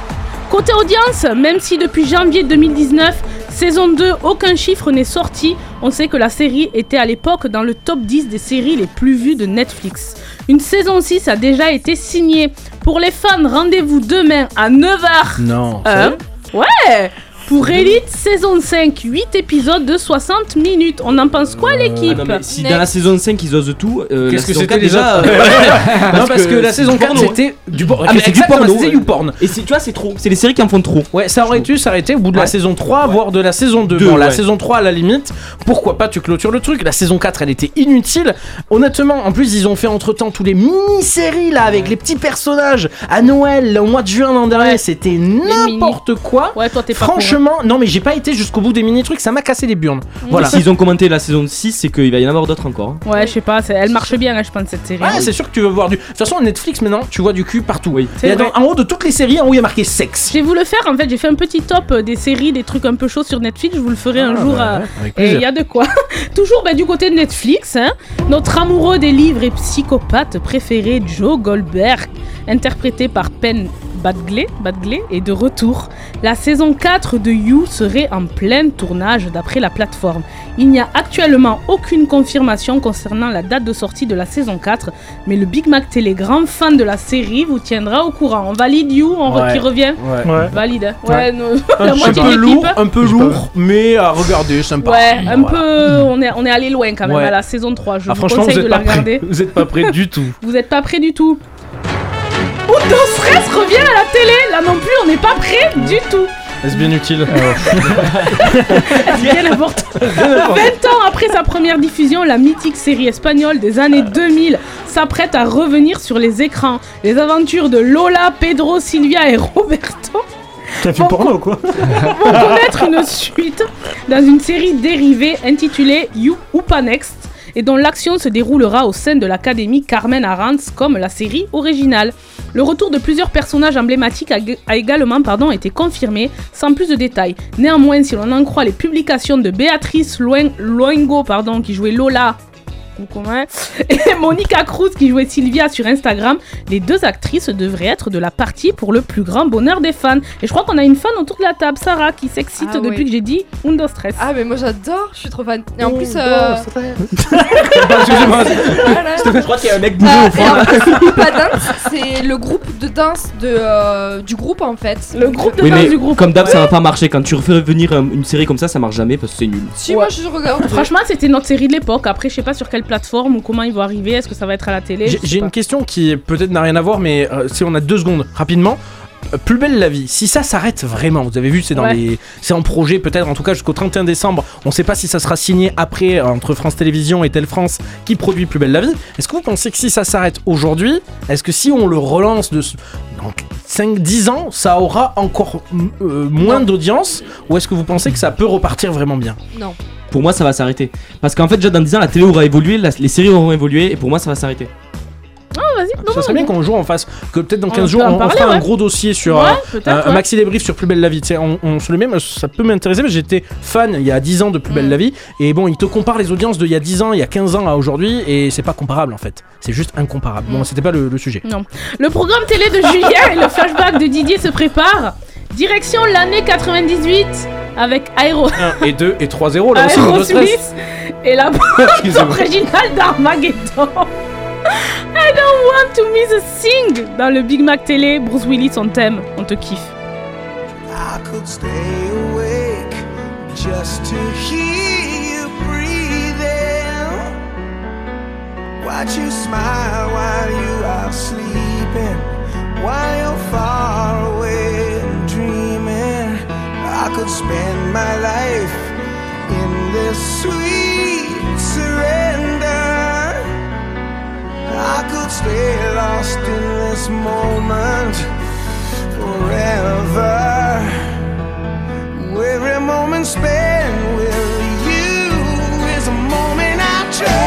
[SPEAKER 2] Côté audience, même si depuis janvier 2019, saison 2, aucun chiffre n'est sorti, on sait que la série était à l'époque dans le top 10 des séries les plus vues de Netflix. Une saison 6 a déjà été signée. Pour les fans, rendez-vous demain à 9h.
[SPEAKER 8] Non.
[SPEAKER 2] Hein Ouais Pour Elite, saison 5, 8 épisodes de 60 minutes. On en pense quoi l'équipe
[SPEAKER 10] Ah non, mais si dans la saison 5 ils osent tout, euh,
[SPEAKER 8] Qu'est-ce que
[SPEAKER 10] saison
[SPEAKER 8] c'était
[SPEAKER 10] 4,
[SPEAKER 8] déjà
[SPEAKER 10] euh, (laughs)
[SPEAKER 8] Non, parce que la
[SPEAKER 10] c'est
[SPEAKER 8] saison
[SPEAKER 10] du
[SPEAKER 8] 4
[SPEAKER 10] porno.
[SPEAKER 8] c'était du porno.
[SPEAKER 10] Ah, mais c'est du
[SPEAKER 8] Exactement,
[SPEAKER 10] porno.
[SPEAKER 8] c'était
[SPEAKER 10] ouais.
[SPEAKER 8] YouPorn.
[SPEAKER 10] Et c'est- tu vois, c'est trop. C'est les séries qui en font trop.
[SPEAKER 8] Ouais, ça aurait dû s'arrêter au bout de la
[SPEAKER 10] Ouais.
[SPEAKER 8] saison 3, voire de la saison 2.
[SPEAKER 10] Deux,
[SPEAKER 8] bon, la
[SPEAKER 10] ouais.
[SPEAKER 8] saison 3, à la limite, pourquoi pas tu clôtures le truc. La saison 4, elle était inutile. Honnêtement, en plus, ils ont fait entre temps tous les mini-séries là, avec les petits personnages à Noël, au mois de juin l'an dernier. C'était n'importe quoi.
[SPEAKER 2] Ouais, toi t'es pas
[SPEAKER 8] Franchement, non, mais j'ai pas été jusqu'au bout des mini-trucs, ça m'a cassé les burnes. Voilà.
[SPEAKER 10] S'ils ont commenté la saison 6, c'est qu'il va y en avoir d'autres encore. hein.
[SPEAKER 2] Ouais, je sais pas, c'est- elle marche bien, hein, je pense, cette série.
[SPEAKER 8] Ouais, c'est sûr que tu veux voir du. De toute façon, Netflix maintenant, tu vois du cul partout. Oui.
[SPEAKER 2] C'est vrai.
[SPEAKER 8] en haut de toutes les séries, en haut, il y a marqué sexe.
[SPEAKER 2] J'ai voulu faire, en fait, j'ai fait un petit top euh, des séries, des trucs un peu chauds sur Netflix. Je vous le ferai un
[SPEAKER 8] Ah,
[SPEAKER 2] jour.
[SPEAKER 8] bah
[SPEAKER 2] euh,
[SPEAKER 8] ouais, avec
[SPEAKER 2] et
[SPEAKER 8] plaisir.
[SPEAKER 2] il y a de quoi. (laughs) Toujours bah, du côté de Netflix, hein, notre amoureux des livres et psychopathe préféré, Joe Goldberg, interprété par Penn Badgley, Badgley, est de retour. La saison 4 de You serait en plein tournage d'après la plateforme. Il n'y a actuellement aucune confirmation concernant la date de sortie de la saison 4, mais le Big Mac Télé, grand fan de la série, vous tiendra au courant. On valide You, on re- qui revient
[SPEAKER 8] Ouais. Ouais.
[SPEAKER 2] Valide. hein.
[SPEAKER 8] Ouais.
[SPEAKER 2] Ouais, nous-
[SPEAKER 8] Un (laughs) peu lourd, un peu lourd, mais à regarder, sympa.
[SPEAKER 2] Ouais, un
[SPEAKER 8] Voilà.
[SPEAKER 2] peu. On est, on est allé loin quand même
[SPEAKER 8] Ouais.
[SPEAKER 2] à la saison 3. Je
[SPEAKER 8] Ah,
[SPEAKER 2] vous
[SPEAKER 8] franchement,
[SPEAKER 2] conseille
[SPEAKER 8] vous
[SPEAKER 2] de
[SPEAKER 8] êtes
[SPEAKER 2] la
[SPEAKER 8] pas prêts.
[SPEAKER 2] regarder.
[SPEAKER 8] Vous êtes pas prêts du tout.
[SPEAKER 2] Vous êtes pas prêts du tout. No Stress revient à la télé. Là non plus, on n'est pas prêts du tout.
[SPEAKER 8] Est-ce bien utile
[SPEAKER 2] C'est (laughs) bien n'importe. 20 ans après sa première diffusion, la mythique série espagnole des années 2000 s'apprête à revenir sur les écrans. Les aventures de Lola, Pedro, Silvia et Roberto
[SPEAKER 9] T'as fait porno quoi (laughs)
[SPEAKER 2] vont connaître une suite dans une série dérivée intitulée You Upa Next et dont l'action se déroulera au sein de l'académie Carmen Arantz comme la série originale. Le retour de plusieurs personnages emblématiques a, également pardon, été confirmé sans plus de détails. Néanmoins, si l'on en croit les publications de Béatrice Luengo pardon, qui jouait Lola commun. (laughs) Et Monica Cruz qui jouait Sylvia sur Instagram. Les deux actrices devraient être de la partie pour le plus grand bonheur des fans. Et je crois qu'on a une fan autour de la table, Sarah, qui s'excite
[SPEAKER 5] Ah
[SPEAKER 2] depuis
[SPEAKER 5] oui.
[SPEAKER 2] que j'ai dit Undo Stress.
[SPEAKER 5] Ah, mais moi j'adore, je suis trop fan. Et en plus, euh. (laughs) (laughs)
[SPEAKER 10] Je crois qu'il y a un mec bourré
[SPEAKER 5] Euh,
[SPEAKER 10] au fond.
[SPEAKER 5] c'est le groupe de danse de, euh, du groupe en fait.
[SPEAKER 2] Le groupe
[SPEAKER 10] Oui, mais comme d'hab, ça va pas marcher. Quand tu refais venir euh, une série comme ça, ça marche jamais parce que c'est nul.
[SPEAKER 5] Si, moi je regarde.
[SPEAKER 2] Franchement, c'était notre série de l'époque. Après, je sais pas sur quelle plateforme ou comment ils vont arriver? Est-ce que ça va être à la télé?
[SPEAKER 8] J'ai une question qui peut-être n'a rien à voir, mais euh, si on a deux secondes, rapidement. Euh, Plus belle la vie. Si ça s'arrête vraiment, vous avez vu, c'est dans
[SPEAKER 2] Ouais.
[SPEAKER 8] les, c'est en projet peut-être, en tout cas jusqu'au 31 décembre. On sait pas si ça sera signé après euh, entre France Télévisions et Telle France qui produit Plus belle la vie. Est-ce que vous pensez que si ça s'arrête aujourd'hui, est-ce que si on le relance de dans 5-10 ans, ça aura encore euh, moins d'audience, ou est-ce que vous pensez que ça peut repartir vraiment bien?
[SPEAKER 5] Non.
[SPEAKER 10] Pour moi, ça va s'arrêter. Parce qu'en fait, déjà dans 10 ans, la télé aura évolué, la- les séries auront évolué, et pour moi, ça va s'arrêter.
[SPEAKER 2] Oh, vas-y. non,
[SPEAKER 8] Ça serait bien qu'on joue en face, que peut-être dans
[SPEAKER 2] On
[SPEAKER 8] 15
[SPEAKER 2] peut
[SPEAKER 8] jours
[SPEAKER 2] en
[SPEAKER 8] on, on
[SPEAKER 2] parler,
[SPEAKER 8] fera un
[SPEAKER 2] ouais.
[SPEAKER 8] gros dossier sur
[SPEAKER 2] Ouais,
[SPEAKER 8] euh,
[SPEAKER 2] peut-être,
[SPEAKER 8] un, un
[SPEAKER 2] ouais.
[SPEAKER 8] maxi débrief sur Plus belle la vie. Tu sais, on, on se le met, mais ça peut m'intéresser parce que j'étais fan il y a 10 ans de Plus
[SPEAKER 2] Mm.
[SPEAKER 8] belle la vie. Et bon, il te compare les audiences d'il y a 10 ans, il y a 15 ans à aujourd'hui, et c'est pas comparable en fait. C'est juste incomparable. Bon, c'était pas le, le sujet.
[SPEAKER 2] Non. Le programme télé de Julien et le flashback de Didier se préparent. Direction l'année 98 avec Aero.
[SPEAKER 8] 1 et 2 et 3-0 là aussi,
[SPEAKER 2] Aerosmith et la (laughs) bande originale d'Armageddon. I don't want to miss a thing dans le Big Mac télé. Bruce Willis, on t'aime, on te kiffe.
[SPEAKER 24] I could stay awake just to hear you breathing. Watch you smile while you are sleeping, while you're far away. I could spend my life in this sweet surrender. I could stay lost in this moment forever. Every moment spent with you is a moment I treasure.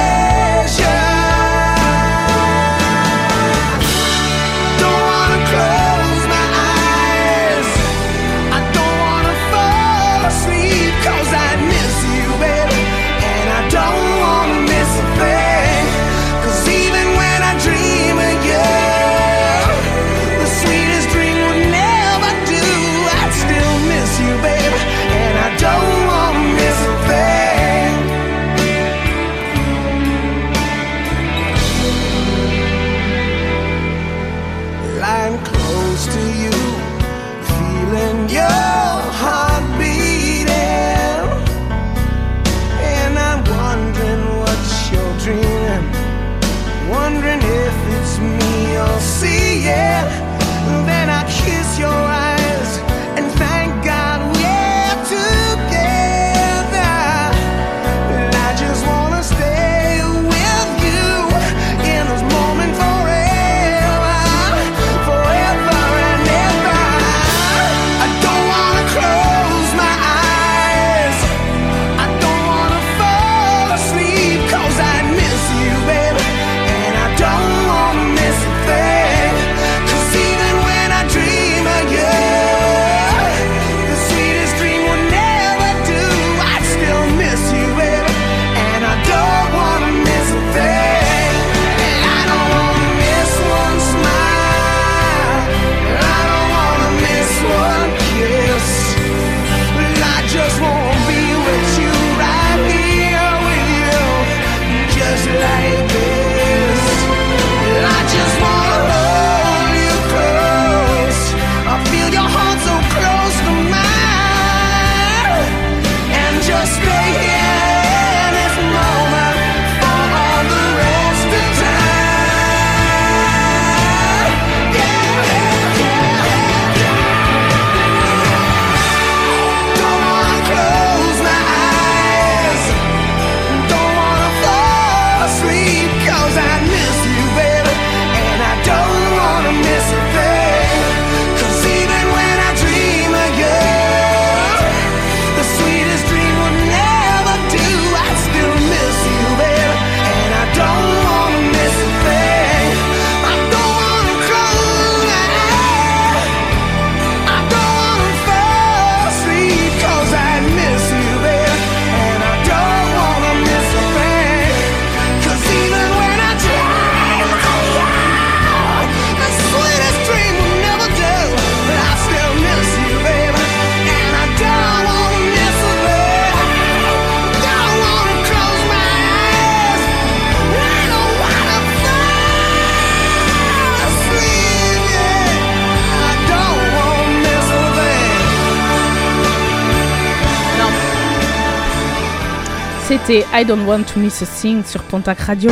[SPEAKER 24] I Don't
[SPEAKER 2] Want to Miss a Thing sur Pontac Radio.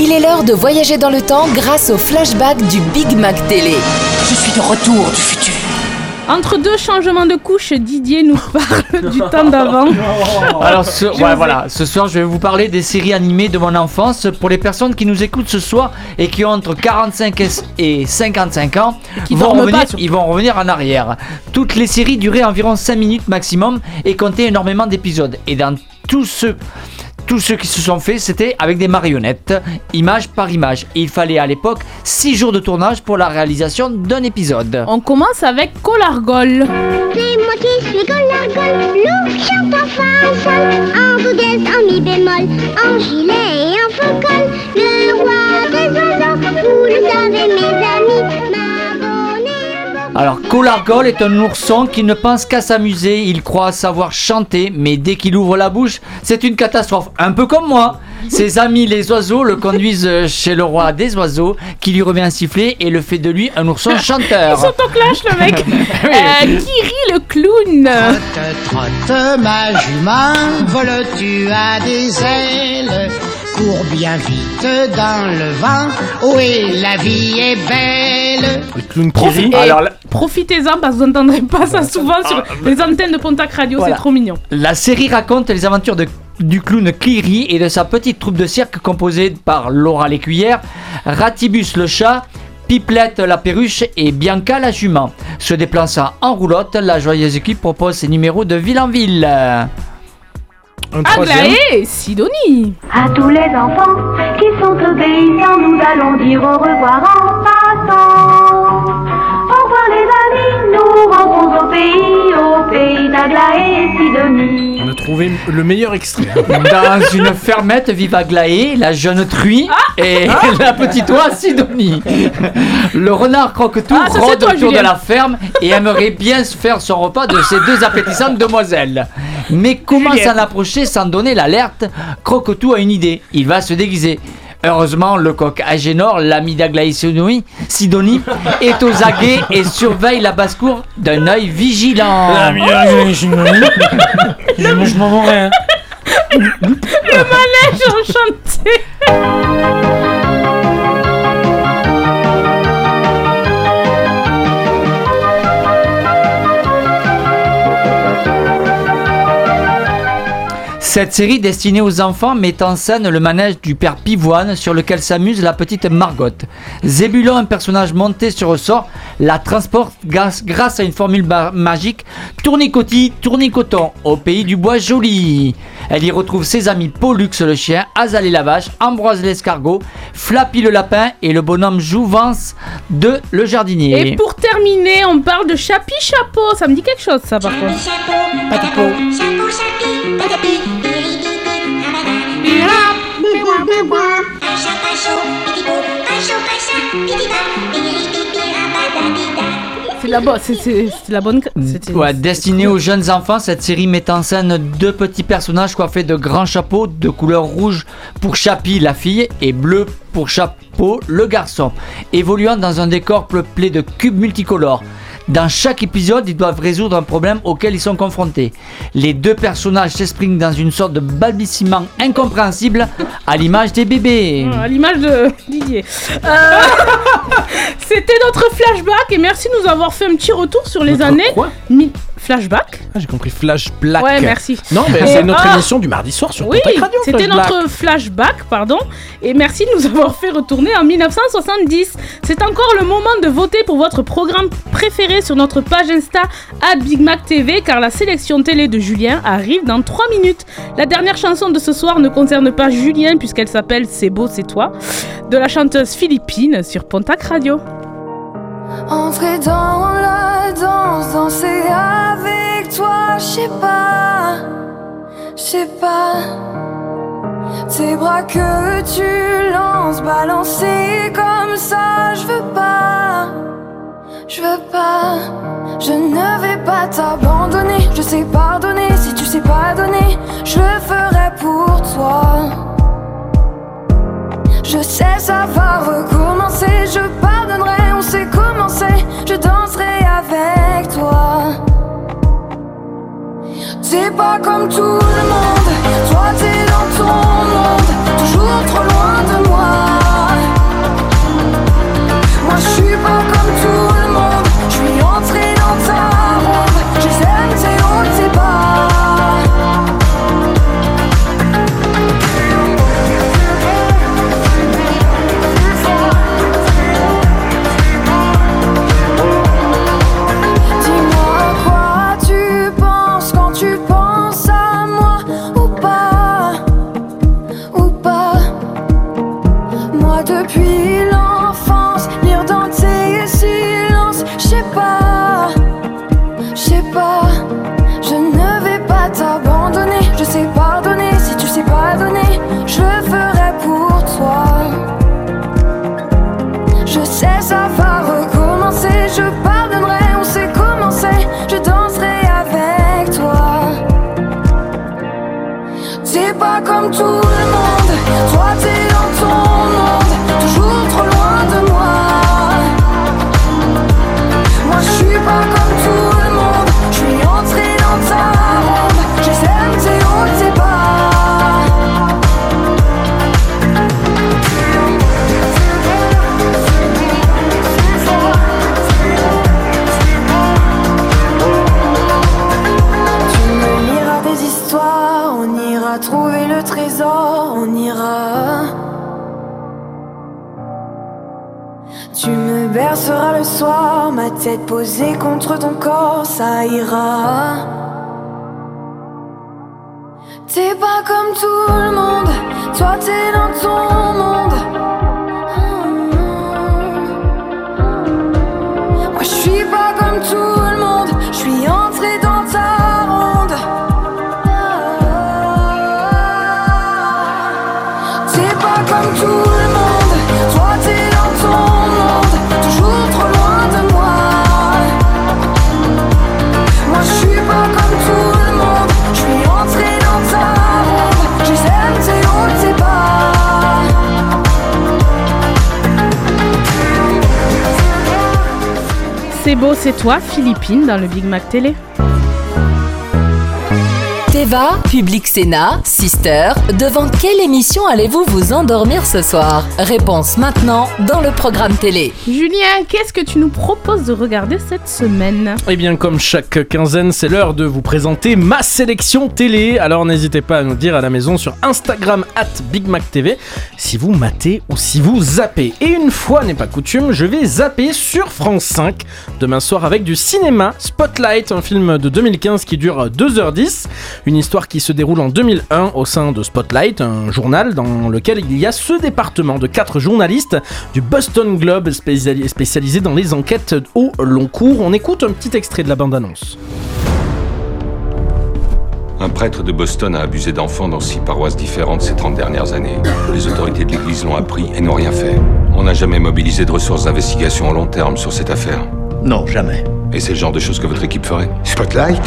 [SPEAKER 1] Il est l'heure de voyager dans le temps grâce au flashback du Big Mac Télé.
[SPEAKER 31] Je suis de retour du futur.
[SPEAKER 2] Entre deux changements de couche, Didier nous (laughs) parle du temps d'avant. (laughs)
[SPEAKER 7] Alors, ce, ouais, voilà, ce soir, je vais vous parler des séries animées de mon enfance. Pour les personnes qui nous écoutent ce soir et qui ont entre 45 et 55 ans,
[SPEAKER 2] qui
[SPEAKER 7] vont revenir, ils vont revenir en arrière. Toutes les séries duraient environ 5 minutes maximum et comptaient énormément d'épisodes. Et dans tous ceux tous ceux qui se sont faits, c'était avec des marionnettes, image par image. Et il fallait à l'époque 6 jours de tournage pour la réalisation d'un épisode.
[SPEAKER 2] On commence avec Colargol.
[SPEAKER 41] C'est moi qui suis Golargol, loup chantant fa sol, en do dièse, en mi bémol, en gilet et en faux col, le roi des oiseaux, vous le savez mes amis,
[SPEAKER 7] Alors, Colargol est un ourson qui ne pense qu'à s'amuser. Il croit savoir chanter, mais dès qu'il ouvre la bouche, c'est une catastrophe. Un peu comme moi. Ses amis, les oiseaux, le conduisent chez le roi des oiseaux, qui lui remet un sifflet et le fait de lui un ourson chanteur.
[SPEAKER 2] Ils sont en clash, le mec. (laughs) Euh, Kiri le clown.
[SPEAKER 42] Trotte, trotte, ma jument, vole-tu à des ailes Cours bien vite dans le vent, oui, la vie est belle.
[SPEAKER 8] Le clown Kiri.
[SPEAKER 7] Alors
[SPEAKER 2] Profitez-en parce que vous n'entendrez pas ça souvent sur les antennes de Pontac Radio,
[SPEAKER 7] Voilà.
[SPEAKER 2] c'est trop mignon.
[SPEAKER 7] La série raconte les aventures de- du clown Cleary et de sa petite troupe de cirque composée par Laura l'écuyère, Ratibus le chat, Pipelette la perruche et Bianca la jument. Se déplaçant en roulotte, la joyeuse équipe propose ses numéros de ville en ville.
[SPEAKER 8] Un troisième.
[SPEAKER 2] Aglaé, Sidonie.
[SPEAKER 41] À tous les enfants qui sont obéissants, nous allons dire au revoir en passant. Pays, au pays d'Aglaé et Sidonie.
[SPEAKER 8] On a trouvé le meilleur extrait. (laughs)
[SPEAKER 7] Dans une fermette vivent Aglaé, la jeune truie et (laughs) la petite oie Sidonie. Le renard
[SPEAKER 2] Ah, ça, c'est
[SPEAKER 7] rôde
[SPEAKER 2] toi,
[SPEAKER 7] autour de
[SPEAKER 2] Julien.
[SPEAKER 7] la ferme et aimerait bien se faire son repas de ces deux appétissantes demoiselles. Mais comment s'en approcher sans donner l'alerte? Croque-tout a une idée, il va se déguiser. Heureusement, le coq Agénor, l'ami d'Aglaé Sidonie, Sidonie, (laughs) est aux aguets et surveille la basse-cour d'un œil vigilant. (laughs)
[SPEAKER 9] Je m'en vais. (laughs)
[SPEAKER 2] Le manège enchanté.
[SPEAKER 7] Cette série destinée aux enfants met en scène le manège du père Pivoine sur lequel s'amuse la petite Margotte. Zébulon, un personnage monté sur ressort, la transporte grâce, à une formule ma- magique tournicotis, tournicoton au pays du bois joli. Elle y retrouve ses amis Pollux le chien, Azalée la vache, Ambroise l'escargot, Flappy le lapin et le bonhomme Jouvence de le jardinier.
[SPEAKER 2] Et pour terminer, on parle de Chapi Chapeau. Ça me dit quelque chose, ça, par contre. C'est la, bonne. c'était-
[SPEAKER 7] Ouais, destiné aux jeunes enfants, cette série met en scène deux petits personnages coiffés de grands chapeaux de couleur rouge pour Chapi, la fille, et bleu pour Chapeau, le garçon, évoluant dans un décor peuplé de cubes multicolores. Dans chaque épisode, ils doivent résoudre un problème auquel ils sont confrontés. Les deux personnages s'expriment dans une sorte de balbutiement incompréhensible à l'image des bébés.
[SPEAKER 2] À l'image de (laughs) Didier. Euh, (laughs) C'était notre flashback et merci de nous avoir fait un petit retour sur les
[SPEAKER 8] Notre
[SPEAKER 2] années.
[SPEAKER 8] quoi?
[SPEAKER 2] mi- Flashback
[SPEAKER 8] Ah, j'ai compris Flash Black.
[SPEAKER 2] Ouais, merci.
[SPEAKER 8] Non, mais c'est notre
[SPEAKER 2] ah
[SPEAKER 8] émission du mardi soir sur
[SPEAKER 2] Oui,
[SPEAKER 8] Radio.
[SPEAKER 2] c'était notre flashback, pardon. Et merci de nous avoir fait retourner en 1970. C'est encore le moment de voter pour votre programme préféré sur notre page Insta à Big Mac TV, car la sélection télé de Julien arrive dans 3 minutes. La dernière chanson de ce soir ne concerne pas Julien, puisqu'elle s'appelle C'est beau, c'est toi, de la chanteuse philippine sur Pontac Radio.
[SPEAKER 43] Entrer dans la danse, danser avec toi, je sais pas, je sais pas. Tes bras que tu lances, balancer comme ça, je veux pas, je veux pas. Je ne vais pas t'abandonner, je sais pardonner. Si tu sais pas donner, je le ferai pour toi. Je sais, ça va recommencer. Je pardonnerai, on sait commencer. Je danserai avec toi. T'es pas comme tout le monde, toi t'es dans ton monde, toujours trop loin de moi. Moi je suis pas comme sais, ça tête posée contre ton corps, ça ira. T'es pas comme tout le monde, toi t'es dans ton monde. Moi je suis pas comme tout le monde,
[SPEAKER 2] beau, c'est toi, Philippine, dans le Big Mac Télé.
[SPEAKER 1] Teva, Public Sénat, Sister, devant quelle émission allez-vous vous endormir ce soir? Réponse maintenant dans le programme télé.
[SPEAKER 2] Julien, qu'est-ce que tu nous proposes de regarder cette semaine?
[SPEAKER 8] Eh bien, comme chaque quinzaine, c'est l'heure de vous présenter ma sélection télé. Alors, n'hésitez pas à nous dire à la maison sur Instagram at BigMacTV si vous matez ou si vous zappez. Et une fois n'est pas coutume, je vais zapper sur France 5 demain soir avec du cinéma Spotlight, un film de 2015 qui dure 2h10. Une histoire qui se déroule en 2001 au sein de Spotlight, un journal dans lequel il y a ce département de quatre journalistes du Boston Globe spéciali- spécialisé dans les enquêtes au long cours. On écoute un petit extrait de la bande-annonce.
[SPEAKER 36] Un prêtre de Boston a abusé d'enfants dans six paroisses différentes ces 30 dernières années. Les autorités de l'Église l'ont appris et n'ont rien fait. On n'a jamais mobilisé de ressources d'investigation à long terme sur cette affaire.
[SPEAKER 44] Non, jamais.
[SPEAKER 36] Et c'est le genre de choses que votre équipe ferait
[SPEAKER 38] Spotlight?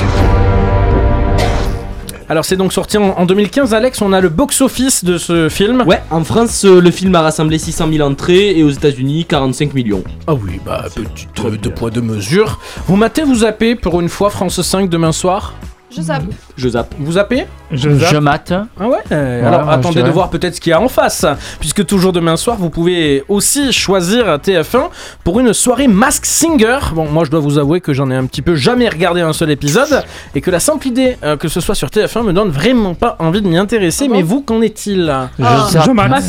[SPEAKER 8] Alors c'est donc sorti en, en 2015, Alex, on a le box-office de ce film.
[SPEAKER 10] Ouais, en France, euh, le film a rassemblé 600 000 entrées et aux États-Unis 45 millions.
[SPEAKER 8] Ah oui, bah petite euh, de poids de mesure. Vous matez, vous zappez pour une fois France 5 demain soir?
[SPEAKER 5] Je zappe.
[SPEAKER 10] Je zappe.
[SPEAKER 8] Vous zappez?
[SPEAKER 9] Je zappe.
[SPEAKER 7] Je mate.
[SPEAKER 8] Ah ouais, euh, Alors
[SPEAKER 7] ouais, je
[SPEAKER 8] attendez de voir peut-être ce qu'il y a en face, puisque toujours demain soir, vous pouvez aussi choisir TF1 pour une soirée Mask Singer. Bon, moi je dois vous avouer que j'en ai un petit peu jamais regardé un seul épisode, et que la simple idée euh, que ce soit sur TF1 me donne vraiment pas envie de m'y intéresser. mais vous, qu'en est-il?
[SPEAKER 9] Je zappe. Je mate.
[SPEAKER 2] Mask.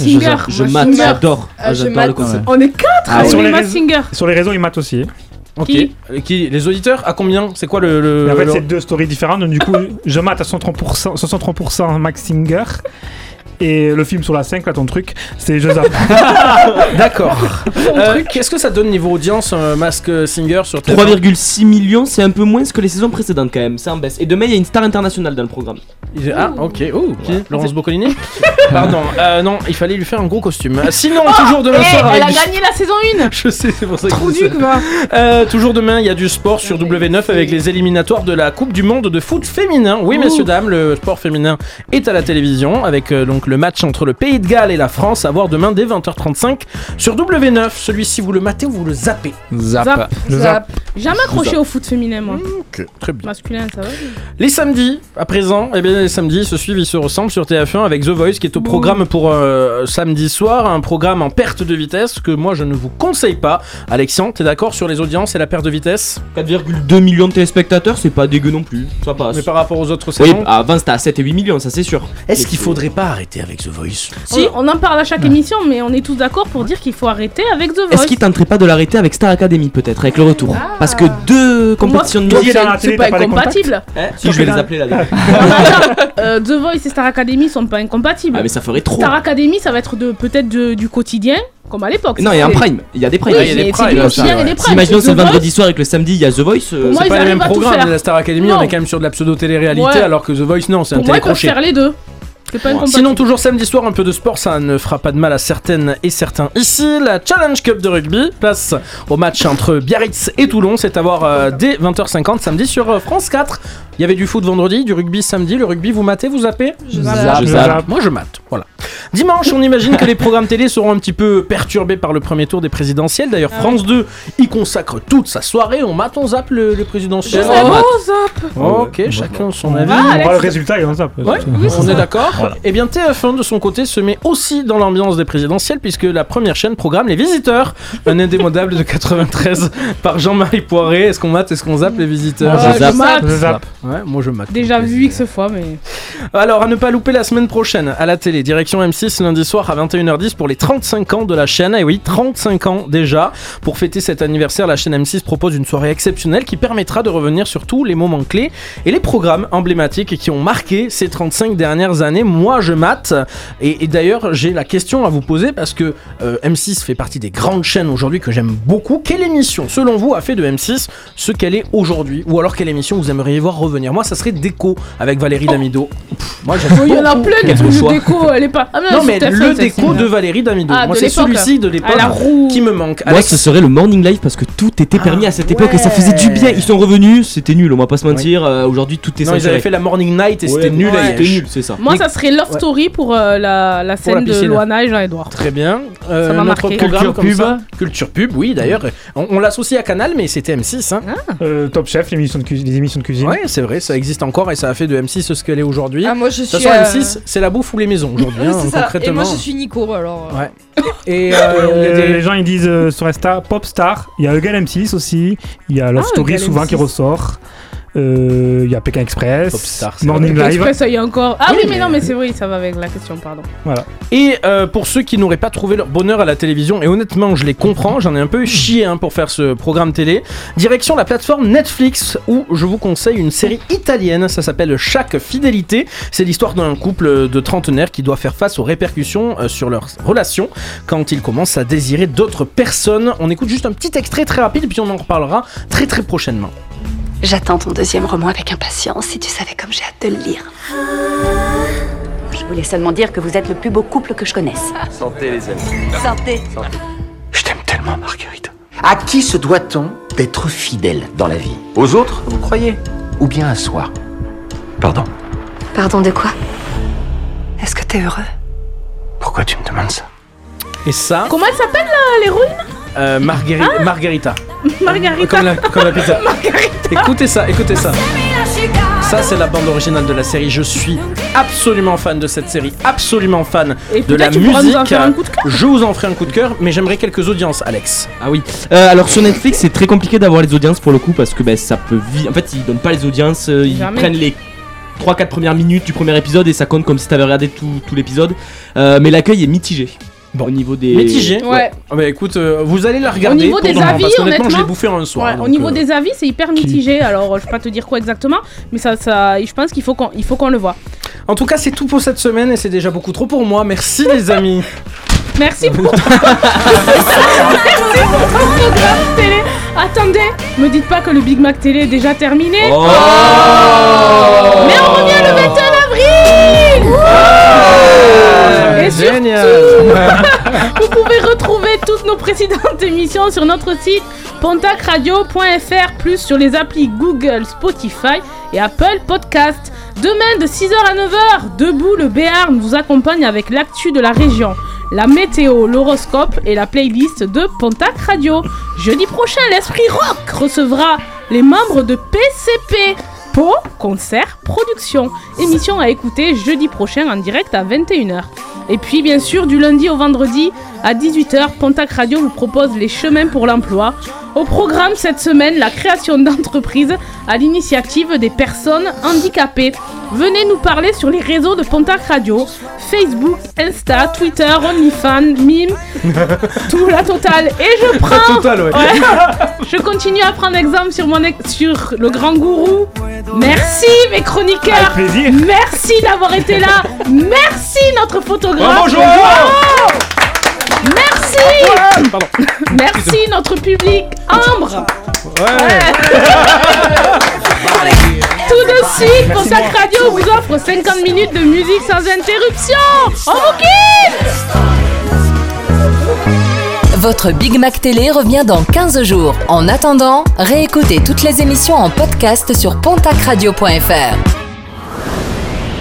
[SPEAKER 10] Je mate, j'adore.
[SPEAKER 2] Ah,
[SPEAKER 10] Ah,
[SPEAKER 2] je
[SPEAKER 10] j'adore
[SPEAKER 2] mate.
[SPEAKER 10] le concept.
[SPEAKER 2] On est quatre
[SPEAKER 9] Ah, sur, les
[SPEAKER 2] Mask Singer.
[SPEAKER 9] sur les réseaux, ils matent aussi.
[SPEAKER 8] Ok.
[SPEAKER 2] Qui
[SPEAKER 8] Les auditeurs À combien C'est quoi le.
[SPEAKER 9] en fait,
[SPEAKER 8] le-
[SPEAKER 9] c'est deux stories différentes. Donc, du coup, je mate à 63%, 63% Max Singer. Et le film sur la 5, là, ton truc, c'est je zappe. (laughs) (laughs)
[SPEAKER 8] D'accord. Euh, Qu'est-ce que ça donne niveau audience, euh, Mask Singer sur TF1
[SPEAKER 10] 3,6 millions, c'est un peu moins que les saisons précédentes quand même, c'est en baisse. Et demain, il y a une star internationale dans le programme.
[SPEAKER 8] Ah, ok. Oh, Laurence Boccolini (laughs) Pardon. Euh, non, il fallait lui faire un gros costume. Euh, Sinon, toujours demain
[SPEAKER 2] Eh,
[SPEAKER 8] soir
[SPEAKER 2] Elle a
[SPEAKER 8] du-
[SPEAKER 2] gagné la saison 1
[SPEAKER 8] Je sais, c'est pour ça que
[SPEAKER 2] Trop duc, va
[SPEAKER 8] Euh, toujours demain, il y a du sport sur W9 avec les éliminatoires de la Coupe du Monde de foot féminin. Oui,
[SPEAKER 2] Ouh.
[SPEAKER 8] messieurs, dames, le sport féminin est à la télévision avec euh, donc le match entre le Pays de Galles et la France à voir demain dès 20h35 sur W9. Celui-ci, vous le matez ou vous le zappez
[SPEAKER 2] Zap.
[SPEAKER 8] Zap.
[SPEAKER 2] Jamais accroché au foot féminin, moi.
[SPEAKER 8] Ok, très bien.
[SPEAKER 2] Masculin, ça va.
[SPEAKER 8] Les samedis, à présent, eh bien, les samedis se suivent, ils se ressemblent sur TF1 avec The Voice qui est au programme pour euh, samedi soir, un programme en perte de vitesse que moi je ne vous conseille pas. Alexian, t'es d'accord sur les audiences et la perte de vitesse?
[SPEAKER 10] 4,2 millions de téléspectateurs, c'est pas dégueu non plus. Ça passe.
[SPEAKER 8] Mais par rapport aux autres
[SPEAKER 10] Oui,
[SPEAKER 8] saisons?
[SPEAKER 10] avant c'était à 7 et 8 millions, ça c'est sûr.
[SPEAKER 8] Est-ce qu'il faudrait pas arrêter avec The Voice
[SPEAKER 2] Si. On, on en parle à chaque émission, mais on est tous d'accord pour dire qu'il faut arrêter avec The Voice.
[SPEAKER 10] Est-ce qu'il tenterait pas de l'arrêter avec Star Academy peut-être, avec le retour Parce que deux compétitions de
[SPEAKER 2] c'est pas incompatible.
[SPEAKER 10] Eh, si je vais les appeler là. (laughs)
[SPEAKER 2] Euh, The Voice et Star Academy sont pas incompatibles.
[SPEAKER 10] Ah mais ça ferait trop.
[SPEAKER 2] Star Academy, ça va être de peut-être de- du quotidien, comme à l'époque.
[SPEAKER 10] Non, il y a un prime, il y a des primes.
[SPEAKER 2] Oui, du quotidien et des primes.
[SPEAKER 10] Imaginons
[SPEAKER 2] Et
[SPEAKER 10] c'est le vendredi soir avec le samedi, il y a The Voice. euh,
[SPEAKER 8] C'est pas les mêmes programmes la Star Academy,
[SPEAKER 2] Non.
[SPEAKER 8] on est quand même sur de la pseudo-télé-réalité
[SPEAKER 2] Ouais.
[SPEAKER 8] alors que The Voice, non, c'est un
[SPEAKER 2] Pour moi, ils peuvent
[SPEAKER 8] télécrochet.
[SPEAKER 2] faire les deux. Pas.
[SPEAKER 8] Sinon, toujours samedi soir, un peu de sport, ça ne fera pas de mal à certaines et certains. Ici, la Challenge Cup de rugby, place au match entre Biarritz et Toulon. C'est à voir euh, dès 20h50 samedi sur euh, France 4. Il y avait du foot vendredi, du rugby samedi. Le rugby, vous matez, vous zappez?
[SPEAKER 10] Je zappe. Je zappe.
[SPEAKER 8] Moi, je mate. Voilà. Dimanche, on imagine que les programmes télé seront un petit peu perturbés par le premier tour des présidentielles. D'ailleurs,
[SPEAKER 2] Ah
[SPEAKER 8] France 2 y consacre toute sa soirée. On mate, on zappe le, le présidentiel.
[SPEAKER 2] Je zappe. Oh, zappe.
[SPEAKER 8] Ok, chacun son avis.
[SPEAKER 9] On voit le résultat et on zappe.
[SPEAKER 8] Ouais, on est d'accord. Et bien TF1 de son côté se met aussi dans l'ambiance des présidentielles puisque la première chaîne programme Les Visiteurs, un indémodable de 93 par Jean-Marie Poiré. Est-ce qu'on mate, est-ce qu'on zappe les visiteurs
[SPEAKER 2] Ouais, je mate.
[SPEAKER 9] Je zappe.
[SPEAKER 8] Ouais, moi je mate.
[SPEAKER 2] Déjà vu X fois, mais.
[SPEAKER 8] Alors, à ne pas louper la semaine prochaine à la télé, direction M6 lundi soir à 21h10 pour les 35 ans de la chaîne. Et oui, 35 ans déjà. Pour fêter cet anniversaire, la chaîne M6 propose une soirée exceptionnelle qui permettra de revenir sur tous les moments clés et les programmes emblématiques qui ont marqué ces 35 dernières années. Moi, je mate. Et, et d'ailleurs, j'ai la question à vous poser parce que euh, M6 fait partie des grandes chaînes aujourd'hui que j'aime beaucoup. Quelle émission, selon vous, a fait de M6 ce qu'elle est aujourd'hui? Ou alors quelle émission vous aimeriez voir revenir? Moi, ça serait Déco avec Valérie Damido. Pff, moi, j'aime
[SPEAKER 2] Oh, il y en a plein des trucs de déco, elle est pas. Ah,
[SPEAKER 8] Non, mais
[SPEAKER 2] TF1,
[SPEAKER 8] le déco de Valérie Damido.
[SPEAKER 2] Ah,
[SPEAKER 8] Moi, c'est celui-ci de l'époque
[SPEAKER 2] roue.
[SPEAKER 8] qui me manque.
[SPEAKER 10] Moi,
[SPEAKER 8] Alex-
[SPEAKER 10] ce serait le morning live parce que tout était permis à cette époque et ça faisait du bien. Ils sont revenus, c'était nul, on va pas se mentir. euh, Aujourd'hui, tout est
[SPEAKER 8] Non, ils avaient fait la Morning Night et
[SPEAKER 10] Ouais,
[SPEAKER 8] c'était nul.
[SPEAKER 10] C'était c'est ça.
[SPEAKER 2] Moi, ça serait Love. Story pour euh, la, la scène de. Loana et Jean-Edouard.
[SPEAKER 8] Très bien. Euh,
[SPEAKER 2] Ça m'a
[SPEAKER 8] notre
[SPEAKER 2] marqué. Culture pub.
[SPEAKER 8] Culture pub, oui, d'ailleurs. On, on l'associe à Canal, mais c'était M6. Hein.
[SPEAKER 9] Euh, Top Chef, l'émission de cuisine- les émissions de cuisine.
[SPEAKER 8] Ouais, c'est vrai, ça existe encore et ça a fait de M6 ce qu'elle est aujourd'hui.
[SPEAKER 5] Ah, moi, je
[SPEAKER 8] De toute
[SPEAKER 5] suis,
[SPEAKER 8] façon,
[SPEAKER 5] euh,
[SPEAKER 8] M6, c'est la bouffe ou les maisons aujourd'hui, (laughs)
[SPEAKER 5] Ça. Et moi, je suis Nico, alors. euh,
[SPEAKER 8] Ouais. Et euh,
[SPEAKER 9] Euh,
[SPEAKER 8] des-
[SPEAKER 9] Les gens ils disent euh, sur Insta Popstar, il y a Egal M6 aussi, il y a Love
[SPEAKER 2] Ah,
[SPEAKER 9] Story
[SPEAKER 2] Egal
[SPEAKER 9] souvent
[SPEAKER 2] M6.
[SPEAKER 9] qui ressort, il y a Pékin Express,
[SPEAKER 8] Popstar,
[SPEAKER 9] Morning
[SPEAKER 2] Express,
[SPEAKER 9] Live.
[SPEAKER 2] ça y est encore. Ah oui,
[SPEAKER 8] Oui,
[SPEAKER 2] mais, non, mais c'est vrai, ça va avec la question, pardon.
[SPEAKER 9] Voilà.
[SPEAKER 8] Et euh, pour ceux qui n'auraient pas trouvé leur bonheur à la télévision, et honnêtement je les comprends, j'en ai un peu chié hein, pour faire ce programme télé, direction la plateforme Netflix où je vous conseille une série italienne, ça s'appelle Chaque Fidélité, c'est l'histoire d'un couple de trentenaires qui doit faire face aux répercussions euh, sur leur relation quand ils commencent à désirer d'autres personnes. On écoute juste un petit extrait très rapide et puis on en reparlera très très prochainement.
[SPEAKER 44] J'attends ton deuxième roman avec impatience, si tu savais comme j'ai hâte de le lire. Je voulais seulement dire que vous êtes le plus beau couple que je connaisse.
[SPEAKER 40] Santé, les amis.
[SPEAKER 44] Santé.
[SPEAKER 40] Je t'aime tellement, Marguerite. À qui se doit-on d'être fidèle dans la vie? Aux autres, vous croyez? Ou bien à soi? Pardon,
[SPEAKER 44] Pardon de quoi? Est-ce que t'es heureux?
[SPEAKER 40] Pourquoi tu me demandes ça?
[SPEAKER 8] Et ça,
[SPEAKER 2] Comment elle s'appelle là, l'héroïne
[SPEAKER 8] euh, Marguerite- Margarita.
[SPEAKER 2] Margarita.
[SPEAKER 8] Comme la, comme la pizza. Écoutez ça, écoutez ça. Ça, c'est la bande originale de la série. Je suis absolument fan de cette série, absolument fan
[SPEAKER 2] Et
[SPEAKER 8] de la
[SPEAKER 2] peut-être tu pourras nous en
[SPEAKER 8] musique.
[SPEAKER 2] faire un coup de cœur.
[SPEAKER 8] Je vous en ferai un coup de cœur, mais j'aimerais quelques audiences, Alex.
[SPEAKER 10] Ah oui. Euh, alors sur Netflix, c'est très compliqué d'avoir les audiences pour le coup parce que ben, ça peut vite. En fait, ils donnent pas les audiences, euh, ils
[SPEAKER 2] Jamais.
[SPEAKER 10] prennent les 3-4 premières minutes du premier épisode et ça compte comme si t'avais regardé tout, tout l'épisode. Euh, mais l'accueil est mitigé.
[SPEAKER 8] Bon.
[SPEAKER 10] Au niveau des.
[SPEAKER 8] Mitigé.
[SPEAKER 2] Ouais.
[SPEAKER 8] Ah bah écoute, euh, vous allez la
[SPEAKER 2] Au
[SPEAKER 8] regarder.
[SPEAKER 2] niveau
[SPEAKER 8] pour
[SPEAKER 2] des avis,
[SPEAKER 8] parce bouffé un soir.
[SPEAKER 2] Ouais,
[SPEAKER 8] donc,
[SPEAKER 2] au niveau
[SPEAKER 8] euh,
[SPEAKER 2] des avis, c'est hyper mitigé. Alors, je vais pas te dire quoi exactement, mais ça, ça, je pense qu'il faut qu'on, il faut qu'on le voit.
[SPEAKER 8] En tout cas, c'est tout pour cette semaine et c'est déjà beaucoup trop pour moi. Merci les (laughs) amis.
[SPEAKER 2] Merci pour. Ton programme télé. Attendez, me dites pas que le Big Mac télé est déjà terminé.
[SPEAKER 10] Oh.
[SPEAKER 2] Mais on revient le 21 avril. Et
[SPEAKER 8] Génial. (laughs)
[SPEAKER 2] vous pouvez retrouver toutes nos précédentes émissions sur notre site pontacradio.fr plus sur les applis Google, Spotify et Apple Podcast. Demain de 6h à 9h, Debout le Béarn vous accompagne avec l'actu de la région, la météo, l'horoscope et la playlist de Pontac Radio. Jeudi prochain, l'Esprit Rock recevra les membres de PCP. Concert, production. Émission à écouter jeudi prochain en direct à 21h. Et puis bien sûr du lundi au vendredi à 18h, Pontac Radio vous propose les chemins pour l'emploi. Au programme cette semaine, la création d'entreprises à l'initiative des personnes handicapées. Venez nous parler sur les réseaux de Pontac Radio, Facebook, Insta, Twitter, OnlyFans, Mime, (laughs) tout la totale. Et je prends.
[SPEAKER 8] La totale, ouais.
[SPEAKER 2] je continue à prendre exemple sur mon ex- sur le grand gourou. Merci mes chroniqueurs. Merci d'avoir été là. Merci notre photographe.
[SPEAKER 8] Bravo.
[SPEAKER 2] Merci.
[SPEAKER 8] Pardon.
[SPEAKER 2] Merci notre public. Ambre.
[SPEAKER 8] Ouais.
[SPEAKER 2] Tout de suite, Pontac Radio vous offre 50 minutes de musique sans interruption. On vous quitte.
[SPEAKER 1] Votre Big Mac Télé revient dans 15 jours. En attendant, réécoutez toutes les émissions en podcast sur pontacradio.fr.